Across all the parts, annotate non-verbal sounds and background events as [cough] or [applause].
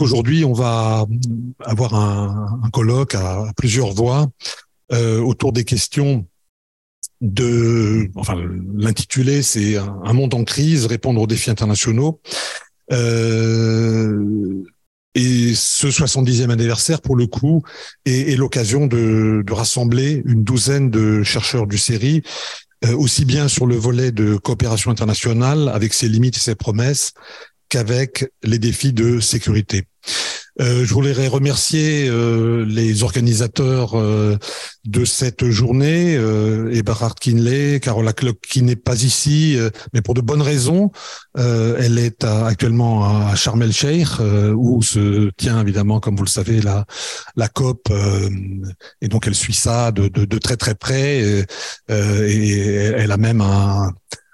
Aujourd'hui, on va avoir un, colloque à, plusieurs voix euh, autour des questions de, enfin, l'intitulé, c'est un monde en crise, répondre aux défis internationaux. Euh, et ce 70e anniversaire, pour le coup, est, est l'occasion de, de, rassembler une douzaine de chercheurs du série, euh, aussi bien sur le volet de coopération internationale, avec ses limites et ses promesses, qu'avec les défis de sécurité. Euh, je voudrais remercier euh, les organisateurs euh, de cette journée, euh, Eberhard Kinley, Carola Klock qui n'est pas ici, euh, mais pour de bonnes raisons. elle est actuellement à Sharm el Sheikh, où se tient évidemment, comme vous le savez, la, la COP, et donc elle suit ça de, de, de très très près, et, et elle a même un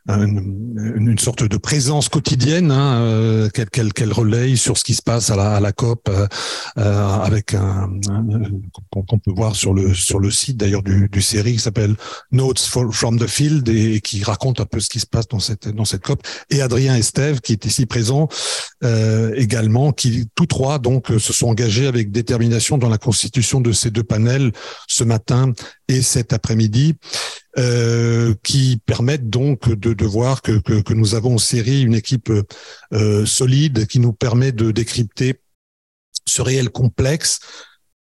une, une, sorte de présence quotidienne hein, euh, qu'elle qu'elle relaye sur ce qui se passe à la, à la COP euh, euh avec un, qu'on peut voir sur le sur le site d'ailleurs du, du série qui s'appelle Notes from the Field et, qui raconte un peu ce qui se passe dans cette dans cette COP. Et Adrien Estève qui est ici présent euh, également qui tous trois donc se sont engagés avec détermination dans la constitution de ces deux panels ce matin et cet après-midi euh, qui permettent donc de, de voir que, que, que, nous avons en série une équipe euh, solide qui nous permet de décrypter ce réel complexe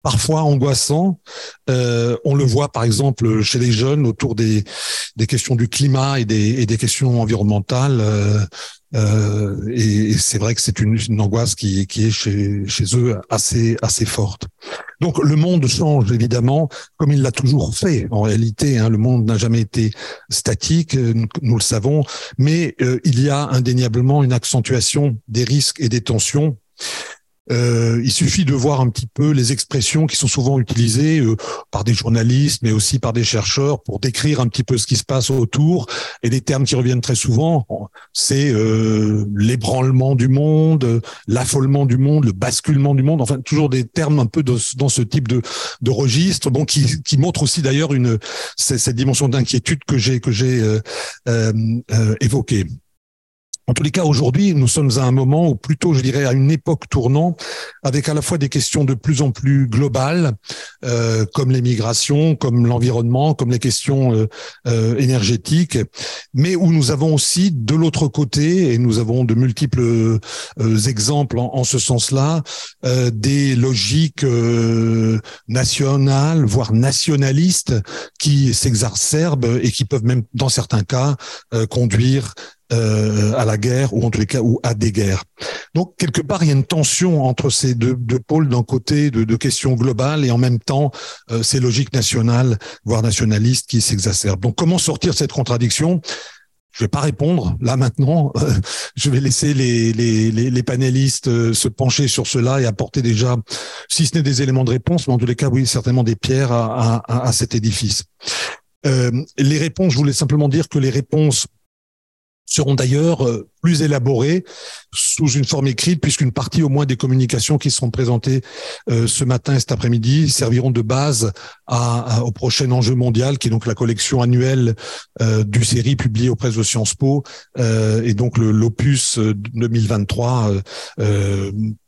parfois angoissant. Euh, on le voit par exemple chez les jeunes autour des, des questions du climat et des, et des questions environnementales. Euh, euh, et, c'est vrai que c'est une, angoisse qui, est chez, eux assez, assez forte. Donc le monde change évidemment, comme il l'a toujours fait. En réalité, hein, le monde n'a jamais été statique, nous le savons, mais euh, il y a indéniablement une accentuation des risques et des tensions. Euh, il suffit de voir un petit peu les expressions qui sont souvent utilisées euh, par des journalistes, mais aussi par des chercheurs pour décrire un petit peu ce qui se passe autour. Et les termes qui reviennent très souvent, c'est euh, l'ébranlement du monde, l'affolement du monde, le basculement du monde. Enfin, toujours des termes un peu dans ce type de, de registre, bon, qui, qui montre aussi d'ailleurs une cette dimension d'inquiétude que j'ai que j'ai euh, euh, évoquée. En tous les cas, aujourd'hui, nous sommes à un moment, ou plutôt, je dirais, à une époque tournant, avec à la fois des questions de plus en plus globales, euh, comme les migrations, comme l'environnement, comme les questions euh, euh, énergétiques, mais où nous avons aussi de l'autre côté, et nous avons de multiples euh, exemples en, en ce sens-là, euh, des logiques nationales, voire nationalistes, qui s'exacerbent et qui peuvent même, dans certains cas, conduire euh, à la guerre ou en tous les cas ou à des guerres. Donc quelque part il y a une tension entre ces deux, deux pôles d'un côté de, de, questions globales et en même temps euh, ces logiques nationales voire nationalistes qui s'exacerbent. Donc comment sortir cette contradiction? Je vais pas répondre là maintenant. [laughs] je vais laisser les, les, les, les panélistes euh, se pencher sur cela et apporter déjà, si ce n'est des éléments de réponse, mais en tous les cas, oui, certainement des pierres à, à, à cet édifice. Euh, les réponses, je voulais simplement dire que les réponses seront d'ailleurs euh, plus élaborées sous une forme écrite, puisqu'une partie au moins des communications qui seront présentées euh, ce matin et cet après-midi serviront de base à, au prochain enjeu mondial, qui est donc la collection annuelle euh, du série publiée aux presses de Sciences Po, et donc l'opus 2023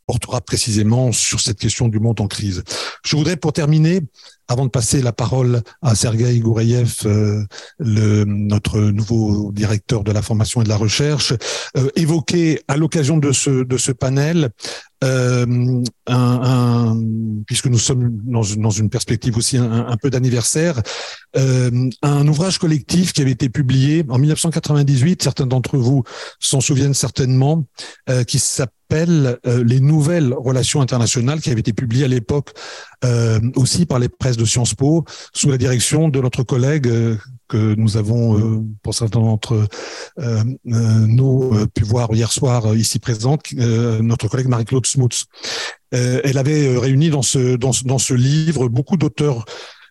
portera précisément sur cette question du monde en crise. Je voudrais, pour terminer, avant de passer la parole à Sergei Goureyev, euh, notre nouveau directeur de la formation et de la recherche, euh, évoquer à l'occasion de ce, de ce panel euh, un, un, puisque nous sommes dans, dans une perspective aussi un, un peu d'anniversaire, euh, un ouvrage collectif qui avait été publié en 1998, certains d'entre vous s'en souviennent certainement, euh, qui s'appelle euh, Les nouvelles relations internationales, qui avait été publié à l'époque euh, aussi par les presses de Sciences Po, sous la direction de notre collègue euh, que nous avons, euh, pour certains d'entre euh, nous, pu voir hier soir ici présente, notre collègue Marie-Claude Smuts. elle avait réuni dans ce, dans ce, dans ce livre beaucoup d'auteurs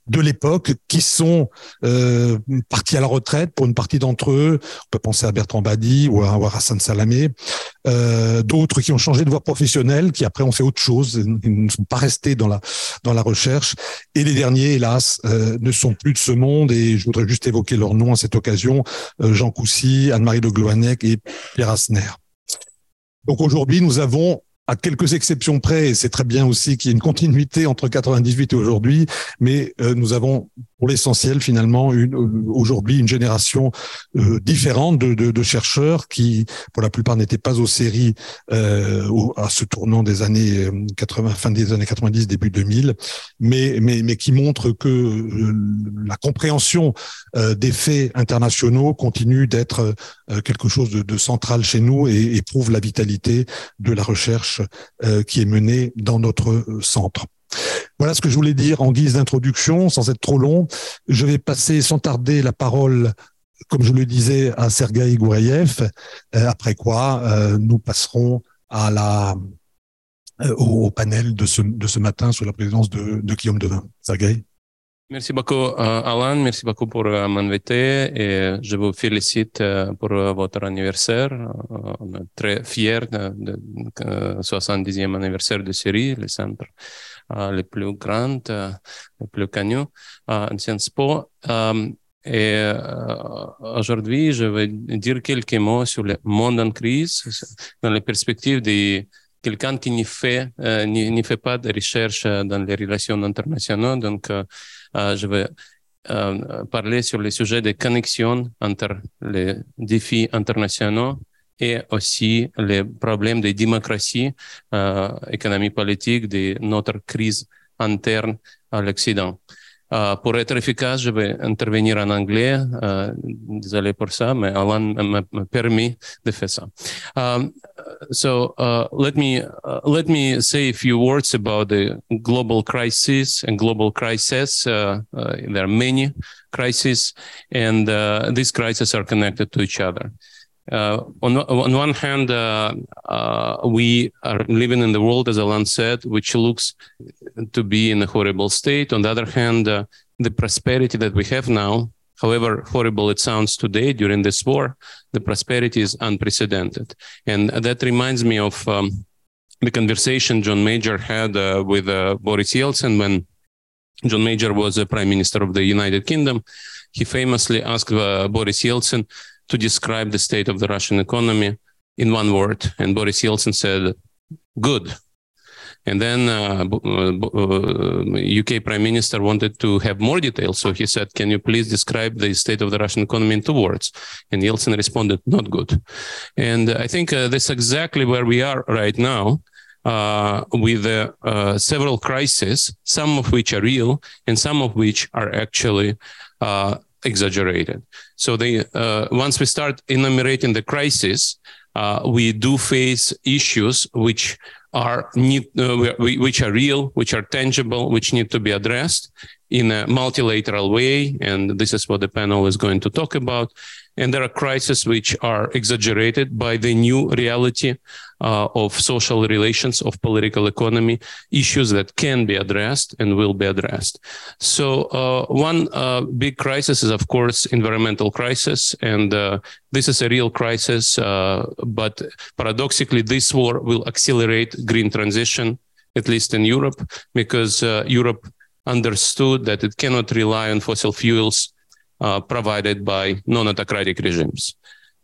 de l'époque qui sont euh, partis à la retraite pour une partie d'entre eux. On peut penser à Bertrand Badi ou à, Hassan Salamé. Euh, D'autres qui ont changé de voie professionnelle, qui après ont fait autre chose, ils ne sont pas restés dans la dans la recherche. Et les derniers, hélas, euh, ne sont plus de ce monde. Et je voudrais juste évoquer leurs noms à cette occasion euh, Jean Coussy, Anne-Marie de Gloanec et Pierre Asner. Donc aujourd'hui, nous avons à quelques exceptions près, et c'est très bien aussi qu'il y ait une continuité entre 98 et aujourd'hui, mais euh, nous avons pour l'essentiel finalement euh, aujourd'hui une génération euh, différente de, de, de, chercheurs qui, pour la plupart, n'étaient pas aux séries euh, à ce tournant des années 80, fin des années 90, début 2000, mais mais mais qui montrent que la compréhension des faits internationaux continue d'être quelque chose de, de, central chez nous et, et prouve la vitalité de la recherche euh, qui est menée dans notre euh, centre. Voilà ce que je voulais dire en guise d'introduction, sans être trop long. Je vais passer sans tarder la parole, comme je le disais, à Sergei Goureyev, euh, après quoi nous passerons au, panel de ce, matin sous la présidence de, de Guillaume Devin. Sergei? Merci beaucoup, euh, Alan. Merci beaucoup pour euh, m'inviter et je vous félicite euh, pour votre anniversaire. On est très fiers de, 70e anniversaire de série, le centre le plus grand, le plus connu en Sciences Po. Et aujourd'hui, je vais dire quelques mots sur le monde en crise dans la perspective de quelqu'un qui n'y fait, n'y fait pas de recherche dans les relations internationales. Donc, je vais euh, parler sur le sujet des connexions entre les défis internationaux et aussi les problèmes de démocratie, euh, économie politique, de notre crise interne à l'Occident. Uh, être efficace, je vais intervenir en anglais. Uh, désolé pour ça, mais Alan m'a permis de faire ça. Um, so uh, let me uh, let me say a few words about the global crisis and global crisis. Uh, uh, there are many crises, and these crises are connected to each other. Uh, on, on one hand, uh, uh, we are living in the world, as Alan said, which looks to be in a horrible state. On the other hand, the prosperity that we have now, however horrible it sounds today during this war, the prosperity is unprecedented. And that reminds me of um, the conversation John Major had uh, with uh, Boris Yeltsin when John Major was the prime minister of the United Kingdom. He famously asked uh, Boris Yeltsin, to describe the state of the Russian economy in one word. And Boris Yeltsin said, good. And then uh, uh, UK uh, Prime Minister wanted to have more details. So he said, can you please describe the state of the Russian economy in two words? And Yeltsin responded, not good. And I think uh, that's exactly where we are right now. Uh, with uh, several crises, some of which are real and some of which are actually uh, exaggerated. So they, uh, once we start enumerating the crisis, uh, we do face issues which are need, uh, which are real, which are tangible, which need to be addressed in a multilateral way. And this is what the panel is going to talk about. And there are crises which are exaggerated by the new reality uh, of social relations, of political economy, issues that can be addressed and will be addressed. So uh, one uh, big crisis is, of course, environmental crisis. And uh, this is a real crisis. Uh, but paradoxically, this war will accelerate green transition, at least in Europe, because uh, Europe understood that it cannot rely on fossil fuels uh, provided by non-autocratic regimes.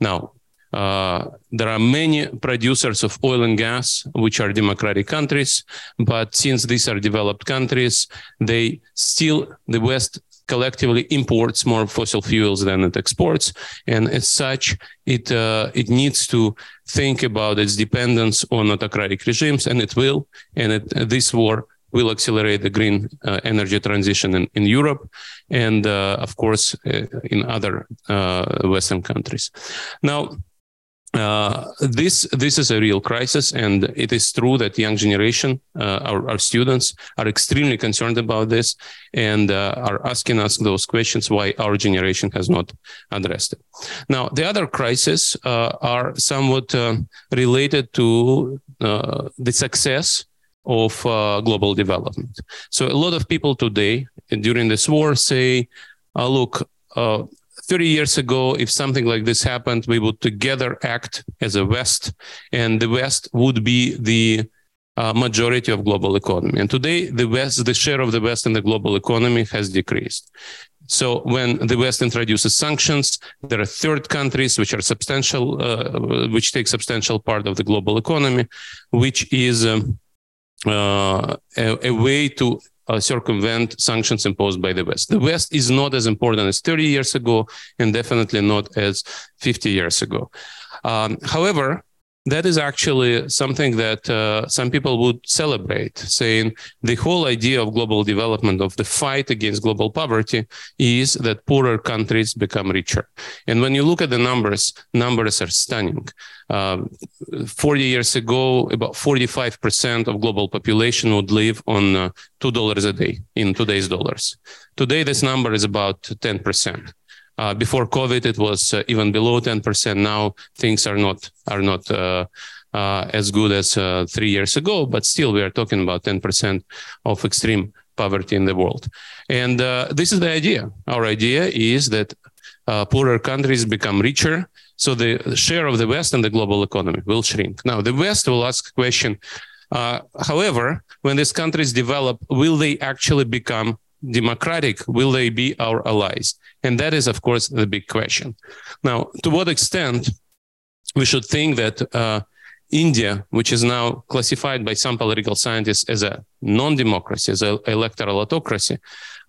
Now, uh, there are many producers of oil and gas which are democratic countries, but since these are developed countries, they still the West collectively imports more fossil fuels than it exports, and as such, it uh, it needs to think about its dependence on autocratic regimes, and it will. And it, this war will accelerate the green uh, energy transition in, in Europe and, uh, of course, uh, in other Western countries. Now, uh, this this is a real crisis, and it is true that young generation, uh, our, our students, are extremely concerned about this and uh, are asking us those questions why our generation has not addressed it. Now, the other crises are somewhat related to the success of uh, global development. So a lot of people today during this war say, uh, look, uh, 30 years ago, if something like this happened, we would together act as a West, and the West would be the uh, majority of global economy. And today, the West, the share of the West in the global economy has decreased. So when the West introduces sanctions, there are third countries which are substantial, uh, which take substantial part of the global economy, which is um, a, a, way to uh, circumvent sanctions imposed by the West. The West is not as important as 30 years ago, and definitely not as 50 years ago. Um, however, that is actually something that uh, some people would celebrate, saying the whole idea of global development, of the fight against global poverty, is that poorer countries become richer. And when you look at the numbers, numbers are stunning. Um, 40 years ago, about 45% of global population would live on uh, $2 a day in today's dollars. Today, this number is about 10%. Uh, before COVID, it was uh, even below 10%. Now things are not are not uh, uh as good as uh, three years ago, but still we are talking about 10% of extreme poverty in the world. And uh, this is the idea. Our idea is that poorer countries become richer, so the share of the West in the global economy will shrink. Now the West will ask a question. however, when these countries develop, will they actually become democratic, will they be our allies? And that is, of course, the big question. Now, to what extent we should think that uh, India, which is now classified by some political scientists as a non-democracy, as an electoral autocracy,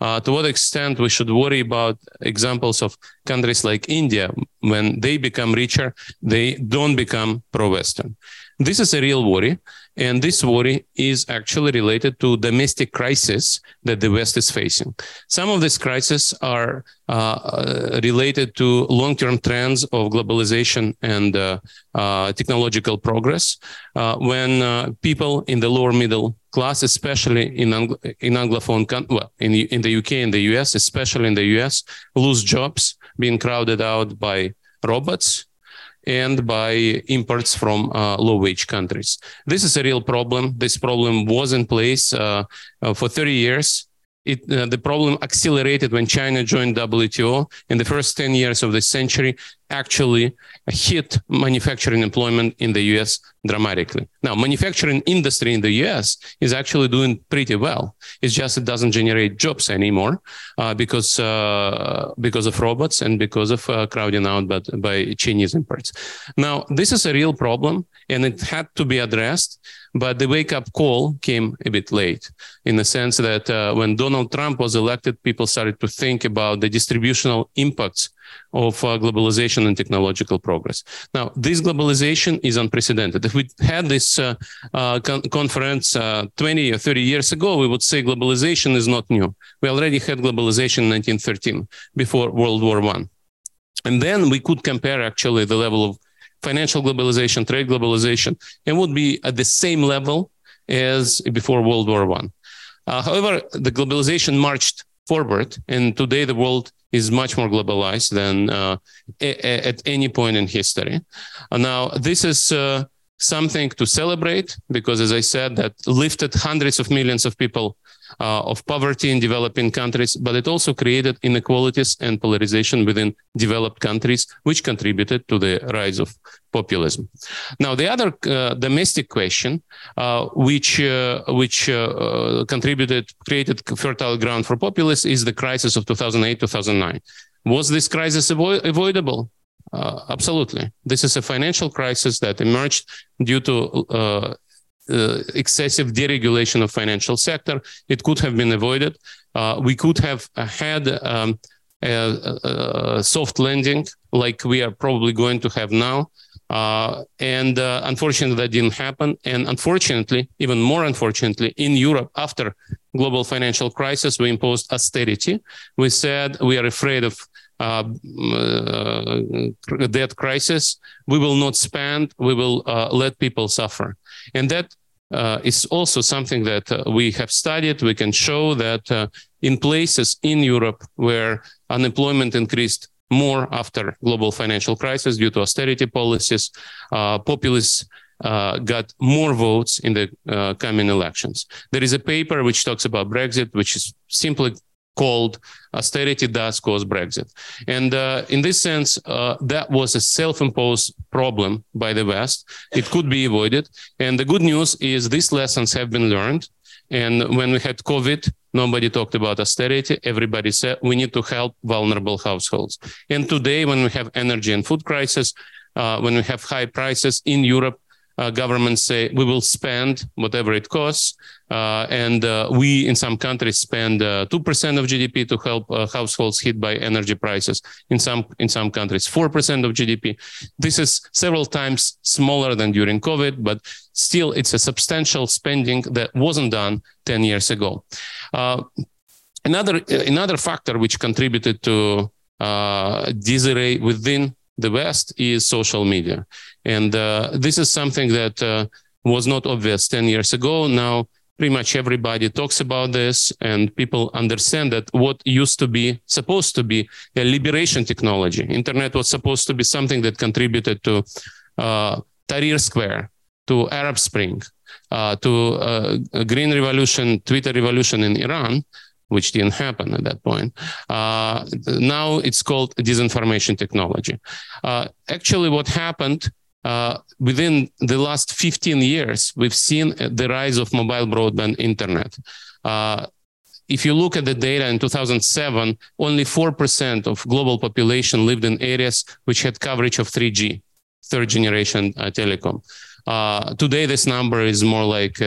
uh, to what extent we should worry about examples of countries like India when they become richer, they don't become pro-Western. This is a real worry. And this worry is actually related to domestic crisis that the West is facing. Some of these crises are uh, related to long-term trends of globalization and uh, uh, technological progress. Uh, when uh, people in the lower middle class, especially in Anglo- in Anglophone, well, in the, in the UK and the US, especially in the US, lose jobs, being crowded out by robots and by imports from uh, low wage countries. This is a real problem. This problem was in place uh, uh, for 30 years it, uh, the problem accelerated when China joined WTO in the first 10 years of the century, actually hit manufacturing employment in the US dramatically. Now, manufacturing industry in the US is actually doing pretty well. It's just it doesn't generate jobs anymore uh, because uh, because of robots and because of uh, crowding out by, by Chinese imports. Now, this is a real problem, and it had to be addressed. But the wake up call came a bit late in the sense that uh, when Donald Trump was elected, people started to think about the distributional impacts of uh, globalization and technological progress. Now, this globalization is unprecedented. If we had this uh, uh, con- conference uh, 20 or 30 years ago, we would say globalization is not new. We already had globalization in 1913 before World War One. And then we could compare actually the level of financial globalization, trade globalization, and would be at the same level as before World War One. Uh, however, the globalization marched forward, and today the world is much more globalized than uh, a- at any point in history. Uh, now, this is uh, something to celebrate because, as I said, that lifted hundreds of millions of people uh, of poverty in developing countries, but it also created inequalities and polarization within developed countries, which contributed to the rise of populism. Now, the other uh, domestic question, uh, which uh, which uh, uh, contributed, created fertile ground for populists, is the crisis of 2008-2009. Was this crisis avo- avoidable? Uh, absolutely. This is a financial crisis that emerged due to uh, uh, excessive deregulation of financial sector. It could have been avoided. Uh, we could have had um, a, a, soft landing like we are probably going to have now. Uh, and uh, unfortunately, that didn't happen. And unfortunately, even more unfortunately, in Europe, after global financial crisis, we imposed austerity. We said we are afraid of uh, uh, debt crisis, we will not spend, we will uh, let people suffer. And that uh, is also something that uh, we have studied. We can show that uh, in places in Europe where unemployment increased more after global financial crisis due to austerity policies, populists uh, got more votes in the uh, coming elections. There is a paper which talks about Brexit, which is simply called austerity does cause Brexit. And uh, in this sense, uh, that was a self-imposed problem by the West. It could be avoided. And the good news is these lessons have been learned. And when we had COVID, nobody talked about austerity. Everybody said we need to help vulnerable households. And today, when we have energy and food crisis, uh, when we have high prices in Europe, uh, governments say we will spend whatever it costs. Uh, and uh, we, in some countries, spend 2% of GDP to help households hit by energy prices. In some, in some countries, 4% of GDP. This is several times smaller than during COVID, but still it's a substantial spending that wasn't done 10 years ago. another, another factor which contributed to uh, disarray within the West is social media. And uh, this is something that uh, was not obvious 10 years ago. Now, pretty much everybody talks about this, and people understand that what used to be supposed to be a liberation technology, internet was supposed to be something that contributed to uh, Tahrir Square, to Arab Spring, uh, to uh, Green Revolution, Twitter revolution in Iran which didn't happen at that point. Uh, now it's called disinformation technology. Uh, actually, what happened uh, within the last 15 years, we've seen the rise of mobile broadband internet. Uh, if you look at the data in 2007, only 4% of global population lived in areas which had coverage of 3G, third generation uh, telecom. Uh, today, this number is more like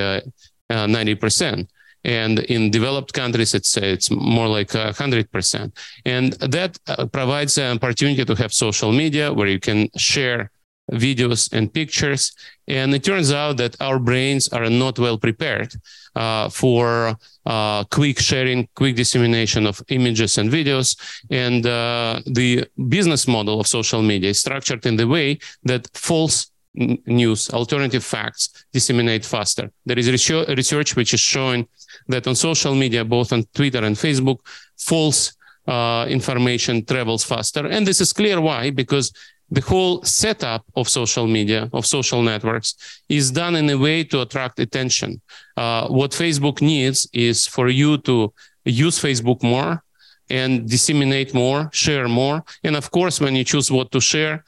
90%. And in developed countries, it's it's more like hundred percent. And that uh, provides an opportunity to have social media where you can share videos and pictures. And it turns out that our brains are not well prepared uh, for uh, quick sharing, quick dissemination of images and videos. And uh, the business model of social media is structured in the way that false news, alternative facts disseminate faster. There is research which is showing that on social media, both on Twitter and Facebook, false uh, information travels faster. And this is clear why, because the whole setup of social media, of social networks, is done in a way to attract attention. Uh, what Facebook needs is for you to use Facebook more and disseminate more, share more. And of course, when you choose what to share,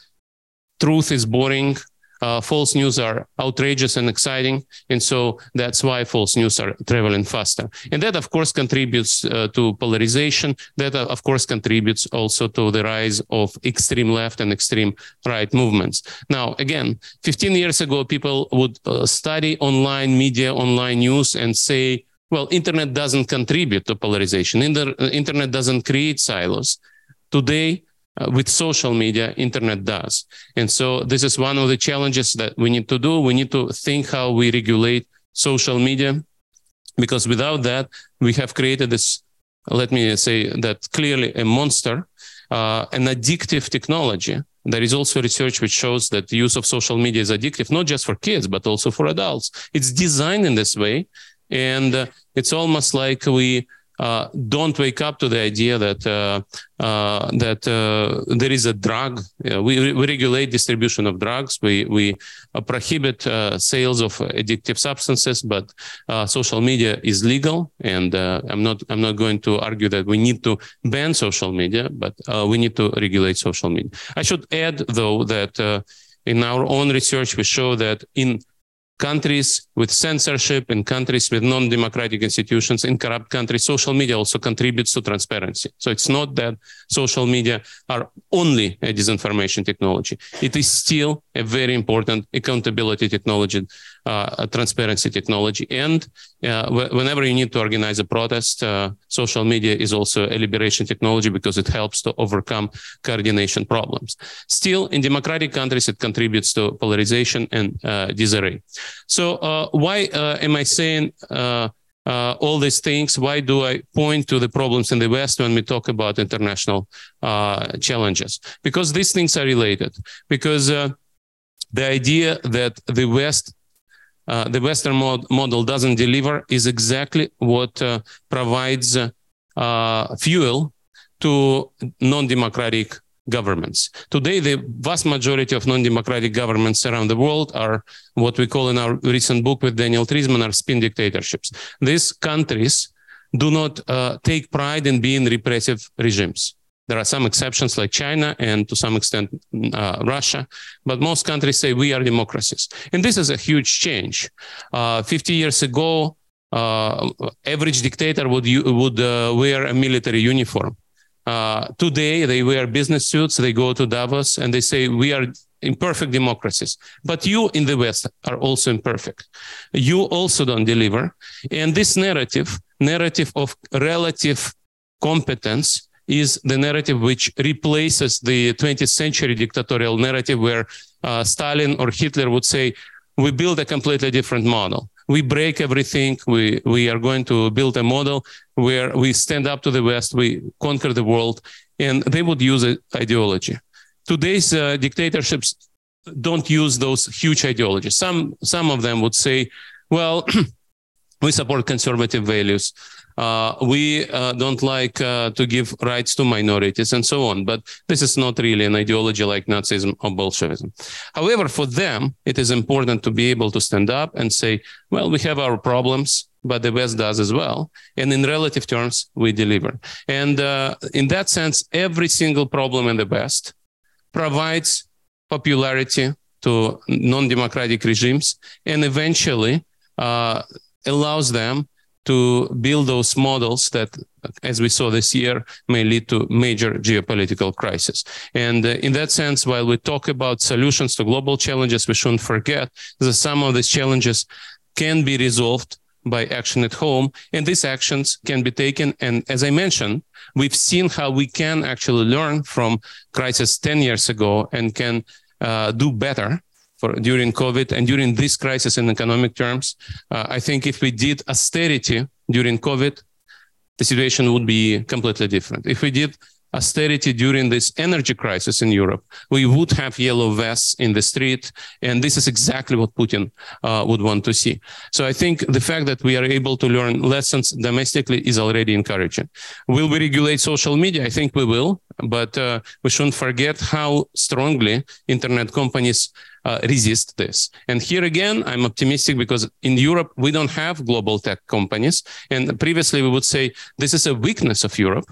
truth is boring, uh, false news are outrageous and exciting. And so that's why false news are traveling faster. And that, of course, contributes uh, to polarization. That, uh, of course, contributes also to the rise of extreme left and extreme right movements. Now, again, 15 years ago, people would uh, study online media, online news, and say, well, internet doesn't contribute to polarization. Inter- internet doesn't create silos. Today, uh, with social media, internet does. And so this is one of the challenges that we need to do. We need to think how we regulate social media, because without that, we have created this, let me say that clearly a monster, uh, an addictive technology. There is also research which shows that the use of social media is addictive, not just for kids, but also for adults. It's designed in this way. And uh, it's almost like we uh, don't wake up to the idea that uh, uh, that uh, there is a drug. Uh, we, we regulate distribution of drugs. We we uh, prohibit sales of addictive substances, but social media is legal, and I'm not I'm not going to argue that we need to ban social media, but we need to regulate social media. I should add though that in our own research we show that in countries with censorship, in countries with non-democratic institutions, in corrupt countries, social media also contributes to transparency. So it's not that social media are only a disinformation technology. It is still a very important accountability technology, uh, transparency technology. And uh, whenever you need to organize a protest, uh, social media is also a liberation technology because it helps to overcome coordination problems. Still, in democratic countries, it contributes to polarization and uh, disarray. So uh, why uh, am I saying uh, all these things. Why do I point to the problems in the West when we talk about international uh, challenges? Because these things are related. Because uh, the idea that the West, uh, the Western mod- model doesn't deliver is exactly what uh, provides uh, fuel to non-democratic governments. Today, the vast majority of non-democratic governments around the world are what we call in our recent book with Daniel Treisman are spin dictatorships. These countries do not uh, take pride in being repressive regimes. There are some exceptions like China and to some extent uh, Russia, but most countries say we are democracies. And this is a huge change. Uh, 50 years ago, uh, average dictator would, would uh, wear a military uniform. Uh, today, they wear business suits, they go to Davos, and they say, we are imperfect democracies. But you in the West are also imperfect. You also don't deliver. And this narrative, narrative of relative competence, is the narrative which replaces the 20th century dictatorial narrative where uh, Stalin or Hitler would say, we build a completely different model. We break everything. We, we are going to build a model where we stand up to the West, we conquer the world, and they would use ideology. Today's uh, dictatorships don't use those huge ideologies. Some, some of them would say, well, [clears throat] we support conservative values. Uh, we uh, don't like uh, to give rights to minorities and so on. But this is not really an ideology like Nazism or Bolshevism. However, for them, it is important to be able to stand up and say, well, we have our problems, but the West does as well. And in relative terms, we deliver. And uh, in that sense, every single problem in the West provides popularity to non democratic regimes and eventually uh, allows them to build those models that, as we saw this year, may lead to major geopolitical crisis. And uh, in that sense, while we talk about solutions to global challenges, we shouldn't forget that some of these challenges can be resolved by action at home. And these actions can be taken. And as I mentioned, we've seen how we can actually learn from crisis 10 years ago and can uh, do better for during COVID and during this crisis in economic terms. Uh, I think if we did austerity during COVID, the situation would be completely different. If we did austerity during this energy crisis in Europe, we would have yellow vests in the street. And this is exactly what Putin uh, would want to see. So I think the fact that we are able to learn lessons domestically is already encouraging. Will we regulate social media? I think we will, but uh, we shouldn't forget how strongly internet companies uh, resist this. And here again, I'm optimistic because in Europe, we don't have global tech companies. And previously, we would say this is a weakness of Europe.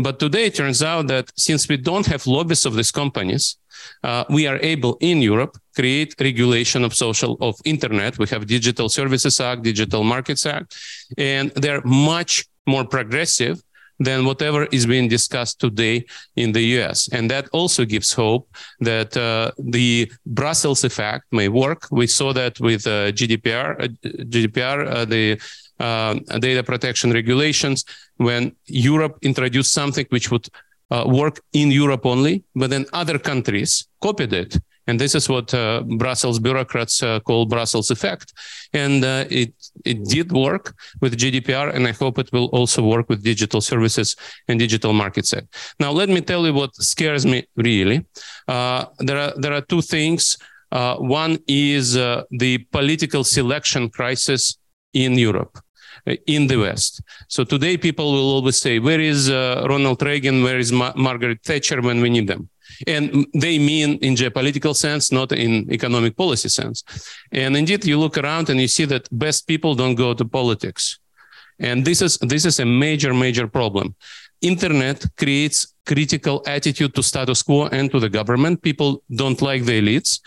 But today it turns out that since we don't have lobbies of these companies, uh, we are able in Europe create regulation of social of internet. We have Digital Services Act, Digital Markets Act, and they're much more progressive than whatever is being discussed today in the US. And that also gives hope that uh, the Brussels effect may work. We saw that with uh, GDPR, uh, GDPR, uh, the uh, data protection regulations, when Europe introduced something which would uh, work in Europe only, but then other countries copied it. And this is what uh, Brussels bureaucrats uh, call Brussels effect. And uh, it, it did work with GDPR, and I hope it will also work with digital services and digital markets. Now, let me tell you what scares me really. Uh, there, are, there are two things. Uh, one is uh, the political selection crisis in Europe in the West. So today people will always say, where is uh, Ronald Reagan? Where is Ma- Margaret Thatcher when we need them? And they mean in geopolitical sense, not in economic policy sense. And indeed, you look around and you see that best people don't go to politics. And this is, this is a major, major problem. Internet creates critical attitude to status quo and to the government. People don't like the elites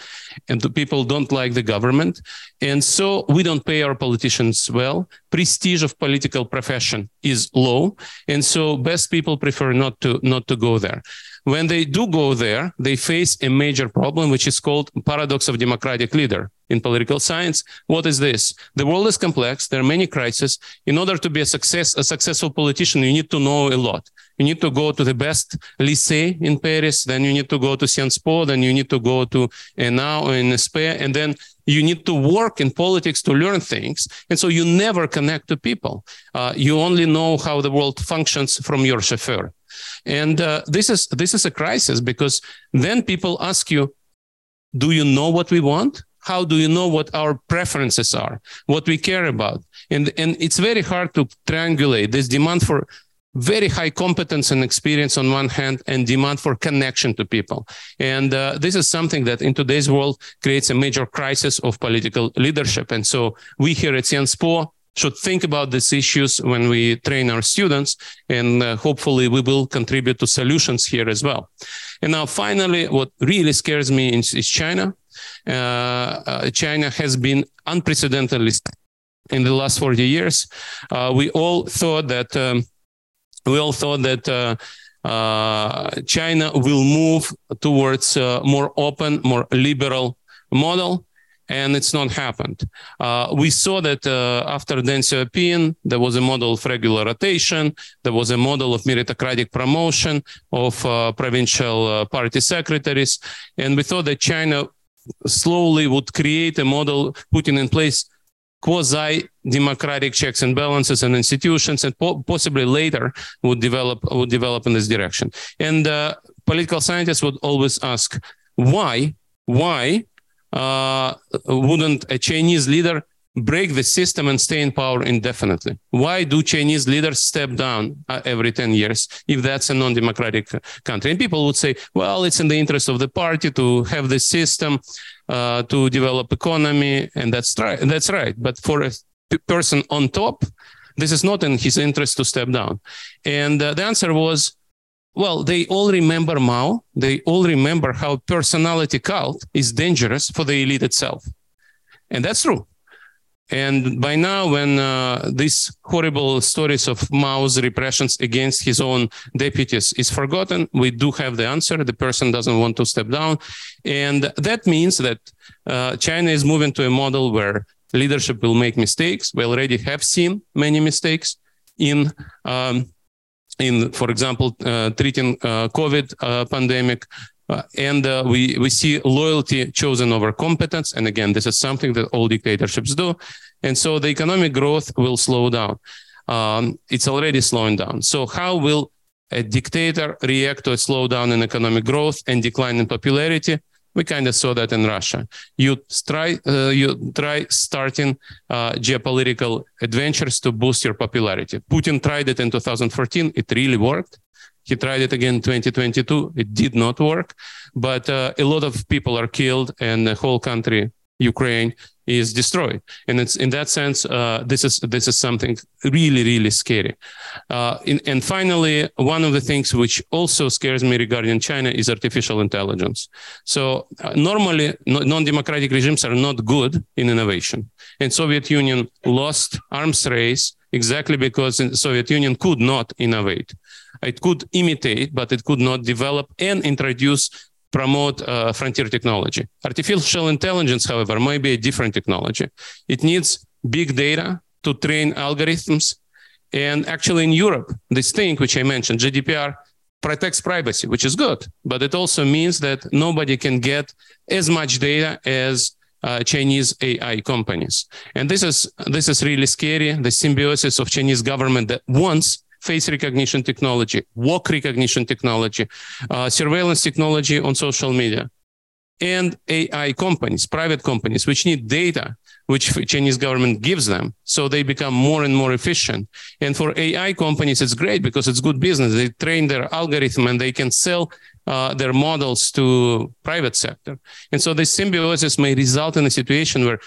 and the people don't like the government. And so we don't pay our politicians well. Prestige of political profession is low. And so best people prefer not to, not to go there. When they do go there, they face a major problem, which is called paradox of democratic leader in political science. What is this? The world is complex. There are many crises. In order to be a success, a successful politician, you need to know a lot. You need to go to the best lycée in Paris. Then you need to go to Sciences Po. Then you need to go to ENA in Spain. And then you need to work in politics to learn things. And so you never connect to people. Uh, you only know how the world functions from your chauffeur. And uh, this is this is a crisis because then people ask you, do you know what we want? How do you know what our preferences are, what we care about? And and it's very hard to triangulate this demand for very high competence and experience on one hand and demand for connection to people. And uh, this is something that in today's world creates a major crisis of political leadership. And so we here at Sciences Po should think about these issues when we train our students, and uh, hopefully we will contribute to solutions here as well. And now, finally, what really scares me is, is China. Uh, uh, China has been unprecedentedly in the last 40 years. Uh, we all thought that um, we all thought that uh, uh, China will move towards a more open, more liberal model and it's not happened. Uh, we saw that uh, after Xiaoping, there was a model of regular rotation, there was a model of meritocratic promotion of uh, provincial uh, party secretaries, and we thought that China slowly would create a model putting in place quasi democratic checks and balances and institutions and po- possibly later would develop would develop in this direction and uh, political scientists would always ask why why uh, wouldn't a Chinese leader break the system and stay in power indefinitely? Why do Chinese leaders step down uh, every 10 years if that's a non democratic country? And people would say, well, it's in the interest of the party to have the system uh, to develop economy. And that's right. That's right. But for a person on top, this is not in his interest to step down. And uh, the answer was, well, they all remember Mao. They all remember how personality cult is dangerous for the elite itself. And that's true. And by now, when uh, these horrible stories of Mao's repressions against his own deputies is forgotten, we do have the answer. The person doesn't want to step down. And that means that uh, China is moving to a model where leadership will make mistakes. We already have seen many mistakes in um, in, for example, uh, treating uh, COVID uh, pandemic. and we, we see loyalty chosen over competence. And again, this is something that all dictatorships do. And so the economic growth will slow down. Um, it's already slowing down. So how will a dictator react to a slowdown in economic growth and decline in popularity? We kind of saw that in Russia. You try, uh, you try starting uh, geopolitical adventures to boost your popularity. Putin tried it in 2014. It really worked. He tried it again in 2022. It did not work, but uh, a lot of people are killed and the whole country, Ukraine, is destroyed. And it's in that sense, uh, this is this is something really really scary. Uh, in, and finally, one of the things which also scares me regarding China is artificial intelligence. So uh, normally, non-democratic regimes are not good in innovation. And Soviet Union lost arms race exactly because the Soviet Union could not innovate. It could imitate, but it could not develop and introduce promote uh, frontier technology. Artificial intelligence, however, may be a different technology. It needs big data to train algorithms. And actually, in Europe, this thing which I mentioned, GDPR, protects privacy, which is good, but it also means that nobody can get as much data as uh, Chinese AI companies. And this is this is really scary. The symbiosis of Chinese government that wants face recognition technology, walk recognition technology, uh, surveillance technology on social media, and AI companies, private companies, which need data, which Chinese government gives them, so they become more and more efficient. And for AI companies, it's great because it's good business. They train their algorithm and they can sell uh, their models to private sector. And so the symbiosis may result in a situation where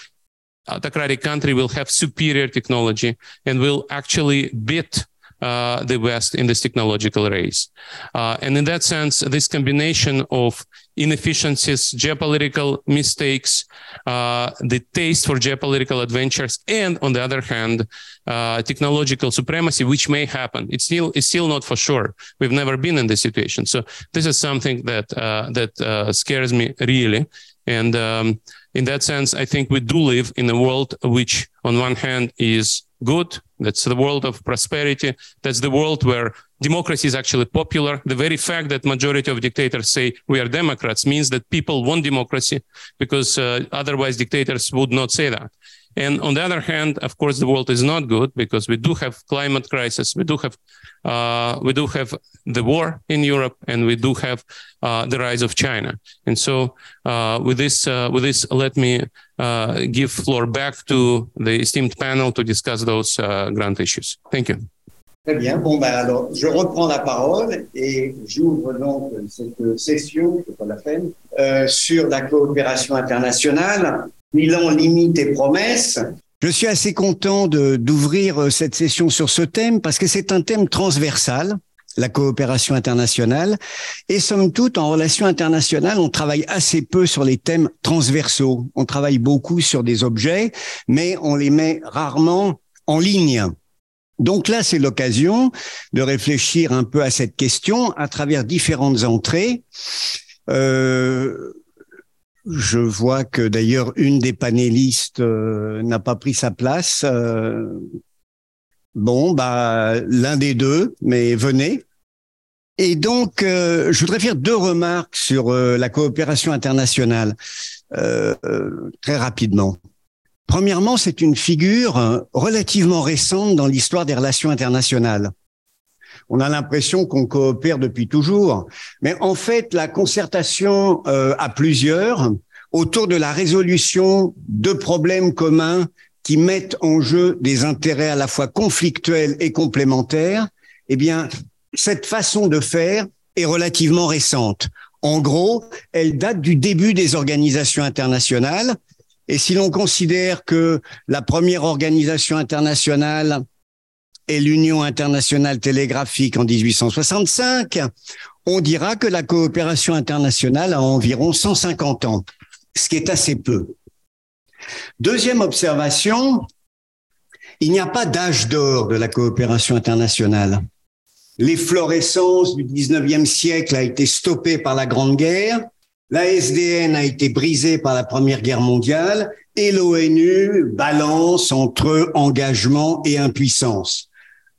autocratic country will have superior technology and will actually beat uh, the West in this technological race. Uh, and in that sense, this combination of inefficiencies, geopolitical mistakes, uh, the taste for geopolitical adventures, and on the other hand, uh, technological supremacy, which may happen. It's still it's still not for sure. We've never been in this situation, so this is something that uh, that scares me really. And um, in that sense, I think we do live in a world which, on one hand, is good. That's the world of prosperity. That's the world where democracy is actually popular. The very fact that majority of dictators say we are Democrats means that people want democracy because uh, otherwise dictators would not say that. And on the other hand, of course, the world is not good because we do have climate crisis, we do have uh, we do have the war in Europe, and we do have uh, the rise of China. And so, uh, with this, uh, with this, let me uh, give floor back to the esteemed panel to discuss those uh, grand issues. Thank you. Très bien. Bon, ben alors, je reprends la parole et j'ouvre donc cette session, c'est pas la peine, sur la coopération internationale bilan limite et promesses. Je suis assez content d'ouvrir cette session sur ce thème parce que c'est un thème transversal la coopération internationale. Et somme toute, en relation internationale, on travaille assez peu sur les thèmes transversaux. On travaille beaucoup sur des objets, mais on les met rarement en ligne. Donc là, c'est l'occasion de réfléchir un peu à cette question à travers différentes entrées. Euh, je vois que d'ailleurs une des panélistes euh, n'a pas pris sa place. Euh, Bon, bah, l'un des deux, mais venez. Et donc, euh, je voudrais faire deux remarques sur la coopération internationale très rapidement. Premièrement, c'est une figure relativement récente dans l'histoire des relations internationales. On a l'impression qu'on coopère depuis toujours, mais en fait, la concertation à plusieurs autour de la résolution de problèmes communs qui mettent en jeu des intérêts à la fois conflictuels et complémentaires, eh bien, cette façon de faire est relativement récente. En gros, elle date du début des organisations internationales. Et si l'on considère que la première organisation internationale est l'Union internationale télégraphique en 1865, on dira que la coopération internationale a environ 150 ans, ce qui est assez peu. Deuxième observation, il n'y a pas d'âge d'or de la coopération internationale. L'efflorescence du 19e siècle a été stoppée par la Grande Guerre, la SDN a été brisée par la Première Guerre mondiale et l'ONU balance entre engagement et impuissance.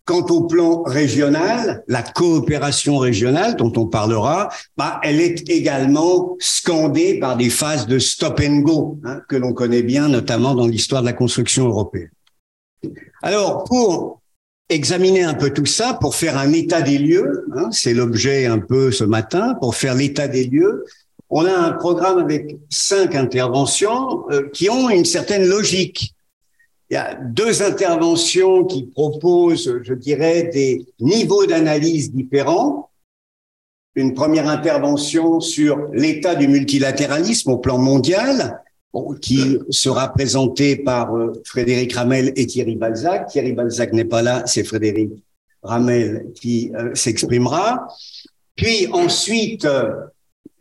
Quant au plan régional, la coopération régionale dont on parlera, bah, elle est également scandée par des phases de stop and go hein, que l'on connaît bien, notamment dans l'histoire de la construction européenne. Alors, pour examiner un peu tout ça, pour faire un état des lieux, hein, c'est l'objet un peu ce matin, pour faire l'état des lieux, on a un programme avec cinq interventions euh, qui ont une certaine logique il y a deux interventions qui proposent, je dirais, des niveaux d'analyse différents. Une première intervention sur l'état du multilatéralisme au plan mondial, qui sera présentée par euh, Frédéric Ramel et Thierry Balzac. Thierry Balzac n'est pas là, c'est Frédéric Ramel qui euh, s'exprimera. Puis ensuite, euh,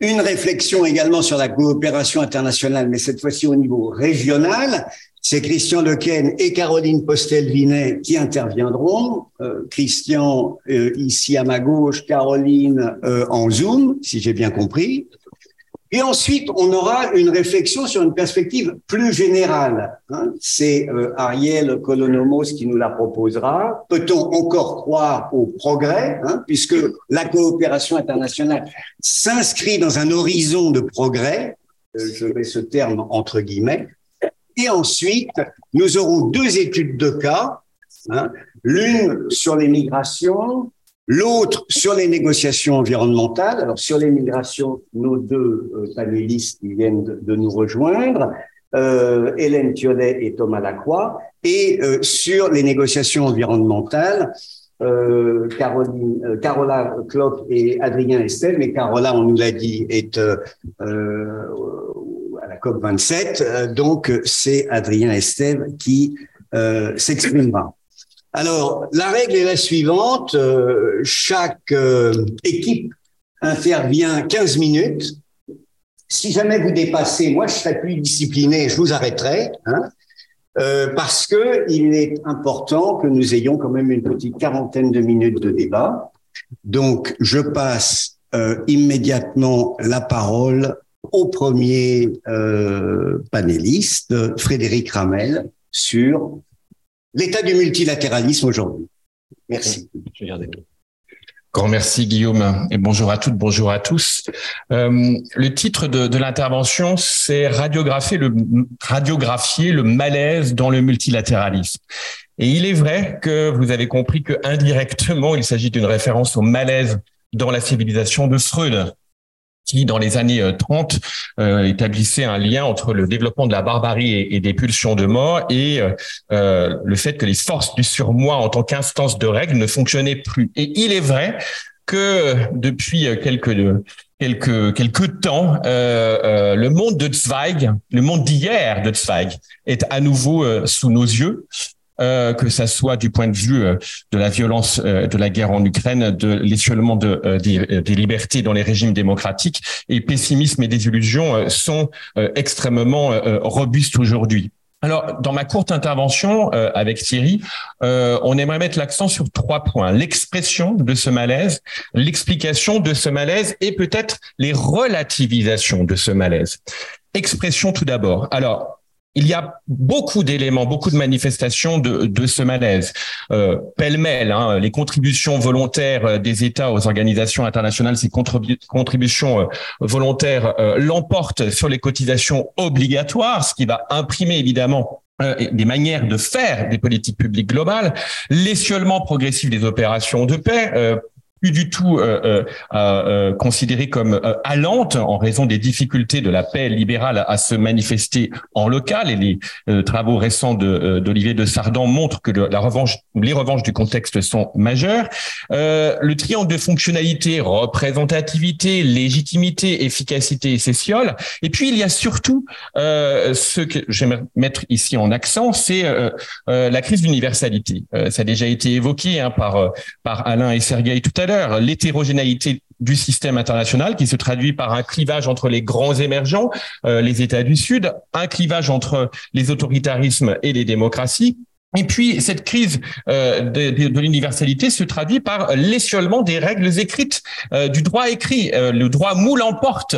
une réflexion également sur la coopération internationale, mais cette fois-ci au niveau régional, c'est Christian Lequen et Caroline Postel-Vinet qui interviendront. Euh, Christian euh, ici à ma gauche, Caroline euh, en Zoom, si j'ai bien compris. Et ensuite, on aura une réflexion sur une perspective plus générale. Hein. C'est Ariel Colonomos qui nous la proposera. Peut-on encore croire au progrès, hein, puisque la coopération internationale s'inscrit dans un horizon de progrès, je mets ce terme entre guillemets, et ensuite, nous aurons deux études de cas, hein, l'une sur les migrations, l'autre sur les négociations environnementales. Alors sur les migrations, nos deux euh, panélistes viennent de, nous rejoindre, euh, Hélène Thiolet et Thomas Lacroix, et euh, sur les négociations environnementales, euh, Caroline, Carola Clock et Adrien Estelle, mais Carola, on nous l'a dit, est à la COP 27, donc c'est Adrien Estelle qui s'exprimera. Alors, la règle est la suivante, chaque équipe intervient 15 minutes. Si jamais vous dépassez, moi je serai plus discipliné, je vous arrêterai. Hein. Euh, parce que il est important que nous ayons quand même une petite quarantaine de minutes de débat. Donc, je passe euh, immédiatement la parole au premier euh, panéliste, Frédéric Ramel, sur l'état du multilatéralisme aujourd'hui. Merci. Je Grand merci Guillaume et bonjour à toutes, bonjour à tous. Euh, le titre de, de l'intervention, c'est radiographier le, radiographier le malaise dans le multilatéralisme. Et il est vrai que vous avez compris que indirectement, il s'agit d'une référence au malaise dans la civilisation de Freud, qui, dans les années 30, euh, euh, établissait un lien entre le développement de la barbarie et, des pulsions de mort et euh, le fait que les forces du surmoi en tant qu'instance de règle ne fonctionnaient plus. Et il est vrai que depuis quelques quelques quelques temps, euh, euh, le monde de Zweig, le monde d'hier de Zweig, est à nouveau euh, sous nos yeux. Euh, que ça soit du point de vue de la violence de la guerre en Ukraine, de l'étiolement de, des, des, libertés dans les régimes démocratiques, et pessimisme et désillusion sont extrêmement robustes aujourd'hui. Alors, dans ma courte intervention euh, avec Thierry, euh, on aimerait mettre l'accent sur trois points. L'expression de ce malaise, l'explication de ce malaise et peut-être les relativisations de ce malaise. Expression tout d'abord. Alors, il y a beaucoup d'éléments, beaucoup de manifestations de, de ce malaise. Euh, Pêle-mêle, hein, les contributions volontaires euh, des États aux organisations internationales, ces contributions euh, volontaires euh, l'emportent sur les cotisations obligatoires, ce qui va imprimer évidemment des manières de faire des politiques publiques globales, l'essiolement progressif des opérations de paix, du tout euh, euh, euh, considérée comme euh, allante en raison des difficultés de la paix libérale à, se manifester en local. Et les euh, travaux récents d'Olivier de, de, Sardan montrent que les revanches du contexte sont majeures. le triangle de fonctionnalité, représentativité, légitimité, efficacité et cessiole. Et puis il y a surtout ce que j'aimerais mettre ici en accent, c'est la crise d'universalité. ça a déjà été évoqué hein, par par Alain et Sergueï tout à l'hétérogénéité du système international qui se traduit par un clivage entre les grands émergents, euh, les États du Sud, un clivage entre les autoritarismes et les démocraties, et puis, cette crise euh, de, l'universalité se traduit par l'essiolement des règles écrites, euh, du droit écrit. Le droit moule l'emporte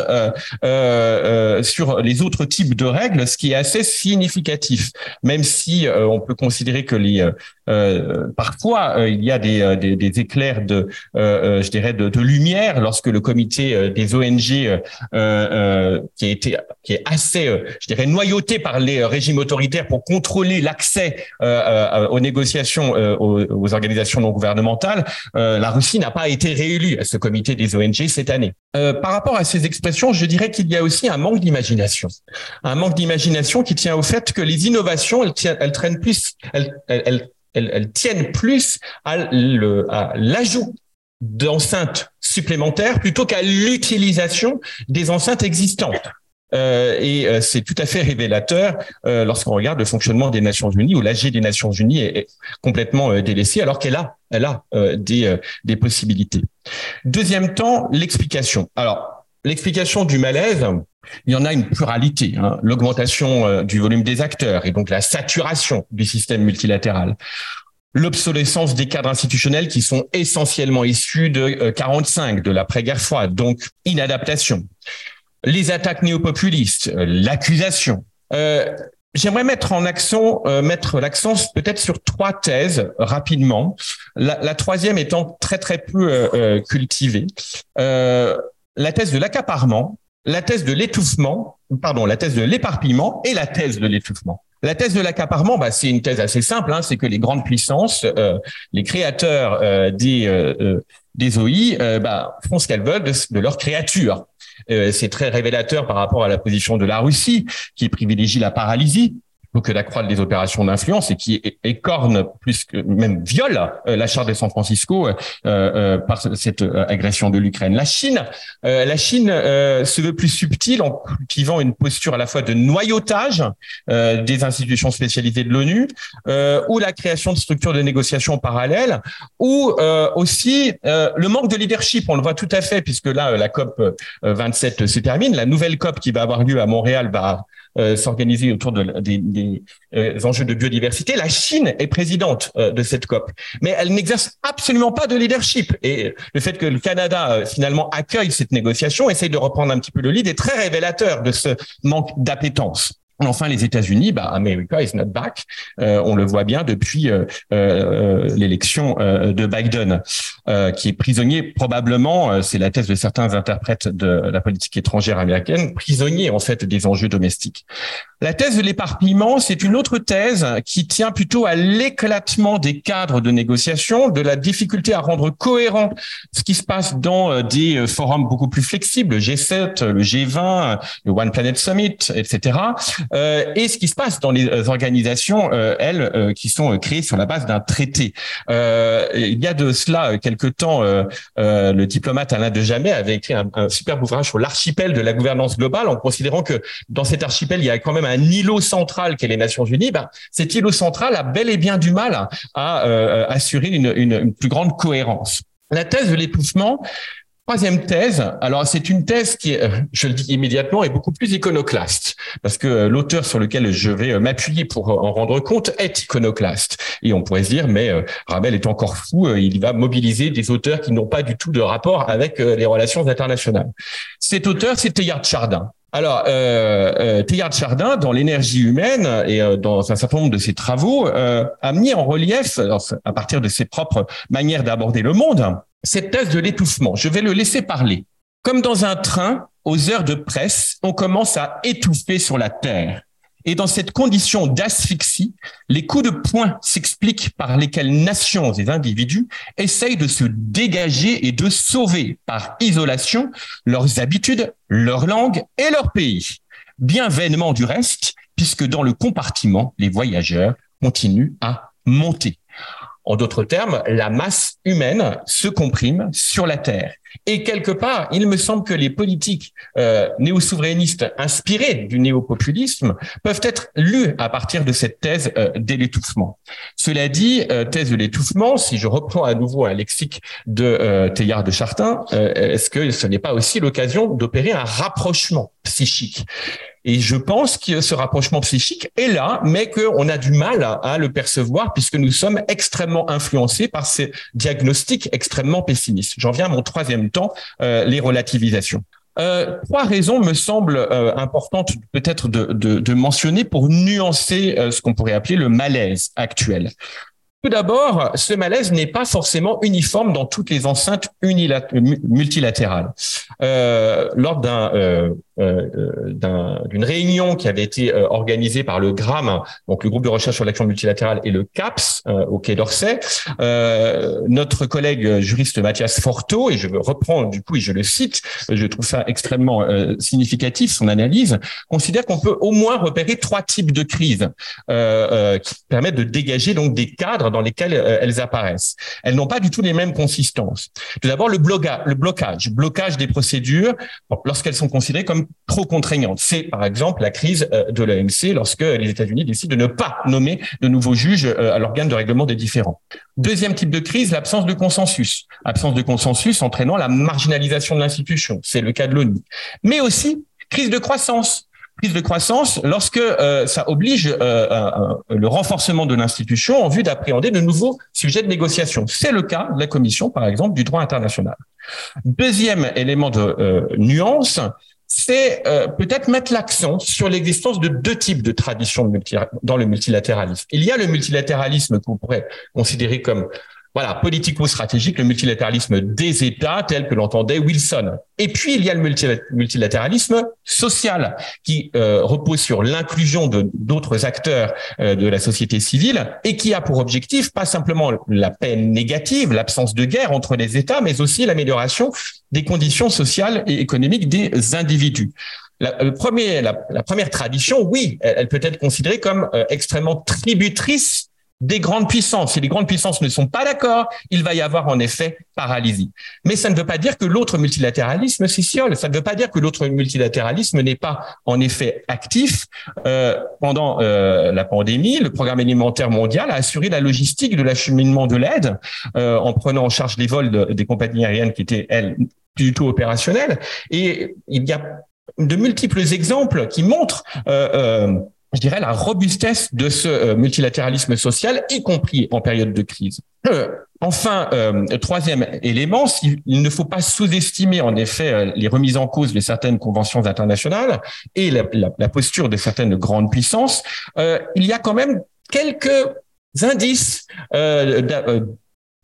euh, sur les autres types de règles, ce qui est assez significatif, même si on peut considérer que les parfois il y a des, des, des éclairs de, je dirais, de, de, lumière lorsque le comité des ONG qui a été, qui est assez, je dirais, noyauté par les régimes autoritaires pour contrôler l'accès euh, aux négociations euh, aux, organisations non gouvernementales, euh, la Russie n'a pas été réélue à ce comité des ONG cette année. par rapport à ces expressions, je dirais qu'il y a aussi un manque d'imagination. Un manque d'imagination qui tient au fait que les innovations, elles, elles traînent plus, elles, elles, elles, tiennent plus à l'ajout d'enceintes supplémentaires plutôt qu'à l'utilisation des enceintes existantes. Euh, et euh, c'est tout à fait révélateur euh, lorsqu'on regarde le fonctionnement des Nations Unies, où l'AG des Nations Unies est, complètement délaissée, alors qu'elle a, elle a des, des possibilités. Deuxième temps, l'explication. Alors, l'explication du malaise, il y en a une pluralité. Hein. L'augmentation du volume des acteurs et donc la saturation du système multilatéral l'obsolescence des cadres institutionnels qui sont essentiellement issus de 45 de l'après-guerre froide, donc inadaptation les attaques néopopulistes, euh, l'accusation. Euh, J'aimerais mettre en accent, euh, mettre l'accent peut-être sur trois thèses rapidement. La, troisième étant très très peu euh, euh cultivée. la thèse de l'accaparement, la thèse de l'étouffement, pardon, la thèse de l'éparpillement et la thèse de l'étouffement. La thèse de l'accaparement, bah, c'est une thèse assez simple, hein, c'est que les grandes puissances, les créateurs des des OI, bah, font ce qu'elles veulent de, de leurs créatures. Euh, c'est très révélateur par rapport à la position de la Russie, qui privilégie la paralysie que d'accroître les opérations d'influence et qui écorne plus que même viole euh, la charte de San Francisco euh, euh, par cette agression de l'Ukraine. La Chine, la Chine se veut plus subtile en cultivant une posture à la fois de noyautage des institutions spécialisées de l'ONU ou la création de structures de négociation parallèles ou aussi le manque de leadership. On le voit tout à fait puisque là la COP 27 se termine. La nouvelle COP qui va avoir lieu à Montréal va euh, s'organiser autour de, des, des euh, enjeux de biodiversité. La Chine est présidente euh, de cette COP, mais elle n'exerce absolument pas de leadership. Et le fait que le Canada finalement accueille cette négociation, essaye de reprendre un petit peu le lead, est très révélateur de ce manque d'appétence. Enfin, les États-Unis, bah, America is not back. Euh, on le voit bien depuis euh, euh, l'élection de Biden, qui est prisonnier probablement, c'est la thèse de certains interprètes de la politique étrangère américaine, prisonnier en fait des enjeux domestiques. La thèse de l'éparpillement, c'est une autre thèse qui tient plutôt à l'éclatement des cadres de négociation, de la difficulté à rendre cohérent ce qui se passe dans des forums beaucoup plus flexibles, le G7, le G20, le One Planet Summit, etc euh, et ce qui se passe dans les euh, organisations, euh, elles, qui sont créées sur la base d'un traité. il y a de cela quelque temps, le diplomate Alain de Jamais avait écrit un, un superbe ouvrage sur l'archipel de la gouvernance globale, en considérant que dans cet archipel, il y a quand même un îlot central qui est les Nations Unies. Ben, cet îlot central a bel et bien du mal à assurer une, une plus grande cohérence. La thèse de l'étouffement, Troisième thèse, alors c'est une thèse qui, euh, je le dis immédiatement, est beaucoup plus iconoclaste, parce que euh, l'auteur sur lequel je vais euh, m'appuyer pour en rendre compte est iconoclaste. Et on pourrait se dire, mais Rabel est encore fou, il va mobiliser des auteurs qui n'ont pas du tout de rapport avec les relations internationales. Cet auteur, c'est Teilhard Chardin. Alors, euh, Teilhard Chardin, dans l'énergie humaine et dans un certain nombre de ses travaux, a mis en relief, à partir de ses propres manières d'aborder le monde, cette thèse de l'étouffement. Je vais le laisser parler. Comme dans un train, aux heures de presse, on commence à étouffer sur la terre. Et dans cette condition d'asphyxie, les coups de poing s'expliquent par lesquels nations et individus essayent de se dégager et de sauver par isolation leurs habitudes, leur langue et leur pays. Bien vainement du reste, puisque dans le compartiment, les voyageurs continuent à monter. En d'autres termes, la masse humaine se comprime sur la Terre. Et quelque part, il me semble que les politiques euh, néo-souverainistes inspirées du néo-populisme peuvent être lues à partir de cette thèse euh, de l'étouffement. Cela dit, euh, thèse de l'étouffement, si je reprends à nouveau un lexique de euh, Teilhard de Chartin, est-ce que ce n'est pas aussi l'occasion d'opérer un rapprochement psychique? Et je pense que ce rapprochement psychique est là, mais qu'on a du mal à, le percevoir puisque nous sommes extrêmement influencés par ces diagnostics extrêmement pessimistes. J'en viens à mon troisième temps, euh, les relativisations. Euh, trois raisons me semblent euh, importantes peut-être de, mentionner pour nuancer ce qu'on pourrait appeler le malaise actuel. Tout d'abord, ce malaise n'est pas forcément uniforme dans toutes les enceintes multilatérales. Euh, lors euh, euh, d'une réunion qui avait été organisée par le GRAM, donc le groupe de recherche sur l'action multilatérale, et le CAPS au Quai d'Orsay, notre collègue juriste Mathias Forto, et je reprends du coup et je le cite, je trouve ça extrêmement significatif, son analyse, considère qu'on peut au moins repérer trois types de crises qui permettent de dégager donc des cadres dans lesquels elles apparaissent. Elles n'ont pas du tout les mêmes consistances. Tout d'abord, le, blocage, le blocage, blocage des procédures lorsqu'elles sont considérées comme trop contraignante. C'est par exemple la crise euh, de l'AMC lorsque les États-Unis décident de ne pas nommer de nouveaux juges euh, à l'organe de règlement des différends. Deuxième type de crise, l'absence de consensus. Absence de consensus entraînant la marginalisation de l'institution. C'est le cas de l'ONU. Mais aussi crise de croissance crise de croissance lorsque euh, ça oblige le renforcement de l'institution en vue d'appréhender de nouveaux sujets de négociation. C'est le cas de la Commission, par exemple, du droit international. Deuxième élément de nuance, c'est euh, peut-être mettre l'accent sur l'existence de deux types de traditions dans le multilatéralisme. Il y a le multilatéralisme qu'on pourrait considérer comme voilà, politico-stratégique, le multilatéralisme des États tel que l'entendait Wilson. Et puis, il y a le multilatéralisme social qui euh, repose sur l'inclusion de d'autres acteurs euh, de la société civile et qui a pour objectif pas simplement la paix négative, l'absence de guerre entre les États, mais aussi l'amélioration des conditions sociales et économiques des individus. La, première tradition, oui, elle, elle, peut être considérée comme euh, extrêmement tributrice des grandes puissances. Si les grandes puissances ne sont pas d'accord, il va y avoir en effet paralysie. Mais ça ne veut pas dire que l'autre multilatéralisme s'isole. Ça ne veut pas dire que l'autre multilatéralisme n'est pas en effet actif. Euh, pendant euh, la pandémie, le programme alimentaire mondial a assuré la logistique de l'acheminement de l'aide euh, en prenant en charge les vols de, des compagnies aériennes qui étaient, elles, du tout opérationnelles. Et il y a de multiples exemples qui montrent euh, euh je dirais, la robustesse de ce euh, multilatéralisme social, y compris en période de crise. Euh, enfin, euh, troisième élément, il ne faut pas sous-estimer en effet les remises en cause de certaines conventions internationales et la, la, la posture de certaines grandes puissances. il y a quand même quelques indices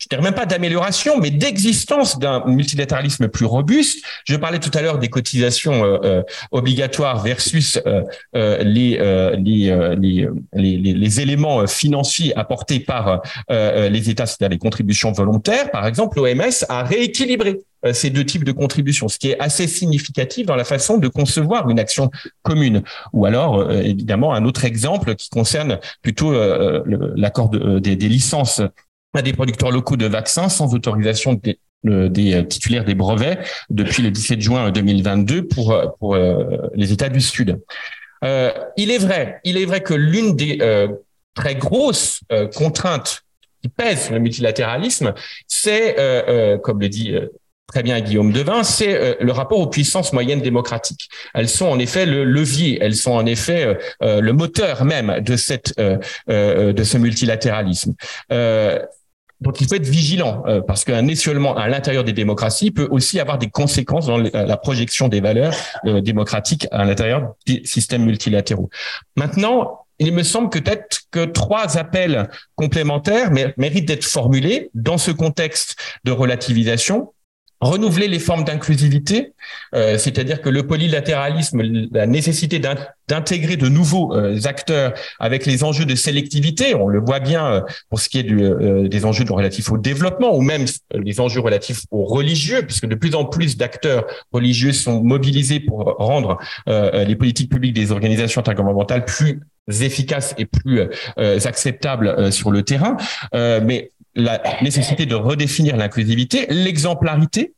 je dirais même pas d'amélioration, mais d'existence d'un multilatéralisme plus robuste. Je parlais tout à l'heure des cotisations euh, euh obligatoires versus euh, euh les, euh, les, les, les, les, éléments financiers apportés par les États, c'est-à-dire les contributions volontaires. Par exemple, l'OMS a rééquilibré ces deux types de contributions, ce qui est assez significatif dans la façon de concevoir une action commune. Ou alors, évidemment, un autre exemple qui concerne plutôt l'accord des, des licences à des producteurs locaux de vaccins sans autorisation des, des titulaires des brevets depuis le 17 juin 2022 pour, pour les États du Sud. il est vrai, il est vrai que l'une des très grosses contraintes qui pèsent sur le multilatéralisme, c'est, comme le dit très bien Guillaume Devin, c'est euh, le rapport aux puissances moyennes démocratiques. Elles sont en effet le levier, elles sont en effet euh, euh, le moteur même de cette de ce multilatéralisme. Donc il faut être vigilant parce qu'un essiolement à l'intérieur des démocraties peut aussi avoir des conséquences dans la projection des valeurs démocratiques à l'intérieur des systèmes multilatéraux. Maintenant, il me semble peut-être que trois appels complémentaires méritent d'être formulés dans ce contexte de relativisation renouveler les formes d'inclusivité, euh, c'est-à-dire que le polylatéralisme, la nécessité d'intégrer de nouveaux euh, acteurs avec les enjeux de sélectivité, on le voit bien euh, pour ce qui est des enjeux relatifs au développement ou même les enjeux relatifs aux religieux, puisque de plus en plus d'acteurs religieux sont mobilisés pour rendre les politiques publiques des organisations intergouvernementales plus efficaces et plus acceptables sur le terrain. mais la nécessité de redéfinir l'inclusivité, l'exemplarité,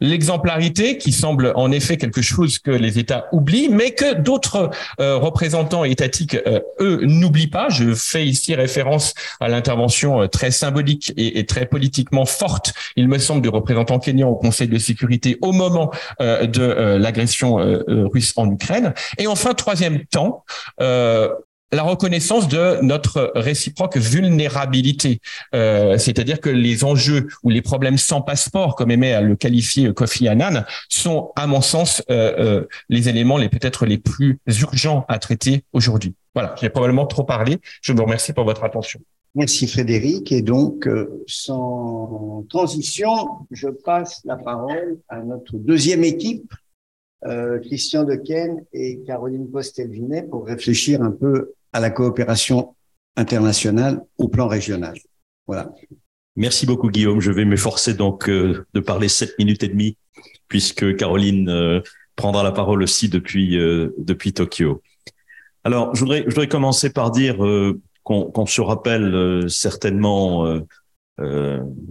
l'exemplarité qui semble en effet quelque chose que les États oublient, mais que d'autres euh, représentants étatiques, euh, eux, n'oublient pas. Je fais ici référence à l'intervention euh, très symbolique et, très politiquement forte, il me semble, du représentant kenyan au Conseil de sécurité au moment de l'agression russe en Ukraine. Et enfin, troisième temps, la reconnaissance de notre réciproque vulnérabilité, euh, c'est-à-dire que les enjeux ou les problèmes sans passeport, comme aimait à le qualifier Kofi Annan, sont, à mon sens, euh, euh, les éléments les peut-être les plus urgents à traiter aujourd'hui. Voilà, j'ai probablement trop parlé. Je vous remercie pour votre attention. Merci Frédéric. Et donc, sans transition, je passe la parole à notre deuxième équipe, Christian Dequesne et Caroline Postelvinet, pour réfléchir un peu à la coopération internationale au plan régional. Voilà. Merci beaucoup Guillaume. Je vais m'efforcer donc euh, de parler sept minutes et demie puisque Caroline euh, prendra la parole aussi depuis euh, depuis Tokyo. Alors je voudrais je voudrais commencer par dire qu'on se rappelle certainement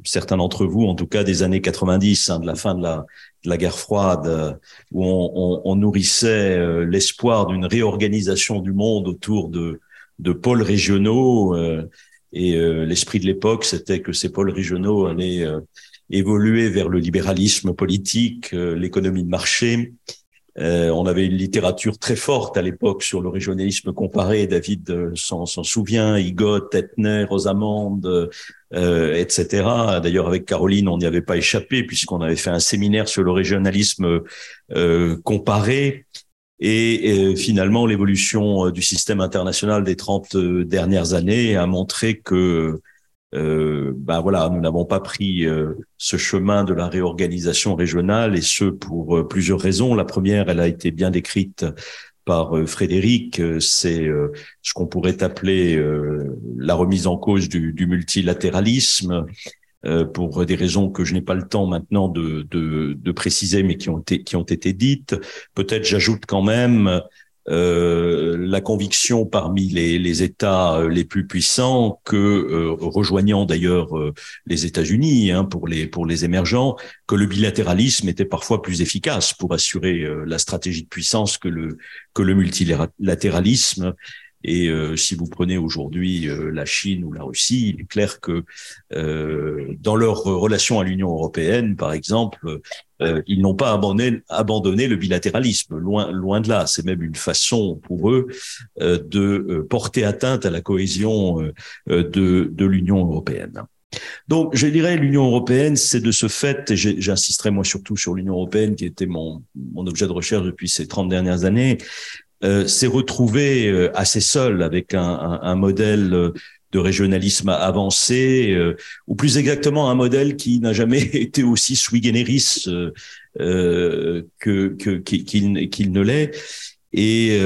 certains d'entre vous, en tout cas des années 90, hein, de la fin de la, de la guerre froide, où on, nourrissait l'espoir d'une réorganisation du monde autour de, pôles régionaux. Euh, et euh, l'esprit de l'époque, c'était que ces pôles régionaux allaient euh, évoluer vers le libéralisme politique, l'économie de marché. on avait une littérature très forte à l'époque sur le régionalisme comparé. David s'en souvient, Igot, Etner, Rosamond, etc. D'ailleurs, avec Caroline, on n'y avait pas échappé puisqu'on avait fait un séminaire sur le régionalisme comparé. Et, euh, finalement, l'évolution euh, du système international des 30 euh, dernières années a montré que euh, ben voilà, nous n'avons pas pris ce chemin de la réorganisation régionale et ce pour plusieurs raisons. La première, elle a été bien décrite par Frédéric, c'est ce qu'on pourrait appeler la remise en cause du, du multilatéralisme, euh, pour des raisons que je n'ai pas le temps maintenant de, de, de, préciser, mais qui ont été, qui ont été dites. Peut-être j'ajoute quand même euh, la conviction parmi les, les, États euh, les plus puissants que, euh, rejoignant d'ailleurs euh, les États-Unis hein, pour les pour les émergents, que le bilatéralisme était parfois plus efficace pour assurer la stratégie de puissance que le que le multilatéralisme. Et euh, si vous prenez aujourd'hui euh, la Chine ou la Russie, il est clair que euh, dans leur relation à l'Union européenne, par exemple, ils n'ont pas abandonné, abandonné, le bilatéralisme. Loin, loin de là. C'est même une façon pour eux de porter atteinte à la cohésion de, de l'Union européenne. Donc, je dirais, l'Union européenne, c'est de ce fait, et j'insisterai moi surtout sur l'Union européenne, qui était mon, mon objet de recherche depuis ces 30 dernières années, euh, s'est retrouvé euh, assez seul avec un, un, un, modèle euh, de régionalisme avancé, ou plus exactement un modèle qui n'a jamais [laughs] été aussi sui generis que qu'il qu'il ne l'est. Et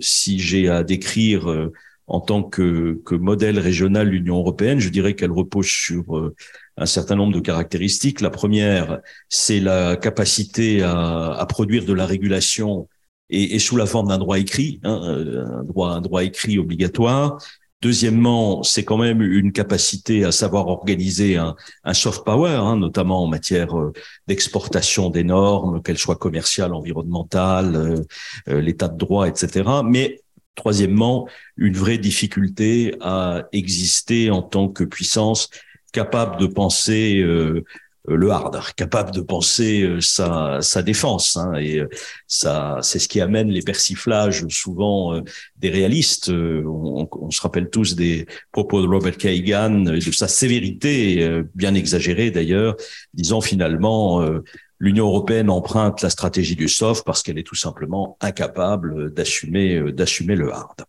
si j'ai à décrire en tant que, que modèle régional l'Union européenne, je dirais qu'elle repose sur un certain nombre de caractéristiques. La première, c'est la capacité à, à, produire de la régulation et, et sous la forme d'un droit écrit, hein, euh, un droit, un droit écrit obligatoire. Deuxièmement, c'est quand même une capacité à savoir organiser un, un soft power, hein, notamment en matière euh, d'exportation des normes, qu'elles soient commerciales, environnementales, euh, euh, l'état de droit, etc. Mais troisièmement, une vraie difficulté à exister en tant que puissance capable de penser euh, le hard, capable de penser euh, sa, sa défense. Hein, et euh, ça, c'est ce qui amène les persiflages souvent des réalistes. On, on, se rappelle tous des propos de Robert Kagan, de sa sévérité, bien exagérée d'ailleurs, disant finalement l'Union européenne emprunte la stratégie du soft parce qu'elle est tout simplement incapable d'assumer d'assumer le hard.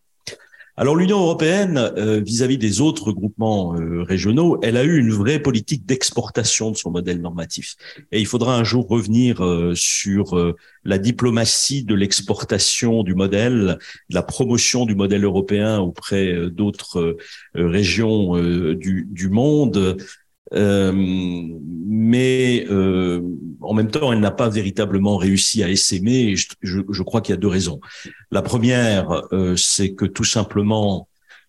Alors l'Union européenne, euh, vis-à-vis des autres groupements euh, régionaux, elle a eu une vraie politique d'exportation de son modèle normatif. Et il faudra un jour revenir euh, sur la diplomatie de l'exportation du modèle, la promotion du modèle européen auprès d'autres régions du, monde. Euh, mais euh, en même temps, elle n'a pas véritablement réussi à essaimer. Je, je, je crois qu'il y a deux raisons. La première, euh, c'est que tout simplement,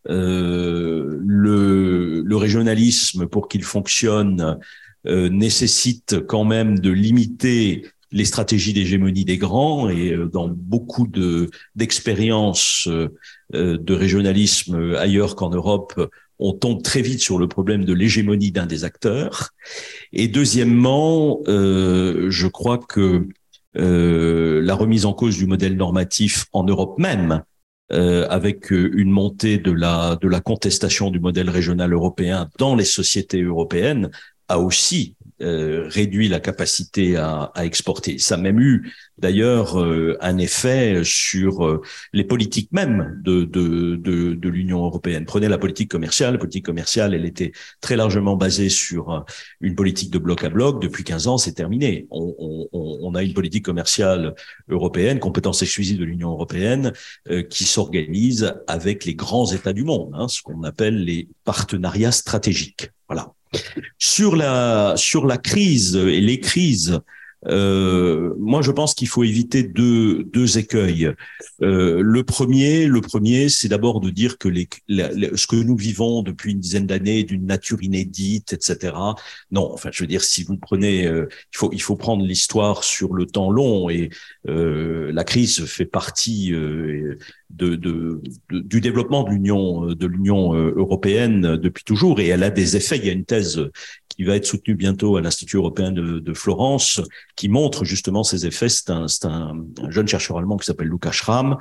euh, le, le, régionalisme, pour qu'il fonctionne, euh, nécessite quand même de limiter les stratégies d'hégémonie des grands et dans beaucoup de d'expériences de régionalisme ailleurs qu'en Europe, on tombe très vite sur le problème de l'hégémonie d'un des acteurs. Et deuxièmement, euh, je crois que euh, la remise en cause du modèle normatif en Europe même, euh, avec une montée de la de la contestation du modèle régional européen dans les sociétés européennes, a aussi euh, réduit la capacité à, à, exporter. Ça a même eu d'ailleurs euh, un effet sur euh, les politiques même de, de, de, de l'Union européenne. Prenez la politique commerciale. La politique commerciale, elle était très largement basée sur une politique de bloc à bloc. Depuis 15 ans, c'est terminé. On, on, on, a une politique commerciale européenne, compétence exclusive de l'Union européenne, qui s'organise avec les grands États du monde, hein, ce qu'on appelle les partenariats stratégiques. Voilà. Sur la, sur la crise et les crises, euh, moi, je pense qu'il faut éviter deux, deux écueils. Euh, le premier, le premier, c'est d'abord de dire que ce que nous vivons depuis une dizaine d'années d'une nature inédite, etc. Non, enfin, je veux dire, si vous prenez, euh, il faut il faut prendre l'histoire sur le temps long et la crise fait partie de, du développement de l'Union de l'Union européenne depuis toujours et elle a des effets. Il y a une thèse qui va être soutenu bientôt à l'Institut européen de, Florence, qui montre justement ces effets. C'est un, un, un, jeune chercheur allemand qui s'appelle Lukas Schramm,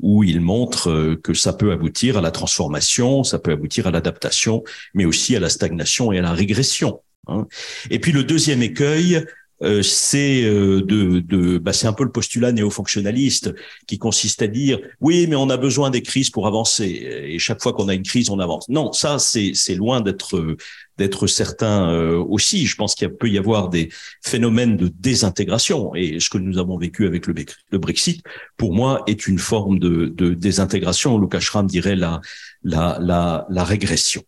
où il montre euh, que ça peut aboutir à la transformation, ça peut aboutir à l'adaptation, mais aussi à la stagnation et à la régression. Hein. Et puis le deuxième écueil, euh, c'est euh, de, de bah, c'est un peu le postulat néo-fonctionnaliste qui consiste à dire oui mais on a besoin des crises pour avancer et chaque fois qu'on a une crise on avance. Non ça c'est c'est loin d'être d'être certain euh, aussi. Je pense qu'il peut y avoir des phénomènes de désintégration et ce que nous avons vécu avec le, Brexit pour moi est une forme de, de désintégration. Lucas Schramm dirait la la la, la régression.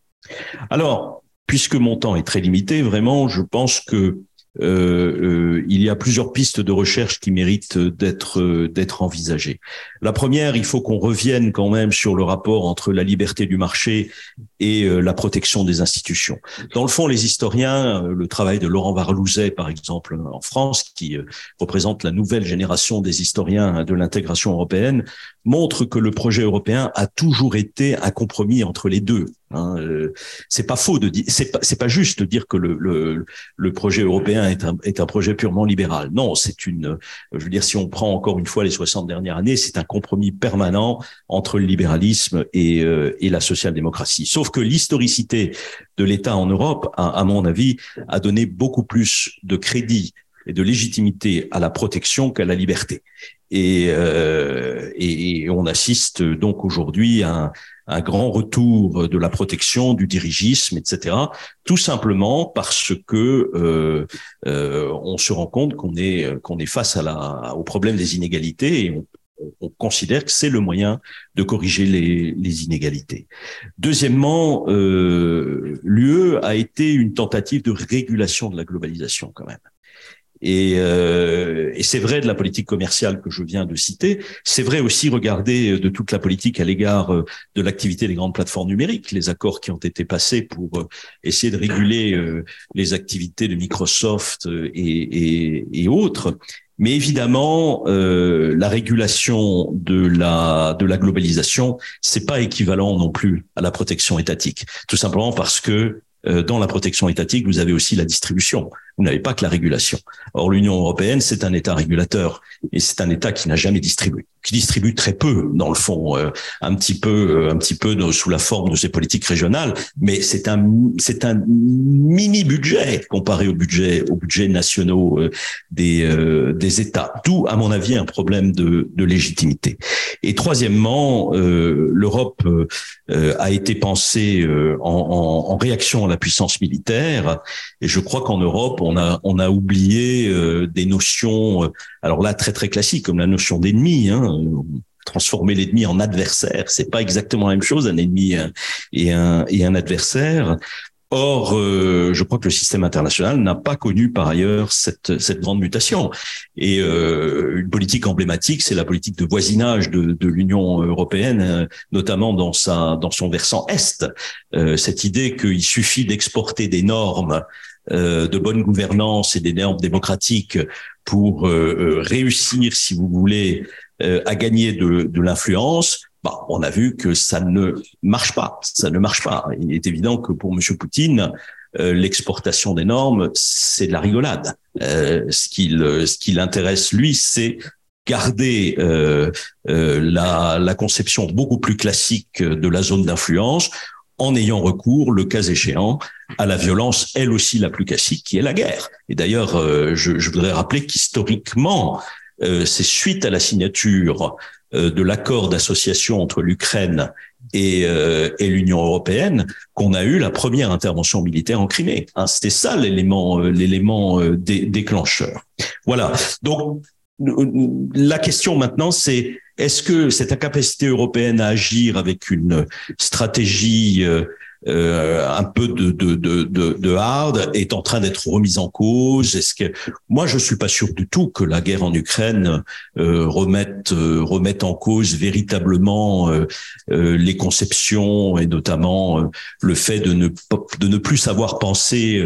Alors puisque mon temps est très limité vraiment je pense que euh, euh, il y a plusieurs pistes de recherche qui méritent d'être euh, d'être envisagées. La première, il faut qu'on revienne quand même sur le rapport entre la liberté du marché et la protection des institutions. Dans le fond, les historiens, le travail de Laurent Varlouzet, par exemple, en France, qui représente la nouvelle génération des historiens de l'intégration européenne, montre que le projet européen a toujours été un compromis entre les deux. Hein, euh, c'est pas faux de dire, c'est pas, juste de dire que le, projet européen est un, projet purement libéral. Non, c'est une, je veux dire, si on prend encore une fois les 60 dernières années, c'est un compromis permanent entre le libéralisme et, euh, la social-démocratie. Sauf que l'historicité de l'État en Europe, à mon avis, a donné beaucoup plus de crédit et de légitimité à la protection qu'à la liberté. Et, euh, et, on assiste donc aujourd'hui à un, grand retour de la protection, du dirigisme, etc. Tout simplement parce que euh, euh, on se rend compte qu'on est qu'on est face à la, au problème des inégalités et on, on considère que c'est le moyen de corriger les, les inégalités. Deuxièmement, euh, l'UE a été une tentative de régulation de la globalisation quand même. Et, euh, et c'est vrai de la politique commerciale que je viens de citer. C'est vrai aussi, regarder de toute la politique à l'égard euh, de l'activité des grandes plateformes numériques, les accords qui ont été passés pour euh, essayer de réguler euh, les activités de Microsoft et, et, et autres. Mais évidemment, euh, la régulation de la de la globalisation, c'est pas équivalent non plus à la protection étatique. Tout simplement parce que dans la protection étatique, vous avez aussi la distribution. Vous n'avez pas que la régulation. Or, l'Union européenne, c'est un État régulateur et c'est un État qui n'a jamais distribué, qui distribue très peu, dans le fond, euh, un petit peu, euh, un petit peu sous la forme de ses politiques régionales, mais c'est un, c'est un mini budget comparé au budget, au budget nationaux euh, des États. D'où, à mon avis, un problème de, légitimité. Et troisièmement, l'Europe a été pensée en, en, en réaction à la puissance militaire, et je crois qu'en Europe on a on a oublié euh, des notions, euh, alors là très très classiques comme la notion d'ennemi. Hein, transformer l'ennemi en adversaire, c'est pas exactement la même chose, un ennemi et un et un adversaire. Or, euh, je crois que le système international n'a pas connu par ailleurs cette, cette grande mutation. Et une politique emblématique, c'est la politique de voisinage de, l'Union européenne, notamment dans sa dans son versant est. cette idée qu'il suffit d'exporter des normes de bonne gouvernance et des normes démocratiques pour euh, euh, réussir, si vous voulez, à gagner de, de l'influence, bah, on a vu que ça ne marche pas. Ça ne marche pas. Il est évident que pour M. Poutine, l'exportation des normes, c'est de la rigolade. ce qu'il ce qui l'intéresse lui, c'est garder la, la conception beaucoup plus classique de la zone d'influence en ayant recours, le cas échéant, à la violence, elle aussi la plus classique, qui est la guerre. Et d'ailleurs, euh, je, voudrais rappeler qu'historiquement, euh, c'est suite à la signature euh, de l'accord d'association entre l'Ukraine et, l'Union européenne qu'on a eu la première intervention militaire en Crimée. Hein, C'était ça l'élément, l'élément déclencheur. Voilà. Donc la question maintenant, c'est est-ce que cette incapacité européenne à agir avec une stratégie euh, euh, un peu de, hard est en train d'être remise en cause? Est-ce que moi je suis pas sûr du tout que la guerre en Ukraine euh, remette remette en cause véritablement les conceptions et notamment le fait de ne de ne plus savoir penser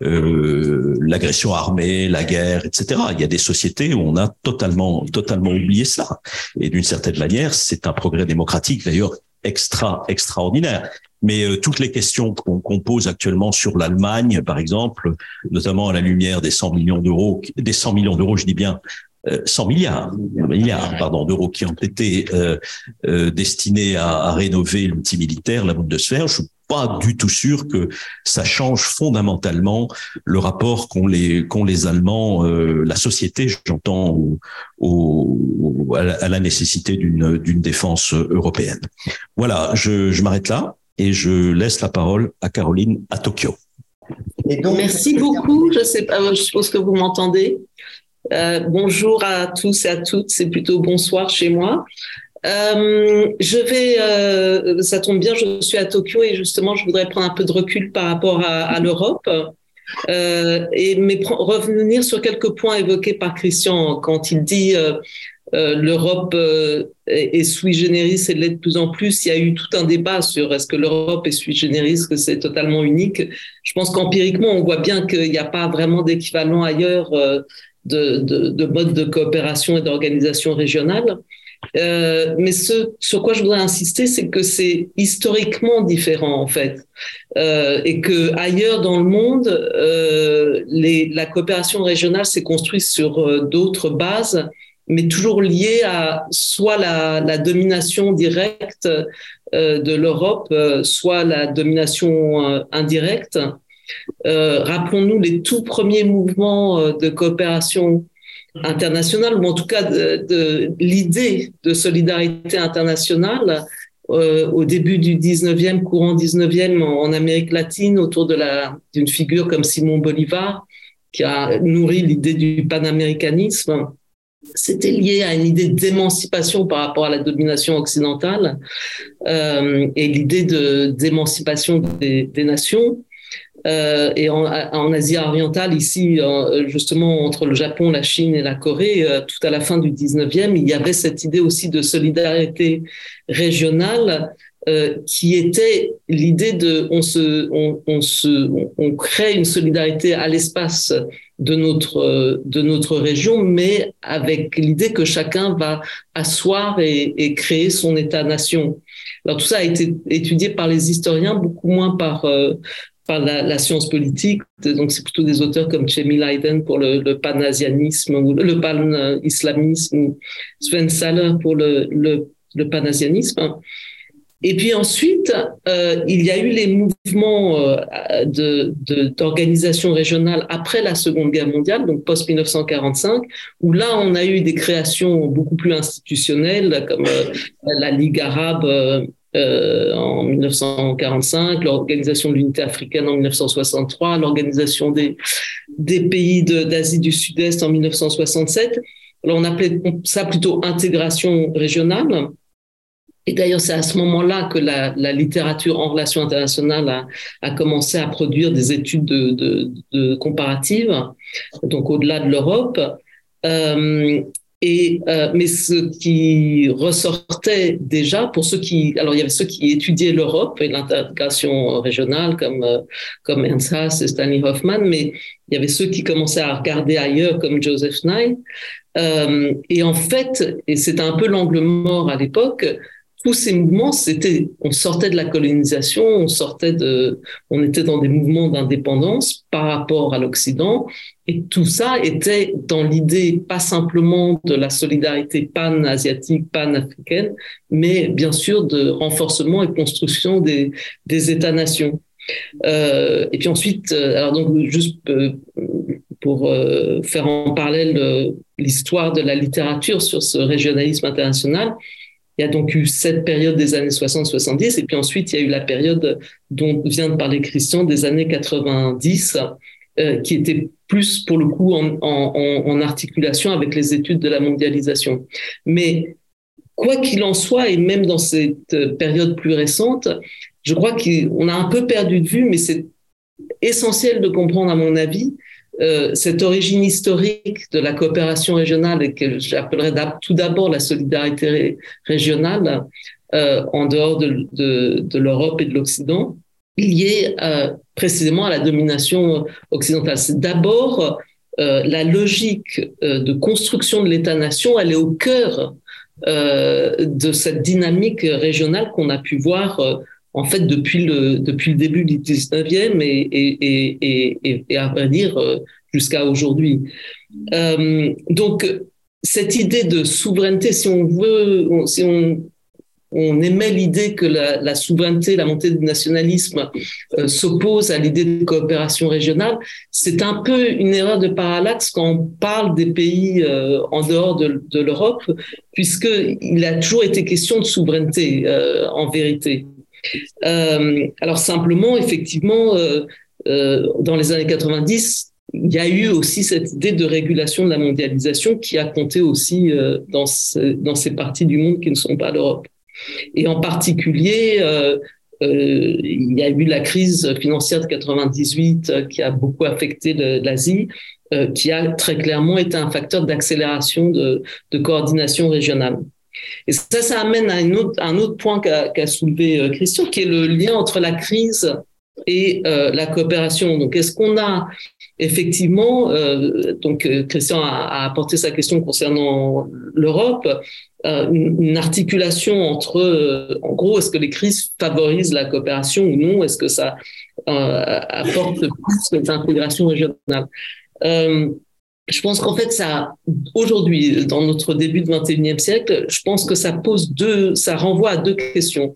l'agression armée, la guerre, etc. Il y a des sociétés où on a totalement totalement oublié cela. Et d'une certaine manière, c'est un progrès démocratique d'ailleurs extra extraordinaire. Mais euh, toutes les questions qu'on pose actuellement sur l'Allemagne, par exemple, notamment à la lumière des 100 millions d'euros, des 100 millions d'euros, je dis bien, 100 euh, milliards, milliards pardon, d'euros qui ont été euh, euh destinés à, à rénover l'outil militaire, la Bundeswehr. Je suis pas du tout sûr que ça change fondamentalement le rapport qu'ont les qu'ont les Allemands, euh, la société, j'entends, au, au, à la nécessité d'une d'une défense européenne. Voilà, je, je m'arrête là et je laisse la parole à Caroline à Tokyo. Et donc, Merci beaucoup. Je sais pas, je suppose que vous m'entendez. Euh, bonjour à tous et à toutes. C'est plutôt bonsoir chez moi. Euh, je vais, euh, ça tombe bien, je suis à Tokyo et justement, je voudrais prendre un peu de recul par rapport à, à l'Europe. Euh, et mais revenir sur quelques points évoqués par Christian quand il dit l'Europe est, sui generis et l'est de plus en plus. Il y a eu tout un débat sur est-ce que l'Europe est sui generis, que c'est totalement unique. Je pense qu'empiriquement, on voit bien qu'il n'y a pas vraiment d'équivalent ailleurs de, de, de mode de coopération et d'organisation régionale. Euh, mais ce sur quoi je voudrais insister, c'est que c'est historiquement différent en fait, euh, et que ailleurs dans le monde, euh, la coopération régionale s'est construite sur d'autres bases mais toujours lié à soit la, domination directe de l'Europe, soit la domination indirecte. Rappelons-nous les tout premiers mouvements de coopération internationale, ou en tout cas de, l'idée de solidarité internationale au début du 19e, courant 19e en, Amérique latine, autour d'une figure comme Simon Bolivar, qui a nourri l'idée du panaméricanisme c'était lié à une idée d'émancipation par rapport à la domination occidentale euh, et l'idée d'émancipation des, nations. Euh, et en, Asie orientale, ici, euh, justement, entre le Japon, la Chine et la Corée, euh, tout à la fin du 19e, il y avait cette idée aussi de solidarité régionale qui était l'idée de on se on, se crée une solidarité à l'espace de notre de notre région mais avec l'idée que chacun va asseoir et, créer son état-nation. Alors tout ça a été étudié par les historiens beaucoup moins par par la, science politique. Donc, c'est plutôt des auteurs comme Chemi Leiden pour le, le panasianisme ou le pan-islamisme ou Sven Saller pour le, le, panasianisme. Et puis ensuite, euh, il y a eu les mouvements euh, d'organisation de, régionale après la Seconde Guerre mondiale, donc post-1945, où là, on a eu des créations beaucoup plus institutionnelles, comme euh, la Ligue arabe euh, en 1945, l'Organisation de l'Unité africaine en 1963, l'Organisation des, pays d'Asie du Sud-Est en 1967. Alors, on appelait ça plutôt intégration régionale. Et d'ailleurs, c'est à ce moment-là que la, littérature en relations internationales a, commencé à produire des études de, de, de comparatives, donc au-delà de l'Europe. Euh, et euh, mais ce qui ressortait déjà pour ceux qui, alors il y avait ceux qui étudiaient l'Europe et l'intégration régionale comme euh, comme Ernst Haas et Stanley Hoffman, mais il y avait ceux qui commençaient à regarder ailleurs comme Joseph Nye. Euh, et en fait, et c'était un peu l'angle mort à l'époque, tous ces mouvements, c'était, on sortait de la colonisation, on sortait de, on était dans des mouvements d'indépendance par rapport à l'Occident, et tout ça était dans l'idée pas simplement de la solidarité pan-asiatique, pan-africaine, mais bien sûr de renforcement et construction des, des États-nations. Euh, et puis ensuite, euh, alors donc juste euh, pour euh, faire en parallèle l'histoire de la littérature sur ce régionalisme international, il y a donc eu cette période des années 60-70, et puis ensuite, il y a eu la période dont vient de parler Christian des années 90, euh, qui était plus, pour le coup, en, articulation avec les études de la mondialisation. Mais quoi qu'il en soit, et même dans cette période plus récente, je crois qu'on a un peu perdu de vue, mais c'est essentiel de comprendre, à mon avis, euh, cette origine historique de la coopération régionale et que j'appellerais tout d'abord la solidarité régionale euh, en dehors de, l'Europe et de l'Occident, liée euh, précisément à la domination occidentale. C'est d'abord la logique de construction de l'État-nation, elle est au cœur de cette dynamique régionale qu'on a pu voir en fait depuis le depuis le début du 19e et à vrai dire euh, jusqu'à aujourd'hui. Euh, donc cette idée de souveraineté, si on veut, si on on émet l'idée que la, souveraineté, la montée du nationalisme euh, s'oppose à l'idée de coopération régionale. C'est un peu une erreur de parallaxe quand on parle des pays en dehors de, l'Europe, puisqu'il a toujours été question de souveraineté en vérité. Euh, alors simplement, effectivement, euh, euh, dans les années 90, il y a eu aussi cette idée de régulation de la mondialisation qui a compté aussi dans, ce, dans ces parties du monde qui ne sont pas l'Europe. Et en particulier, il y a eu la crise financière de 98 qui a beaucoup affecté l'Asie, qui a très clairement été un facteur d'accélération de coordination régionale. Et ça, ça amène à un autre, point qu'a qu soulevé euh, Christian, qui est le lien entre la crise et euh, la coopération. Donc, est-ce qu'on a effectivement, euh, donc Christian a, a, apporté sa question concernant l'Europe, une, une, articulation entre, en gros, est-ce que les crises favorisent la coopération ou non? Est-ce que ça apporte plus d'intégration régionale je pense qu'en fait, ça, aujourd'hui, dans notre début du 21e siècle, je pense que ça pose deux, ça renvoie à deux questions.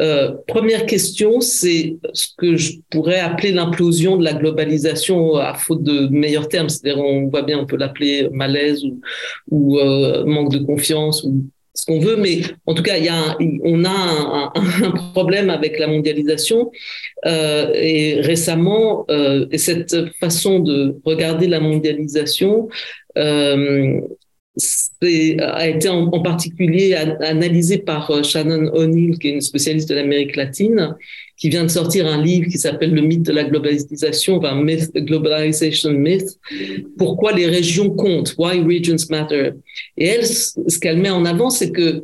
Euh, première question, c'est ce que je pourrais appeler l'implosion de la globalisation à faute de meilleurs termes. C'est-à-dire, on voit bien, on peut l'appeler malaise ou, ou euh, manque de confiance ou ce qu'on veut, mais en tout cas, il y a on a [laughs] un, problème avec la mondialisation. Euh, et récemment, euh, et cette façon de regarder la mondialisation, euh, a été en, particulier analysé par Shannon O'Neill, qui est une spécialiste de l'Amérique latine, qui vient de sortir un livre qui s'appelle Le mythe de la globalisation, enfin Myth, Globalization Myth, pourquoi les régions comptent, Why Regions Matter? Et elle, ce qu'elle met en avant, c'est que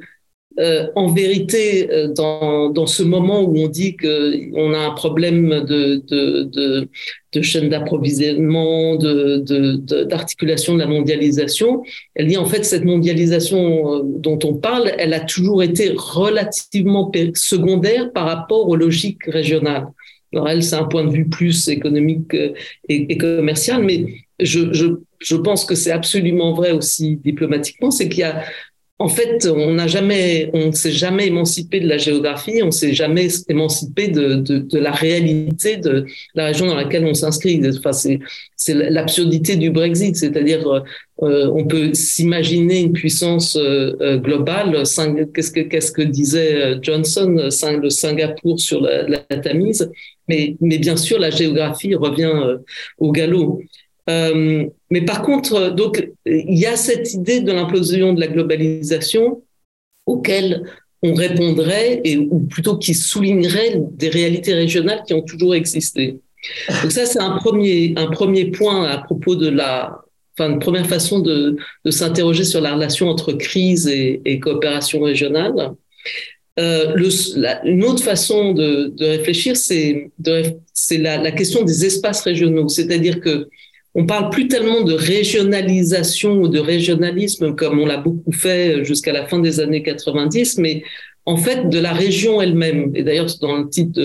euh, en vérité, euh, dans, ce moment où on dit qu'on a un problème de, de, de, de chaîne d'approvisionnement, d'articulation de, la mondialisation, elle dit en fait cette mondialisation euh, dont on parle, elle a toujours été relativement secondaire par rapport aux logiques régionales. Alors elle, c'est un point de vue plus économique et, commercial, mais je, je pense que c'est absolument vrai aussi diplomatiquement, c'est qu'il y a en fait, on n'a jamais, on s'est jamais émancipé de la géographie, on s'est jamais émancipé de, de, de, la réalité de la région dans laquelle on s'inscrit. Enfin, c'est, l'absurdité du Brexit, c'est-à-dire euh, on peut s'imaginer une puissance euh, euh globale. Qu'est-ce que, qu'est-ce que disait euh, Johnson, le Singapour sur la, Tamise, mais, mais bien sûr la géographie revient euh, au galop. Euh, mais par contre, donc, il y a cette idée de l'implosion de la globalisation auquel on répondrait, et, ou plutôt qui soulignerait des réalités régionales qui ont toujours existé. Donc ça, c'est un premier, un premier point à propos de la, enfin, une première façon de, de s'interroger sur la relation entre crise et, coopération régionale. Euh, une autre façon de, de réfléchir, c'est la, la question des espaces régionaux, c'est-à-dire que on parle plus tellement de régionalisation ou de régionalisme comme on l'a beaucoup fait jusqu'à la fin des années 90, mais en fait de la région elle-même. Et d'ailleurs, dans le titre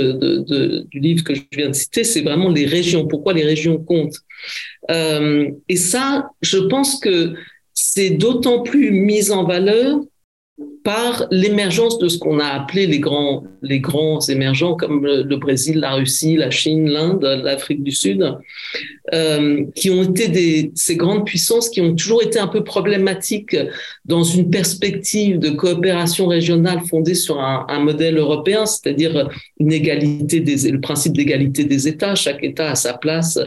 du livre que je viens de citer, c'est vraiment les régions. Pourquoi les régions comptent euh, Et ça, je pense que c'est d'autant plus mis en valeur par l'émergence de ce qu'on a appelé les grands, les grands émergents comme le, Brésil, la Russie, la Chine, l'Inde, l'Afrique du Sud, euh, qui ont été ces grandes puissances qui ont toujours été un peu problématiques dans une perspective de coopération régionale fondée sur un, modèle européen, c'est-à-dire une des, le principe d'égalité des États, chaque État a sa place